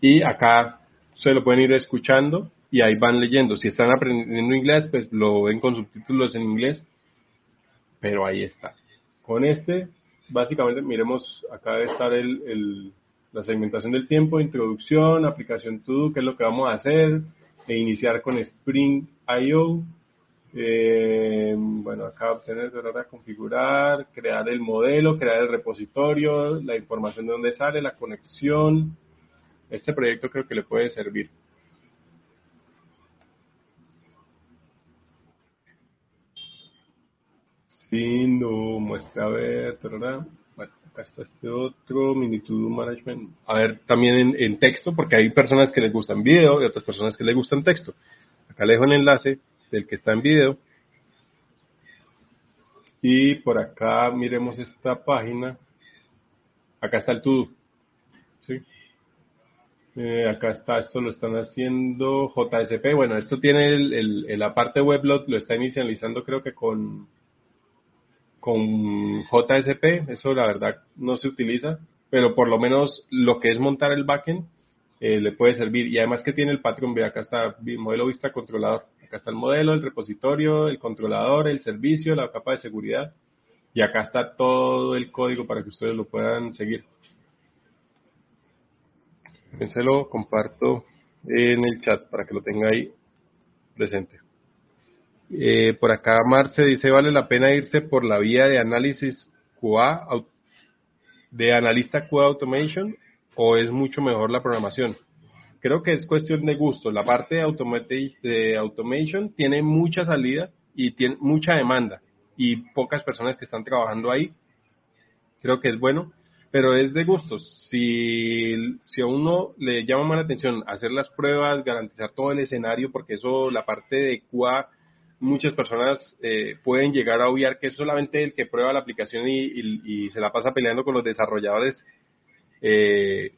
Y acá se lo pueden ir escuchando y ahí van leyendo. Si están aprendiendo inglés, pues lo ven con subtítulos en inglés. Pero ahí está. Con este, básicamente, miremos, acá debe estar el la segmentación del tiempo, introducción, aplicación to qué es lo que vamos a hacer, e iniciar con Spring IO. Eh, bueno, acá obtener, configurar, crear el modelo, crear el repositorio, la información de dónde sale, la conexión. Este proyecto creo que le puede servir. No, muestra a ver, ¿verdad? Acá está este otro, Mini To Do Management. A ver, también en, texto, porque hay personas que les gustan video y otras personas que les gustan texto. Acá le dejo el enlace del que está en video. Y por acá miremos esta página. Acá está el todo. ¿sí? Eh, acá está, esto lo están haciendo JSP. Bueno, esto tiene el, el, la parte web, lo, está inicializando creo que con, con JSP. Eso la verdad no se utiliza, pero por lo menos lo que es montar el backend eh, le puede servir. Y además que tiene el Patreon, ve acá está el modelo vista controlador. Acá está el modelo, el repositorio, el controlador, el servicio, la capa de seguridad. Y acá está todo el código para que ustedes lo puedan seguir se lo comparto en el chat para que lo tenga ahí presente. Eh, por acá Marce dice, ¿vale la pena irse por la vía de análisis QA, de analista QA Automation o es mucho mejor la programación? Creo que es cuestión de gusto. La parte de, de automation tiene mucha salida y tiene mucha demanda y pocas personas que están trabajando ahí. Creo que es bueno pero es de gustos. Si, si a uno le llama más la atención hacer las pruebas, garantizar todo el escenario, porque eso, la parte de QA, muchas personas eh, pueden llegar a obviar que es solamente el que prueba la aplicación y, y, se la pasa peleando con los desarrolladores. Eh,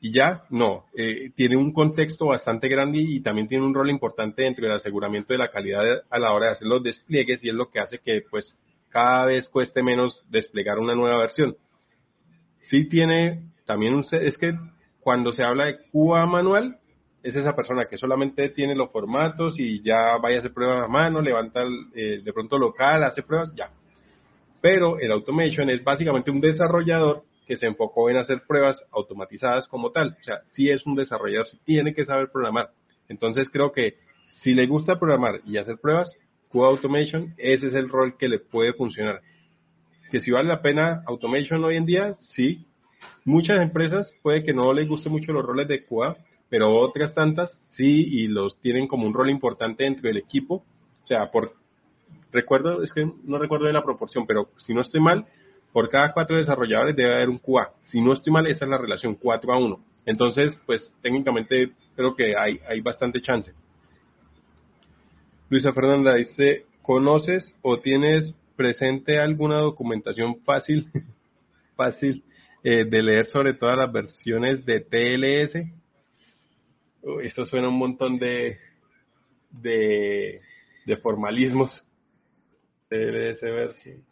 y ya, no, eh, tiene un contexto bastante grande y, también tiene un rol importante dentro del aseguramiento de la calidad a la hora de hacer los despliegues y es lo que hace que pues cada vez cueste menos desplegar una nueva versión sí tiene también un... Es que cuando se habla de QA manual, es esa persona que solamente tiene los formatos y ya vaya a hacer pruebas a mano, levanta eh, de pronto local, hace pruebas, ya. Pero el automation es básicamente un desarrollador que se enfocó en hacer pruebas automatizadas como tal. O sea, si es un desarrollador, tiene que saber programar. Entonces creo que si le gusta programar y hacer pruebas, QA Automation, ese es el rol que le puede funcionar que si vale la pena automation hoy en día, sí. Muchas empresas puede que no les guste mucho los roles de QA, pero otras tantas sí y los tienen como un rol importante dentro del equipo. O sea, por recuerdo, es que no recuerdo de la proporción, pero si no estoy mal, por cada cuatro desarrolladores debe haber un QA. Si no estoy mal, esa es la relación 4 a 1. Entonces, pues técnicamente creo que hay, hay bastante chance. Luisa Fernanda dice, ¿conoces o tienes presente alguna documentación fácil, fácil eh, de leer sobre todas las versiones de TLS. Esto suena un montón de, de, de formalismos. TLS versión.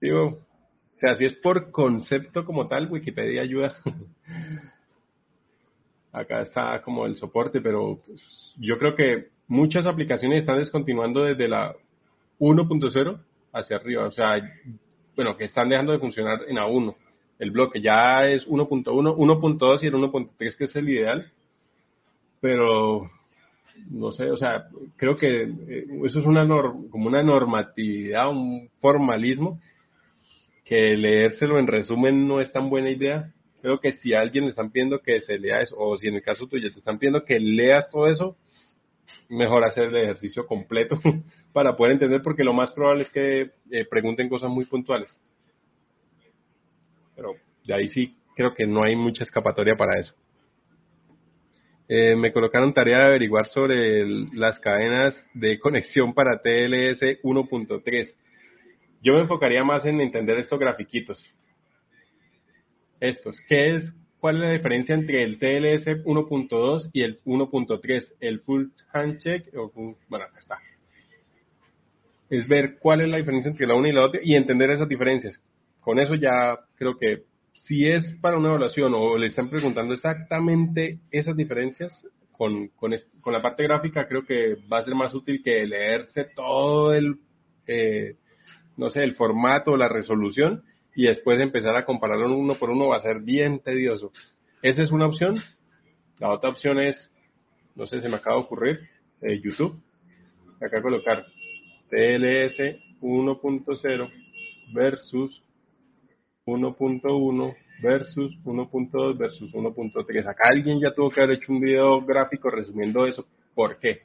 Digo, o sea, si es por concepto como tal, Wikipedia ayuda. Acá está como el soporte, pero yo creo que muchas aplicaciones están descontinuando desde la 1.0 hacia arriba, o sea, bueno, que están dejando de funcionar en A1. El bloque ya es 1.1, 1.2 y el 1.3 que es el ideal, pero no sé, o sea, creo que eh, eso es una como una normatividad, un formalismo que leérselo en resumen no es tan buena idea. Creo que si alguien le están pidiendo que se lea eso, o si en el caso tuyo te están pidiendo que leas todo eso, mejor hacer el ejercicio completo para poder entender, porque lo más probable es que eh, pregunten cosas muy puntuales. De ahí sí creo que no hay mucha escapatoria para eso. Eh, me colocaron tarea de averiguar sobre las cadenas de conexión para TLS 1.3. Yo me enfocaría más en entender estos grafiquitos. Estos. ¿Qué es cuál es la diferencia entre el TLS 1.2 y el 1.3, el full handshake, bueno, acá está. Es ver cuál es la diferencia entre la una y la otra y entender esas diferencias. Con eso ya creo que si es para una evaluación o le están preguntando exactamente esas diferencias, con, con, con la parte gráfica creo que va a ser más útil que leerse todo el, eh, no sé, el formato, la resolución, y después empezar a compararlo uno por uno va a ser bien tedioso. Esa es una opción. La otra opción es, no sé, se me acaba de ocurrir, eh, YouTube. Acá colocar TLS 1.0 versus 1.1 versus 1.2 versus 1.3. Acá alguien ya tuvo que haber hecho un video gráfico resumiendo eso. ¿Por qué?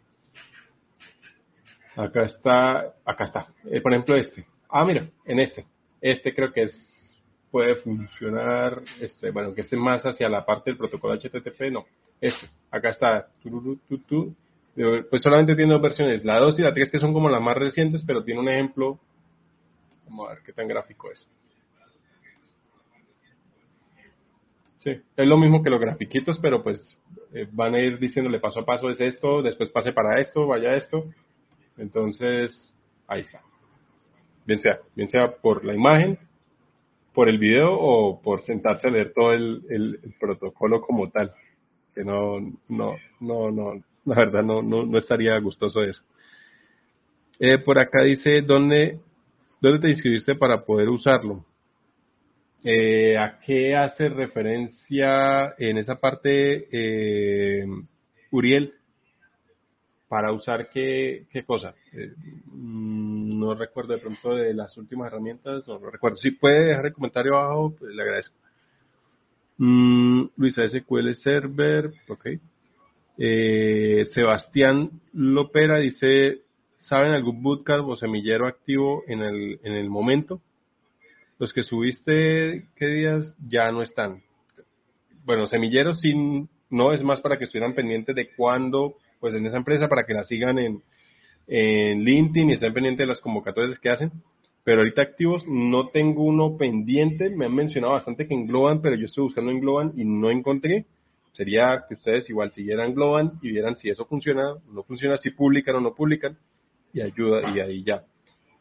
Acá está, acá está. Eh, por ejemplo, este. Ah, mira, en este este creo que es puede funcionar, este, bueno, que esté más hacia la parte del protocolo HTTP, no. Este, acá está, pues solamente tiene dos versiones, la 2 y la 3 que son como las más recientes, pero tiene un ejemplo, vamos a ver qué tan gráfico es. Es lo mismo que los grafiquitos, pero pues eh, van a ir diciéndole paso a paso es esto, después pase para esto, vaya esto. Entonces, ahí está. Bien sea, bien sea por la imagen, por el video o por sentarse a leer todo el, el, protocolo como tal. Que no, no, no, no, la verdad no, no, no estaría gustoso eso. Eh, por acá dice, ¿dónde, ¿dónde te inscribiste para poder usarlo? Eh, ¿A qué hace referencia en esa parte eh, Uriel? ¿Para usar qué, qué cosa? Eh, mm, no recuerdo de pronto de las últimas herramientas, no lo recuerdo. Si puede dejar el comentario abajo, pues le agradezco. Mm, Luisa SQL Server, ok. Eh, Sebastián Lopera dice, ¿saben algún bootcamp o semillero activo en el, en el momento? Los que subiste, ¿qué días? Ya no están. Bueno, semilleros sin, no es más para que estuvieran pendientes de cuándo, pues en esa empresa, para que la sigan en, en LinkedIn y estén pendientes de las convocatorias que hacen. Pero ahorita activos no tengo uno pendiente. Me han mencionado bastante que engloban, pero yo estoy buscando en Globan y no encontré. Sería que ustedes igual siguieran Globan y vieran si eso funciona, no funciona, si publican o no publican y ayuda y ahí ya.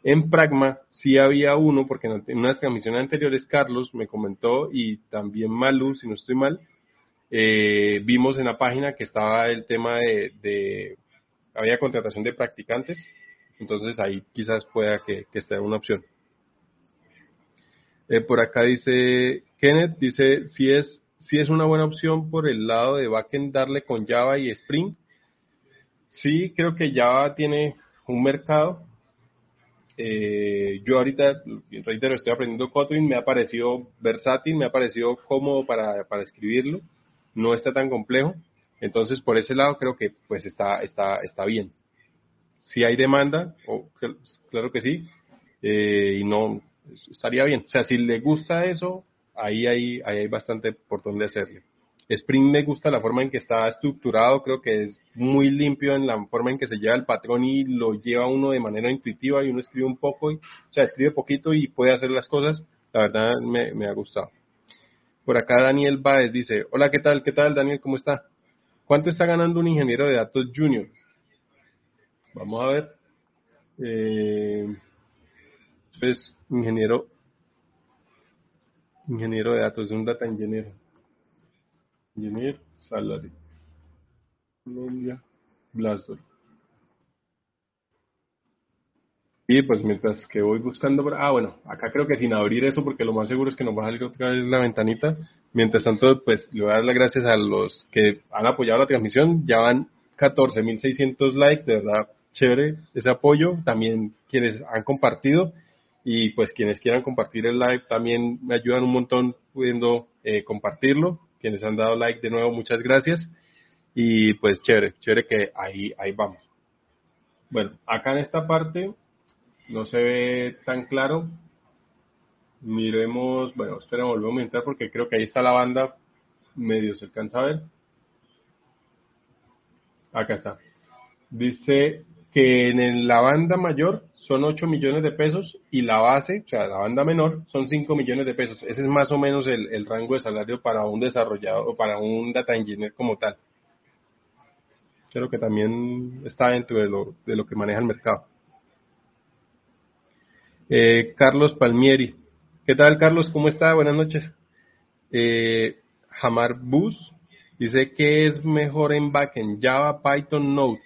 En Pragma sí había uno, porque en unas transmisiones anteriores Carlos me comentó y también Malu, si no estoy mal, eh, vimos en la página que estaba el tema de, había contratación de practicantes, entonces ahí quizás pueda que, que esté una opción. Eh, por acá dice Kenneth, dice si es, si es una buena opción por el lado de backend darle con Java y Spring. Sí, creo que Java tiene un mercado, eh, yo ahorita, reitero, estoy aprendiendo Kotlin, me ha parecido versátil, me ha parecido cómodo para, para escribirlo, no está tan complejo, entonces por ese lado creo que pues está, está, está bien. Si hay demanda, o claro que sí, eh, y no, estaría bien. O sea, si le gusta eso, ahí hay, ahí hay bastante por donde hacerle. Spring me gusta la forma en que está estructurado, creo que es muy limpio en la forma en que se lleva el patrón y lo lleva uno de manera intuitiva y uno escribe un poco, o sea, escribe poquito y puede hacer las cosas. La verdad me, ha gustado. Por acá Daniel Baez dice, hola, ¿qué tal? ¿Qué tal, Daniel? ¿Cómo está? ¿Cuánto está ganando un ingeniero de datos junior? Vamos a ver. Eh, pues, ingeniero, ingeniero de datos, un data engineer. Engineer Salary. Colombia, Blastor. Y pues mientras que voy buscando, ah bueno, acá creo que sin abrir eso porque lo más seguro es que nos va a salir otra vez la ventanita. Mientras tanto, pues le voy a dar las gracias a los que han apoyado la transmisión. Ya van 14.600 likes, de verdad chévere ese apoyo. También quienes han compartido y pues quienes quieran compartir el live también me ayudan un montón pudiendo eh, compartirlo. Quienes han dado like de nuevo, muchas gracias. Y pues chévere, chévere que ahí, ahí vamos. Bueno, acá en esta parte no se ve tan claro. Miremos, bueno, espera, volvemos a entrar porque creo que ahí está la banda, medio se alcanza a ver. Acá está. Dice que en la banda mayor son 8 millones de pesos y la base, o sea, la banda menor, son 5 millones de pesos. Ese es más o menos el, el rango de salario para un desarrollador o para un data engineer como tal creo que también está dentro de lo, de lo que maneja el mercado. Eh, Carlos Palmieri. ¿Qué tal, Carlos? ¿Cómo está? Buenas noches. Eh, Hamar Bus dice que es mejor en backend, Java, Python, Node.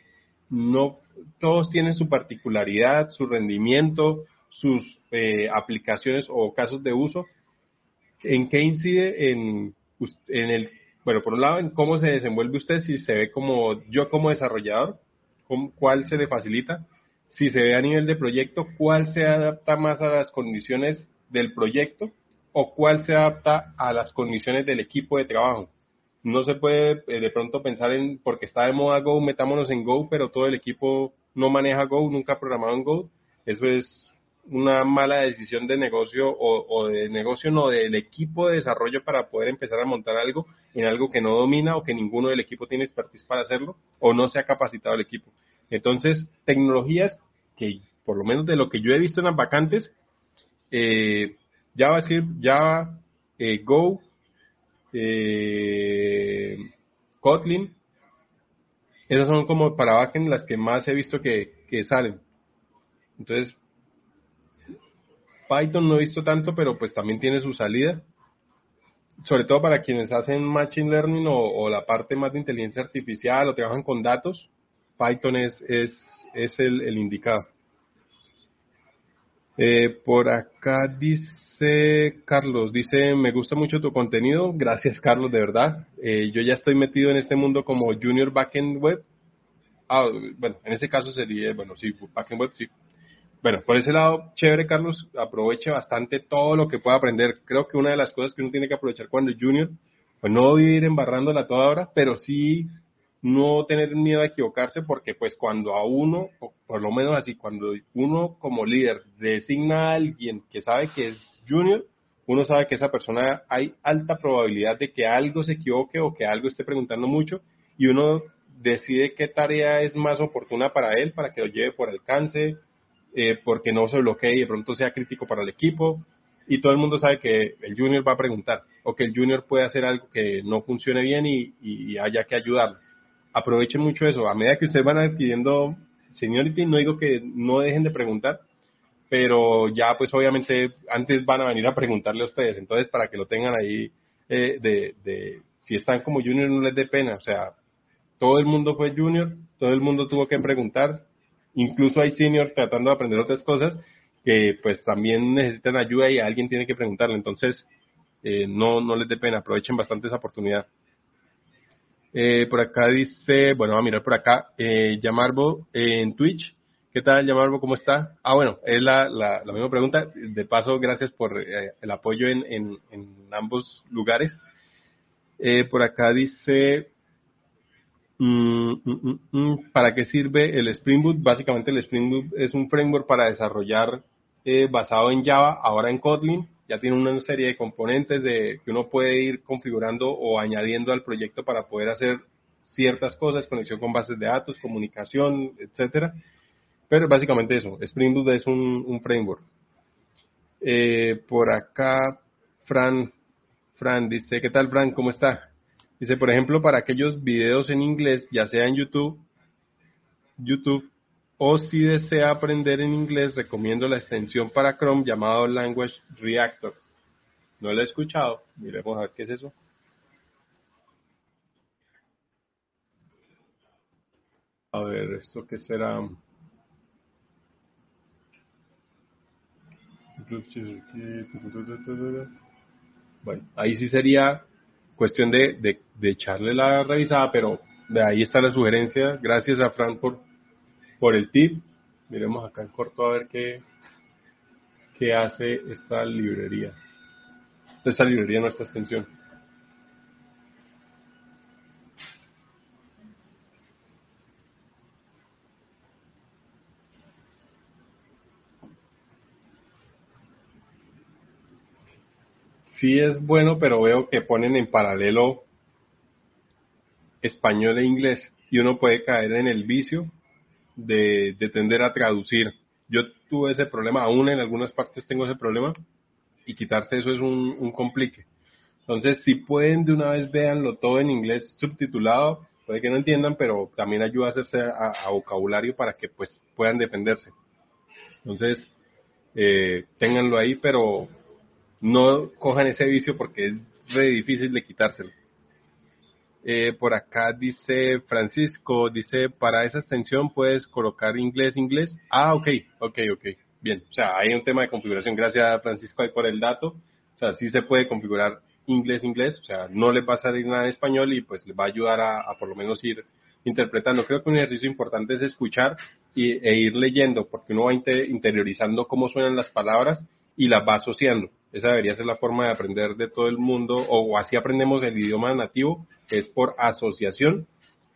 No, todos tienen su particularidad, su rendimiento, sus eh, aplicaciones o casos de uso. ¿En qué incide en, en el bueno, por un lado, en cómo se desenvuelve usted, si se ve como yo como desarrollador, cuál se le facilita, si se ve a nivel de proyecto, cuál se adapta más a las condiciones del proyecto o cuál se adapta a las condiciones del equipo de trabajo. No se puede eh, de pronto pensar en, porque está de moda Go, metámonos en Go, pero todo el equipo no maneja Go, nunca ha programado en Go. Eso es una mala decisión de negocio o, de negocio no del equipo de desarrollo para poder empezar a montar algo en algo que no domina o que ninguno del equipo tiene expertise para hacerlo o no se ha capacitado el equipo. Entonces, tecnologías que por lo menos de lo que yo he visto en las vacantes, eh, JavaScript, Java, eh, Go, eh, Kotlin, esas son como para backend las que más he visto que, que salen. Entonces, Python no he visto tanto, pero pues también tiene su salida. Sobre todo para quienes hacen Machine Learning o, la parte más de inteligencia artificial o trabajan con datos, Python es, es, es el, el indicado. Eh, por acá dice Carlos, dice, me gusta mucho tu contenido. Gracias, Carlos, de verdad. Eh, yo ya estoy metido en este mundo como Junior Backend Web. Ah, bueno, en ese caso sería, bueno, sí, Backend Web, sí. Bueno, por ese lado, chévere, Carlos, aproveche bastante todo lo que pueda aprender. Creo que una de las cosas que uno tiene que aprovechar cuando es junior, pues no vivir embarrándola toda hora, pero sí no tener miedo a equivocarse porque pues cuando a uno, por lo menos así, cuando uno como líder designa a alguien que sabe que es junior, uno sabe que esa persona hay alta probabilidad de que algo se equivoque o que algo esté preguntando mucho y uno decide qué tarea es más oportuna para él, para que lo lleve por alcance, eh, porque no se bloquee y de pronto sea crítico para el equipo. Y todo el mundo sabe que el junior va a preguntar o que el junior puede hacer algo que no funcione bien y, haya que ayudarlo. Aprovechen mucho eso. A medida que ustedes van adquiriendo seniority, no digo que no dejen de preguntar, pero ya pues obviamente antes van a venir a preguntarle a ustedes. Entonces, para que lo tengan ahí eh, de, de, si están como junior, no les dé pena. O sea, todo el mundo fue junior, todo el mundo tuvo que preguntar, incluso hay seniors tratando de aprender otras cosas que pues también necesitan ayuda y alguien tiene que preguntarle. Entonces, eh, no, no les dé pena, aprovechen bastante esa oportunidad. Eh, por acá dice, bueno, a mirar por acá, eh, Yamarbo eh, en Twitch. ¿Qué tal, Yamarbo? ¿Cómo está? Ah, bueno, es la, la, misma pregunta. De paso, gracias por eh, el apoyo en, en, en ambos lugares. Eh, por acá dice, mm, mm, mm, ¿para qué sirve el Spring Boot? Básicamente el Spring Boot es un framework para desarrollar eh, basado en Java, ahora en Kotlin ya tiene una serie de componentes de, que uno puede ir configurando o añadiendo al proyecto para poder hacer ciertas cosas, conexión con bases de datos, comunicación, etcétera. Pero básicamente eso, Spring Boot es un, framework. Eh, por acá, Fran, Fran dice, ¿qué tal, Fran? ¿Cómo está? Dice, por ejemplo, para aquellos videos en inglés, ya sea en YouTube, YouTube o si desea aprender en inglés, recomiendo la extensión para Chrome llamado Language Reactor. No lo he escuchado. Miremos a ver qué es eso. A ver, ¿esto qué será? Bueno, ahí sí sería cuestión de, de, de echarle la revisada, pero de ahí está la sugerencia. Gracias a Fran por por el tip. Miremos acá en corto a ver qué, qué hace esta librería. Esta librería, nuestra extensión. Sí es bueno, pero veo que ponen en paralelo español e inglés y uno puede caer en el vicio de, de tender a traducir. Yo tuve ese problema, aún en algunas partes tengo ese problema, y quitarse eso es un, un complique. Entonces, si pueden de una vez véanlo todo en inglés subtitulado, puede que no entiendan, pero también ayuda a hacerse a, a vocabulario para que pues puedan defenderse. Entonces, eh, ténganlo ahí, pero no cojan ese vicio porque es re difícil de quitárselo. Eh, por acá dice Francisco, dice, para esa extensión puedes colocar inglés, inglés. Ah, ok, ok, ok. Bien, o sea, hay un tema de configuración. Gracias Francisco por el dato. O sea, sí se puede configurar inglés, inglés. O sea, no le va a salir nada en español y pues le va a ayudar a, por lo menos ir interpretando. Creo que un ejercicio importante es escuchar y, e ir leyendo, porque uno va inter, interiorizando cómo suenan las palabras y las va asociando. Esa debería ser la forma de aprender de todo el mundo, o así aprendemos el idioma nativo, es por asociación.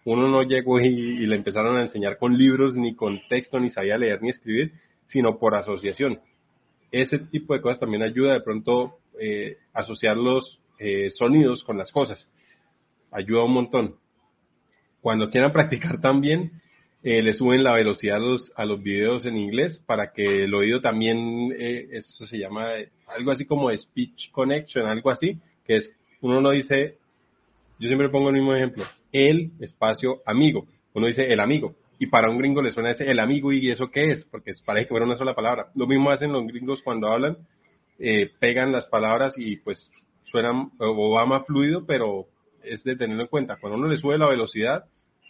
Uno no llegó y, le empezaron a enseñar con libros, ni con texto, ni sabía leer ni escribir, sino por asociación. ese tipo de cosas también ayuda de pronto eh, asociar los eh, sonidos con las cosas. Ayuda un montón. Cuando quieran practicar también, eh, le suben la velocidad a los, a los videos en inglés para que el oído también, eh, eso se llama algo así como speech connection, algo así, que es, uno no dice, yo siempre pongo el mismo ejemplo, el espacio amigo, uno dice el amigo, y para un gringo le suena ese el amigo y eso qué es, porque parece que fuera una sola palabra. Lo mismo hacen los gringos cuando hablan, eh, pegan las palabras y pues suenan o va más fluido, pero es de tenerlo en cuenta. Cuando uno le sube la velocidad,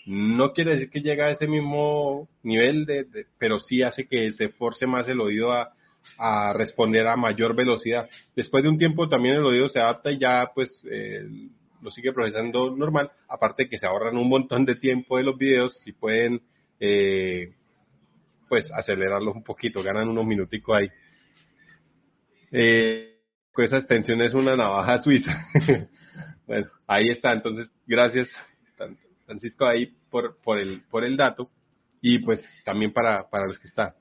no quiere decir que llega a ese mismo nivel, de, pero sí hace que se force más el oído a, a, responder a mayor velocidad. Después de un tiempo también el oído se adapta y ya pues eh, lo sigue procesando normal, aparte que se ahorran un montón de tiempo de los videos, si pueden eh, pues acelerarlos un poquito, ganan unos minuticos ahí. Eh, pues esa extensión es una navaja suiza. bueno, ahí está, entonces gracias Francisco ahí por, por, el, por el dato y pues también para, para los que están.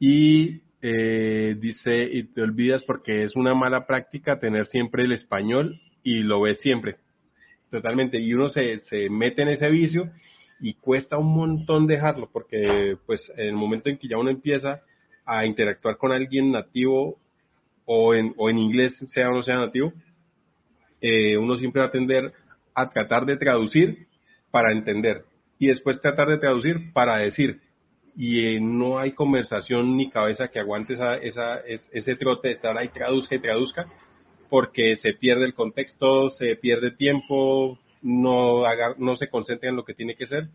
Y eh, dice, y te olvidas porque es una mala práctica tener siempre el español y lo ves siempre. Totalmente. Y uno se, se mete en ese vicio y cuesta un montón dejarlo porque pues en el momento en que ya uno empieza a interactuar con alguien nativo o en, o en inglés, sea o no sea nativo, eh, uno siempre va a tender a tratar de traducir para entender y después tratar de traducir para decir. Y eh, no hay conversación ni cabeza que aguante esa, esa, ese trote de estar ahí, traduzca y traduzca, porque se pierde el contexto, se pierde tiempo, no, haga, no se concentra en lo que tiene que ser.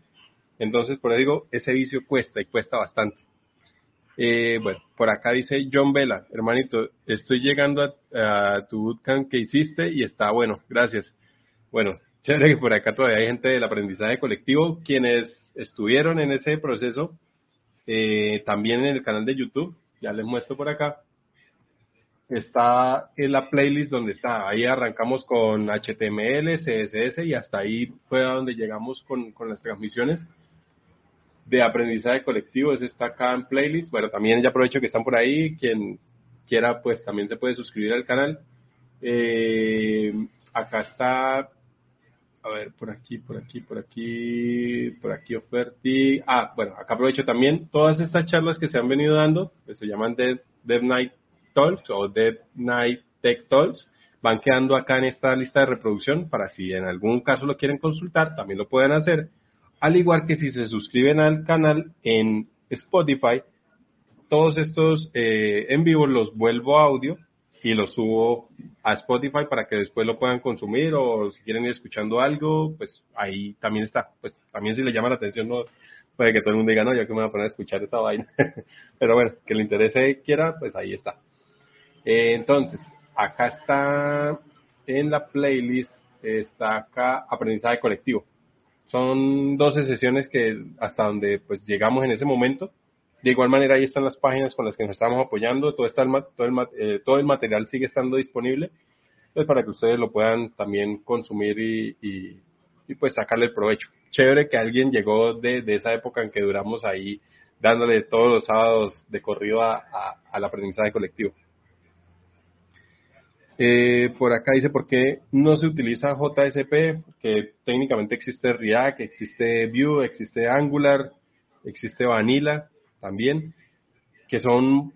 Entonces, por eso digo, ese vicio cuesta y cuesta bastante. Eh, bueno, por acá dice John Vela, hermanito, estoy llegando a, tu bootcamp que hiciste y está bueno, gracias. Bueno, chévere que por acá todavía hay gente del aprendizaje colectivo, quienes estuvieron en ese proceso, eh, también en el canal de YouTube, ya les muestro por acá, está en la playlist donde está, ahí arrancamos con HTML, CSS y hasta ahí fue a donde llegamos con, con las transmisiones de aprendizaje colectivo, ese está acá en playlist, bueno, también ya aprovecho que están por ahí, quien quiera pues también se puede suscribir al canal. Eh, acá está a ver, por aquí, por aquí, por aquí, por aquí Oferti. Ah, bueno, acá aprovecho también todas estas charlas que se han venido dando, que se llaman Dev, Dev Night Talks o Dev Night Tech Talks, van quedando acá en esta lista de reproducción para si en algún caso lo quieren consultar, también lo pueden hacer. Al igual que si se suscriben al canal en Spotify, todos estos eh, en vivo los vuelvo a audio y lo subo a Spotify para que después lo puedan consumir o si quieren ir escuchando algo, pues ahí también está. Pues también si le llama la atención, no puede que todo el mundo diga, no, ya que me voy a poner a escuchar esta vaina. Pero bueno, que le interese quiera, pues ahí está. Eh, entonces, acá está en la playlist, está acá aprendizaje colectivo. Son 12 sesiones que hasta donde pues llegamos en ese momento de igual manera, ahí están las páginas con las que nos estamos apoyando, todo, eh, el material sigue estando disponible, pues para que ustedes lo puedan también consumir y, pues sacarle el provecho. Chévere que alguien llegó de, esa época en que duramos ahí dándole todos los sábados de corrido a, al aprendizaje colectivo. Eh, por acá dice por qué no se utiliza JSP, que técnicamente existe React, existe Vue, existe Angular, existe Vanilla también, que son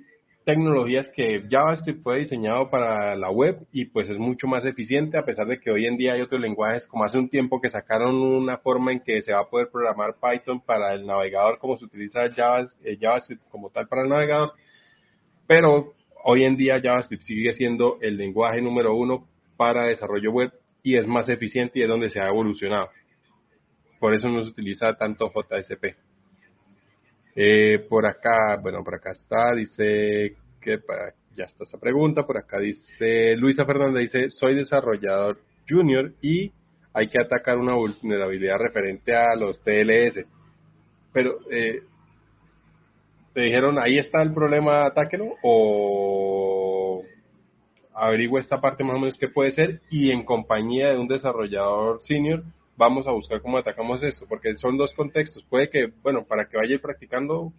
tecnologías que JavaScript fue diseñado para la web y pues es mucho más eficiente a pesar de que hoy en día hay otros lenguajes como hace un tiempo que sacaron una forma en que se va a poder programar Python para el navegador como se utiliza eh, JavaScript como tal para el navegador. Pero hoy en día JavaScript sigue siendo el lenguaje número uno para desarrollo web y es más eficiente y es donde se ha evolucionado. Por eso no se utiliza tanto JSP eh, por acá, bueno, por acá está, dice que para, ya está esa pregunta, por acá dice Luisa Fernández, dice, soy desarrollador junior y hay que atacar una vulnerabilidad referente a los TLS. Pero, eh, ¿te dijeron ahí está el problema, atáquelo? ¿O averigua esta parte más o menos qué puede ser? Y en compañía de un desarrollador senior, vamos a buscar cómo atacamos esto, porque son dos contextos. Puede que, bueno, para que vaya practicando,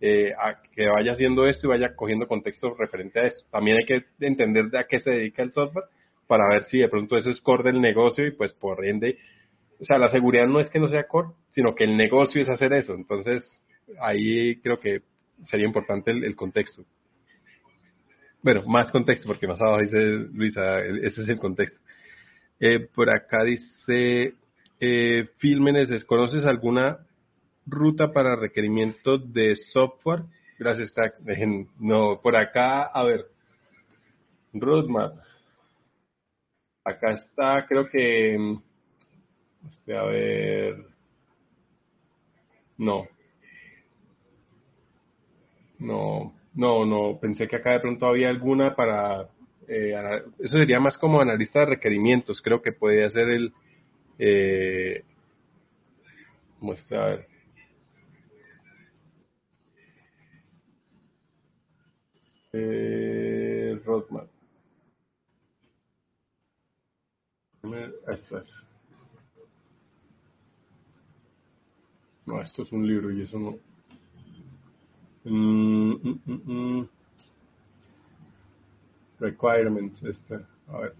eh, a que vaya haciendo esto y vaya cogiendo contexto referente a eso. También hay que entender de a qué se dedica el software para ver si de pronto eso es core del negocio y pues por ende, o sea, la seguridad no es que no sea core, sino que el negocio es hacer eso. Entonces, ahí creo que sería importante el, contexto. Bueno, más contexto, porque más abajo dice Luisa, ese es el contexto. Eh, por acá dice eh, ¿conoces alguna ruta para requerimiento de software? Gracias, No, por acá, a ver, roadmap. Acá está, creo que, mm, a ver, no, no, no, no, pensé que acá de pronto había alguna para, eh, eso sería más como analista de requerimientos, creo que podría ser el, eh, mostrar, eh, roadmap. No, esto es un libro y eso no. Mm, mm, mm, Requirements, este. A ver.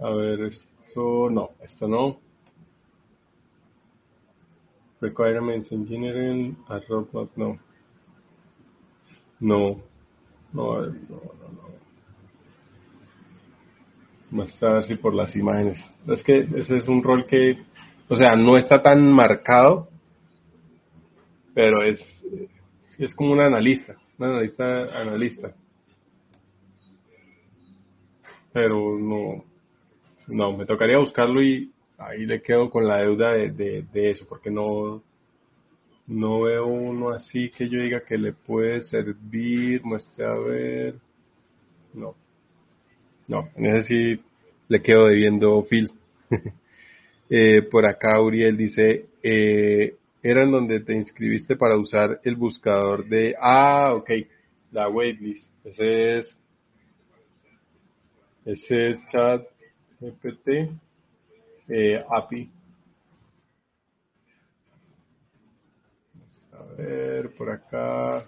A ver, esto no, esto no. Requirements Engineering, a no. No, no, no, no, no. Muestra así por las imágenes. Es que ese es un rol que, o sea, no está tan marcado, pero es, es como un analista, un analista, analista. Pero no, no, me tocaría buscarlo y ahí le quedo con la deuda de, de, eso, porque no, no veo uno así que yo diga que le puede servir, muestre a ver. No. No, en ese sí le quedo debiendo Phil. eh, por acá Uriel dice, eh, era en donde te inscribiste para usar el buscador de... Ah, ok, la waitlist. Ese es... Ese es chat GPT eh, API. a ver, por acá.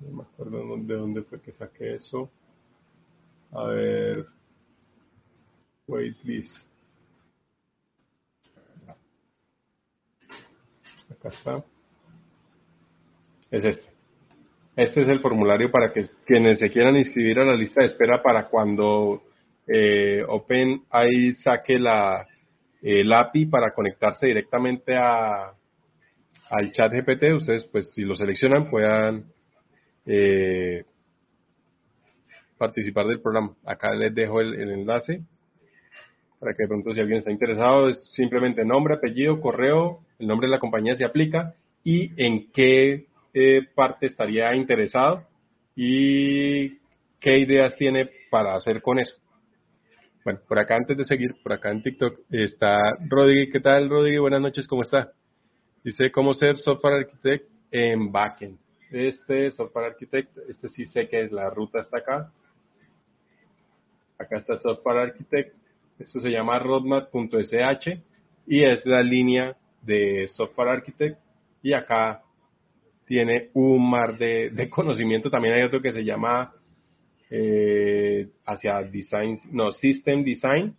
no me acuerdo de dónde fue que saqué eso. A ver. Waitlist. Acá está. Es este. Este es el formulario para que quienes se quieran inscribir a la lista de espera para cuando eh, OpenAI saque la, el API para conectarse directamente a, al chat GPT, ustedes pues si lo seleccionan puedan eh, participar del programa. Acá les dejo el, enlace para que de pronto si alguien está interesado es simplemente nombre, apellido, correo, el nombre de la compañía se aplica y en qué parte estaría interesado y qué ideas tiene para hacer con eso. Bueno, por acá antes de seguir, por acá en TikTok está Rodrigo. ¿Qué tal, Rodrigo? Buenas noches, ¿cómo está? Dice cómo ser software architect en backend. Este software architect, este sí sé que es la ruta está acá. Acá está software architect. Esto se llama roadmap.sh y es la línea de software architect. Y acá tiene un mar de, conocimiento. También hay otro que se llama eh, hacia design, no, system design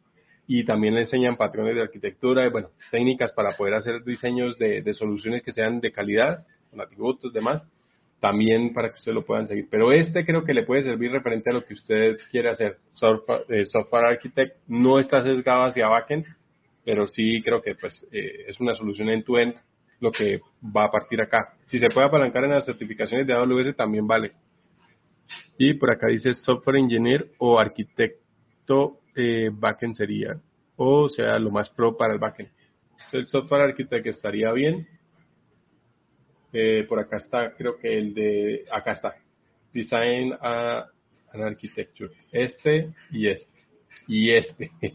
y también le enseñan patrones de arquitectura, y, bueno, técnicas para poder hacer diseños de, soluciones que sean de calidad, con atributos, demás, también para que ustedes lo puedan seguir. Pero este creo que le puede servir referente a lo que usted quiere hacer. Software, eh, software Architect no está sesgado hacia backend, pero sí creo que pues eh, es una solución end-to-end lo que va a partir acá. Si se puede apalancar en las certificaciones de AWS también vale. Y por acá dice Software Engineer o Arquitecto eh, backend sería, o sea, lo más pro para el backend. El software architect estaría bien. Eh, por acá está, creo que el de, acá está, Design a, an Architecture. Este y este. Y este.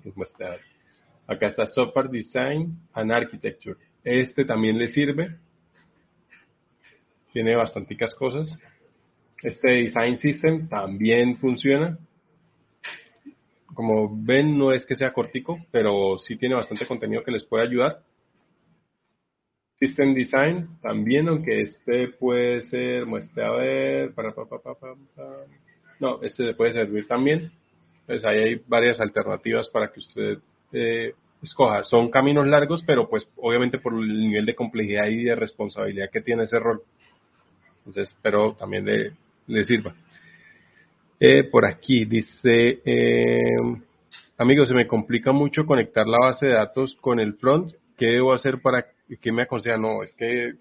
acá está Software Design and Architecture. Este también le sirve. Tiene bastanticas cosas. Este Design System también funciona como ven, no es que sea cortico, pero sí tiene bastante contenido que les puede ayudar. System Design también, aunque este puede ser, muestre a ver, no, este le puede servir también. Pues ahí hay varias alternativas para que usted eh, escoja. Son caminos largos, pero pues obviamente por el nivel de complejidad y de responsabilidad que tiene ese rol. Entonces, espero también le, sirva. Eh, por aquí dice, eh, amigos, se me complica mucho conectar la base de datos con el front. ¿Qué debo hacer para que me aconseja? No, es que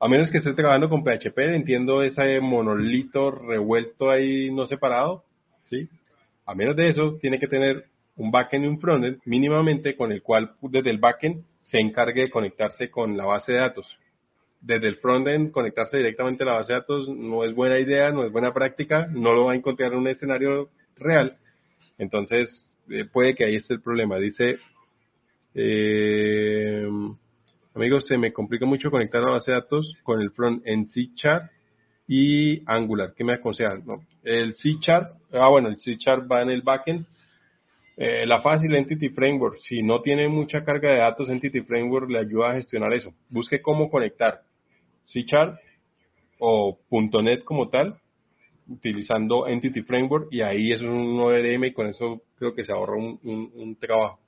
a menos que esté trabajando con PHP, entiendo ese monolito revuelto ahí no separado, ¿sí? A menos de eso, tiene que tener un backend y un frontend mínimamente con el cual desde el backend se encargue de conectarse con la base de datos. Desde el frontend conectarse directamente a la base de datos no es buena idea, no es buena práctica, no lo va a encontrar en un escenario real. Entonces, eh, puede que ahí esté el problema. Dice, eh, Amigos, se me complica mucho conectar la base de datos con el front en C Chart y Angular. ¿Qué me aconsejan? No? El C Chart, ah bueno, el C Chart va en el backend. Eh, la fácil Entity Framework, si no tiene mucha carga de datos, Entity Framework le ayuda a gestionar eso. Busque cómo conectar C Chart o .NET como tal, utilizando Entity Framework y ahí es un ORM y con eso creo que se ahorra un, trabajo.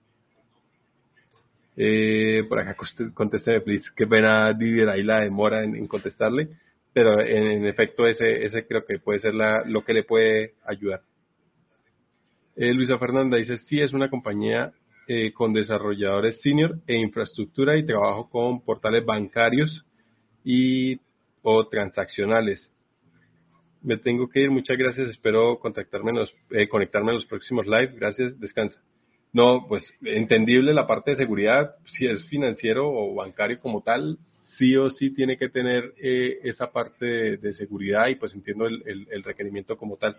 Eh, por acá contésteme, please. Qué pena dividir ahí la demora en, contestarle, pero en, efecto ese, ese creo que puede ser la, lo que le puede ayudar. Eh, Luisa Fernanda dice, sí, es una compañía eh, con desarrolladores senior e infraestructura y trabajo con portales bancarios y o transaccionales. Me tengo que ir, muchas gracias, espero contactarme eh, conectarme en los próximos live. Gracias, descansa. No, pues entendible la parte de seguridad, si es financiero o bancario como tal, sí o sí tiene que tener eh, esa parte de, seguridad y pues entiendo el, el, requerimiento como tal.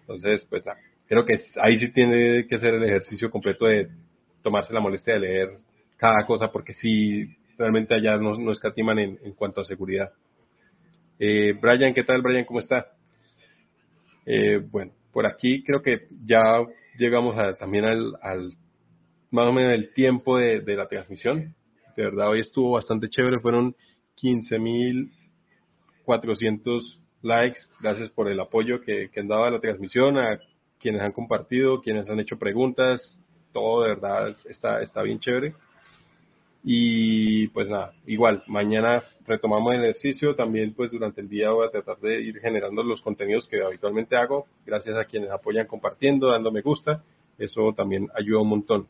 Entonces, pues nada, creo que ahí sí tiene que hacer el ejercicio completo de tomarse la molestia de leer cada cosa porque sí, realmente allá no, no escatiman en, en cuanto a seguridad. Eh, Brian, ¿qué tal Brian? ¿Cómo está? Eh, bueno, por aquí creo que ya llegamos a, también al, al, más o menos el tiempo de, de, la transmisión. De verdad, hoy estuvo bastante chévere, fueron 15.400 likes. Gracias por el apoyo que, que han dado a la transmisión, a quienes han compartido, quienes han hecho preguntas. Todo de verdad está, está bien chévere. Y pues nada, igual, mañana retomamos el ejercicio. También pues durante el día voy a tratar de ir generando los contenidos que habitualmente hago. Gracias a quienes apoyan compartiendo, dando me gusta. Eso también ayuda un montón.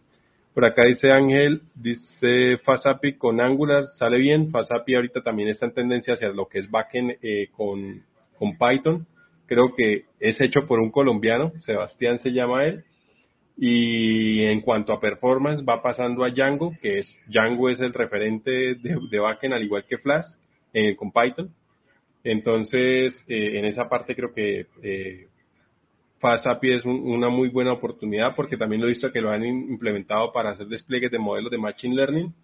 Por acá dice Ángel, dice FastAPI con Angular, sale bien. FastAPI ahorita también está en tendencia hacia lo que es backend eh, con, con Python. Creo que es hecho por un colombiano, Sebastián se llama él y en cuanto a performance, va pasando a Django, que es Django es el referente de, de backend al igual que Flash eh, con Python. Entonces, eh, en esa parte creo que eh, FastAPI es una muy buena oportunidad porque también lo he visto que lo han implementado para hacer despliegues de modelos de Machine Learning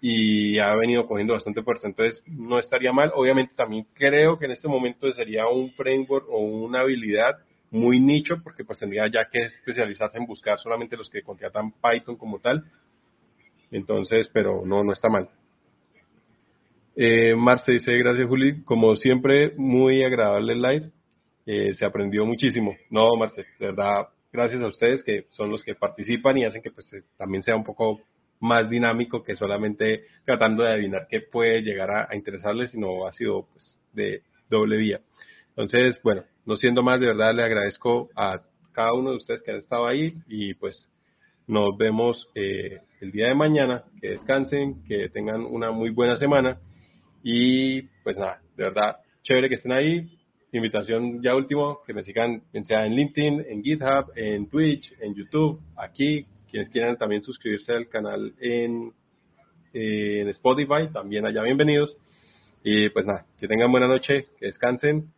y ha venido cogiendo bastante fuerza. Entonces, no estaría mal. Obviamente, también creo que en este momento sería un framework o una habilidad muy nicho porque pues tendría ya que especializarse en buscar solamente los que contratan Python como tal. Entonces, pero no, no está mal. Eh, Marce dice, gracias Juli, como siempre, muy agradable el live, eh, se aprendió muchísimo. No, Marce, de verdad, gracias a ustedes que son los que participan y hacen que pues eh, también sea un poco más dinámico que solamente tratando de adivinar qué puede llegar a, a interesarles, sino ha sido pues de doble vía. Entonces, bueno, no siendo más, de verdad le agradezco a cada uno de ustedes que han estado ahí y pues nos vemos eh, el día de mañana. Que descansen, que tengan una muy buena semana y pues nada, de verdad, chévere que estén ahí. Invitación ya último, que me sigan, en LinkedIn, en GitHub, en Twitch, en YouTube, aquí. Quienes quieran también suscribirse al canal en, eh, en Spotify, también allá bienvenidos. Y pues nada, que tengan buena noche, que descansen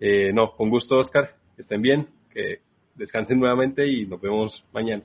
eh, no, con gusto, Oscar. Que estén bien, que descansen nuevamente y nos vemos mañana.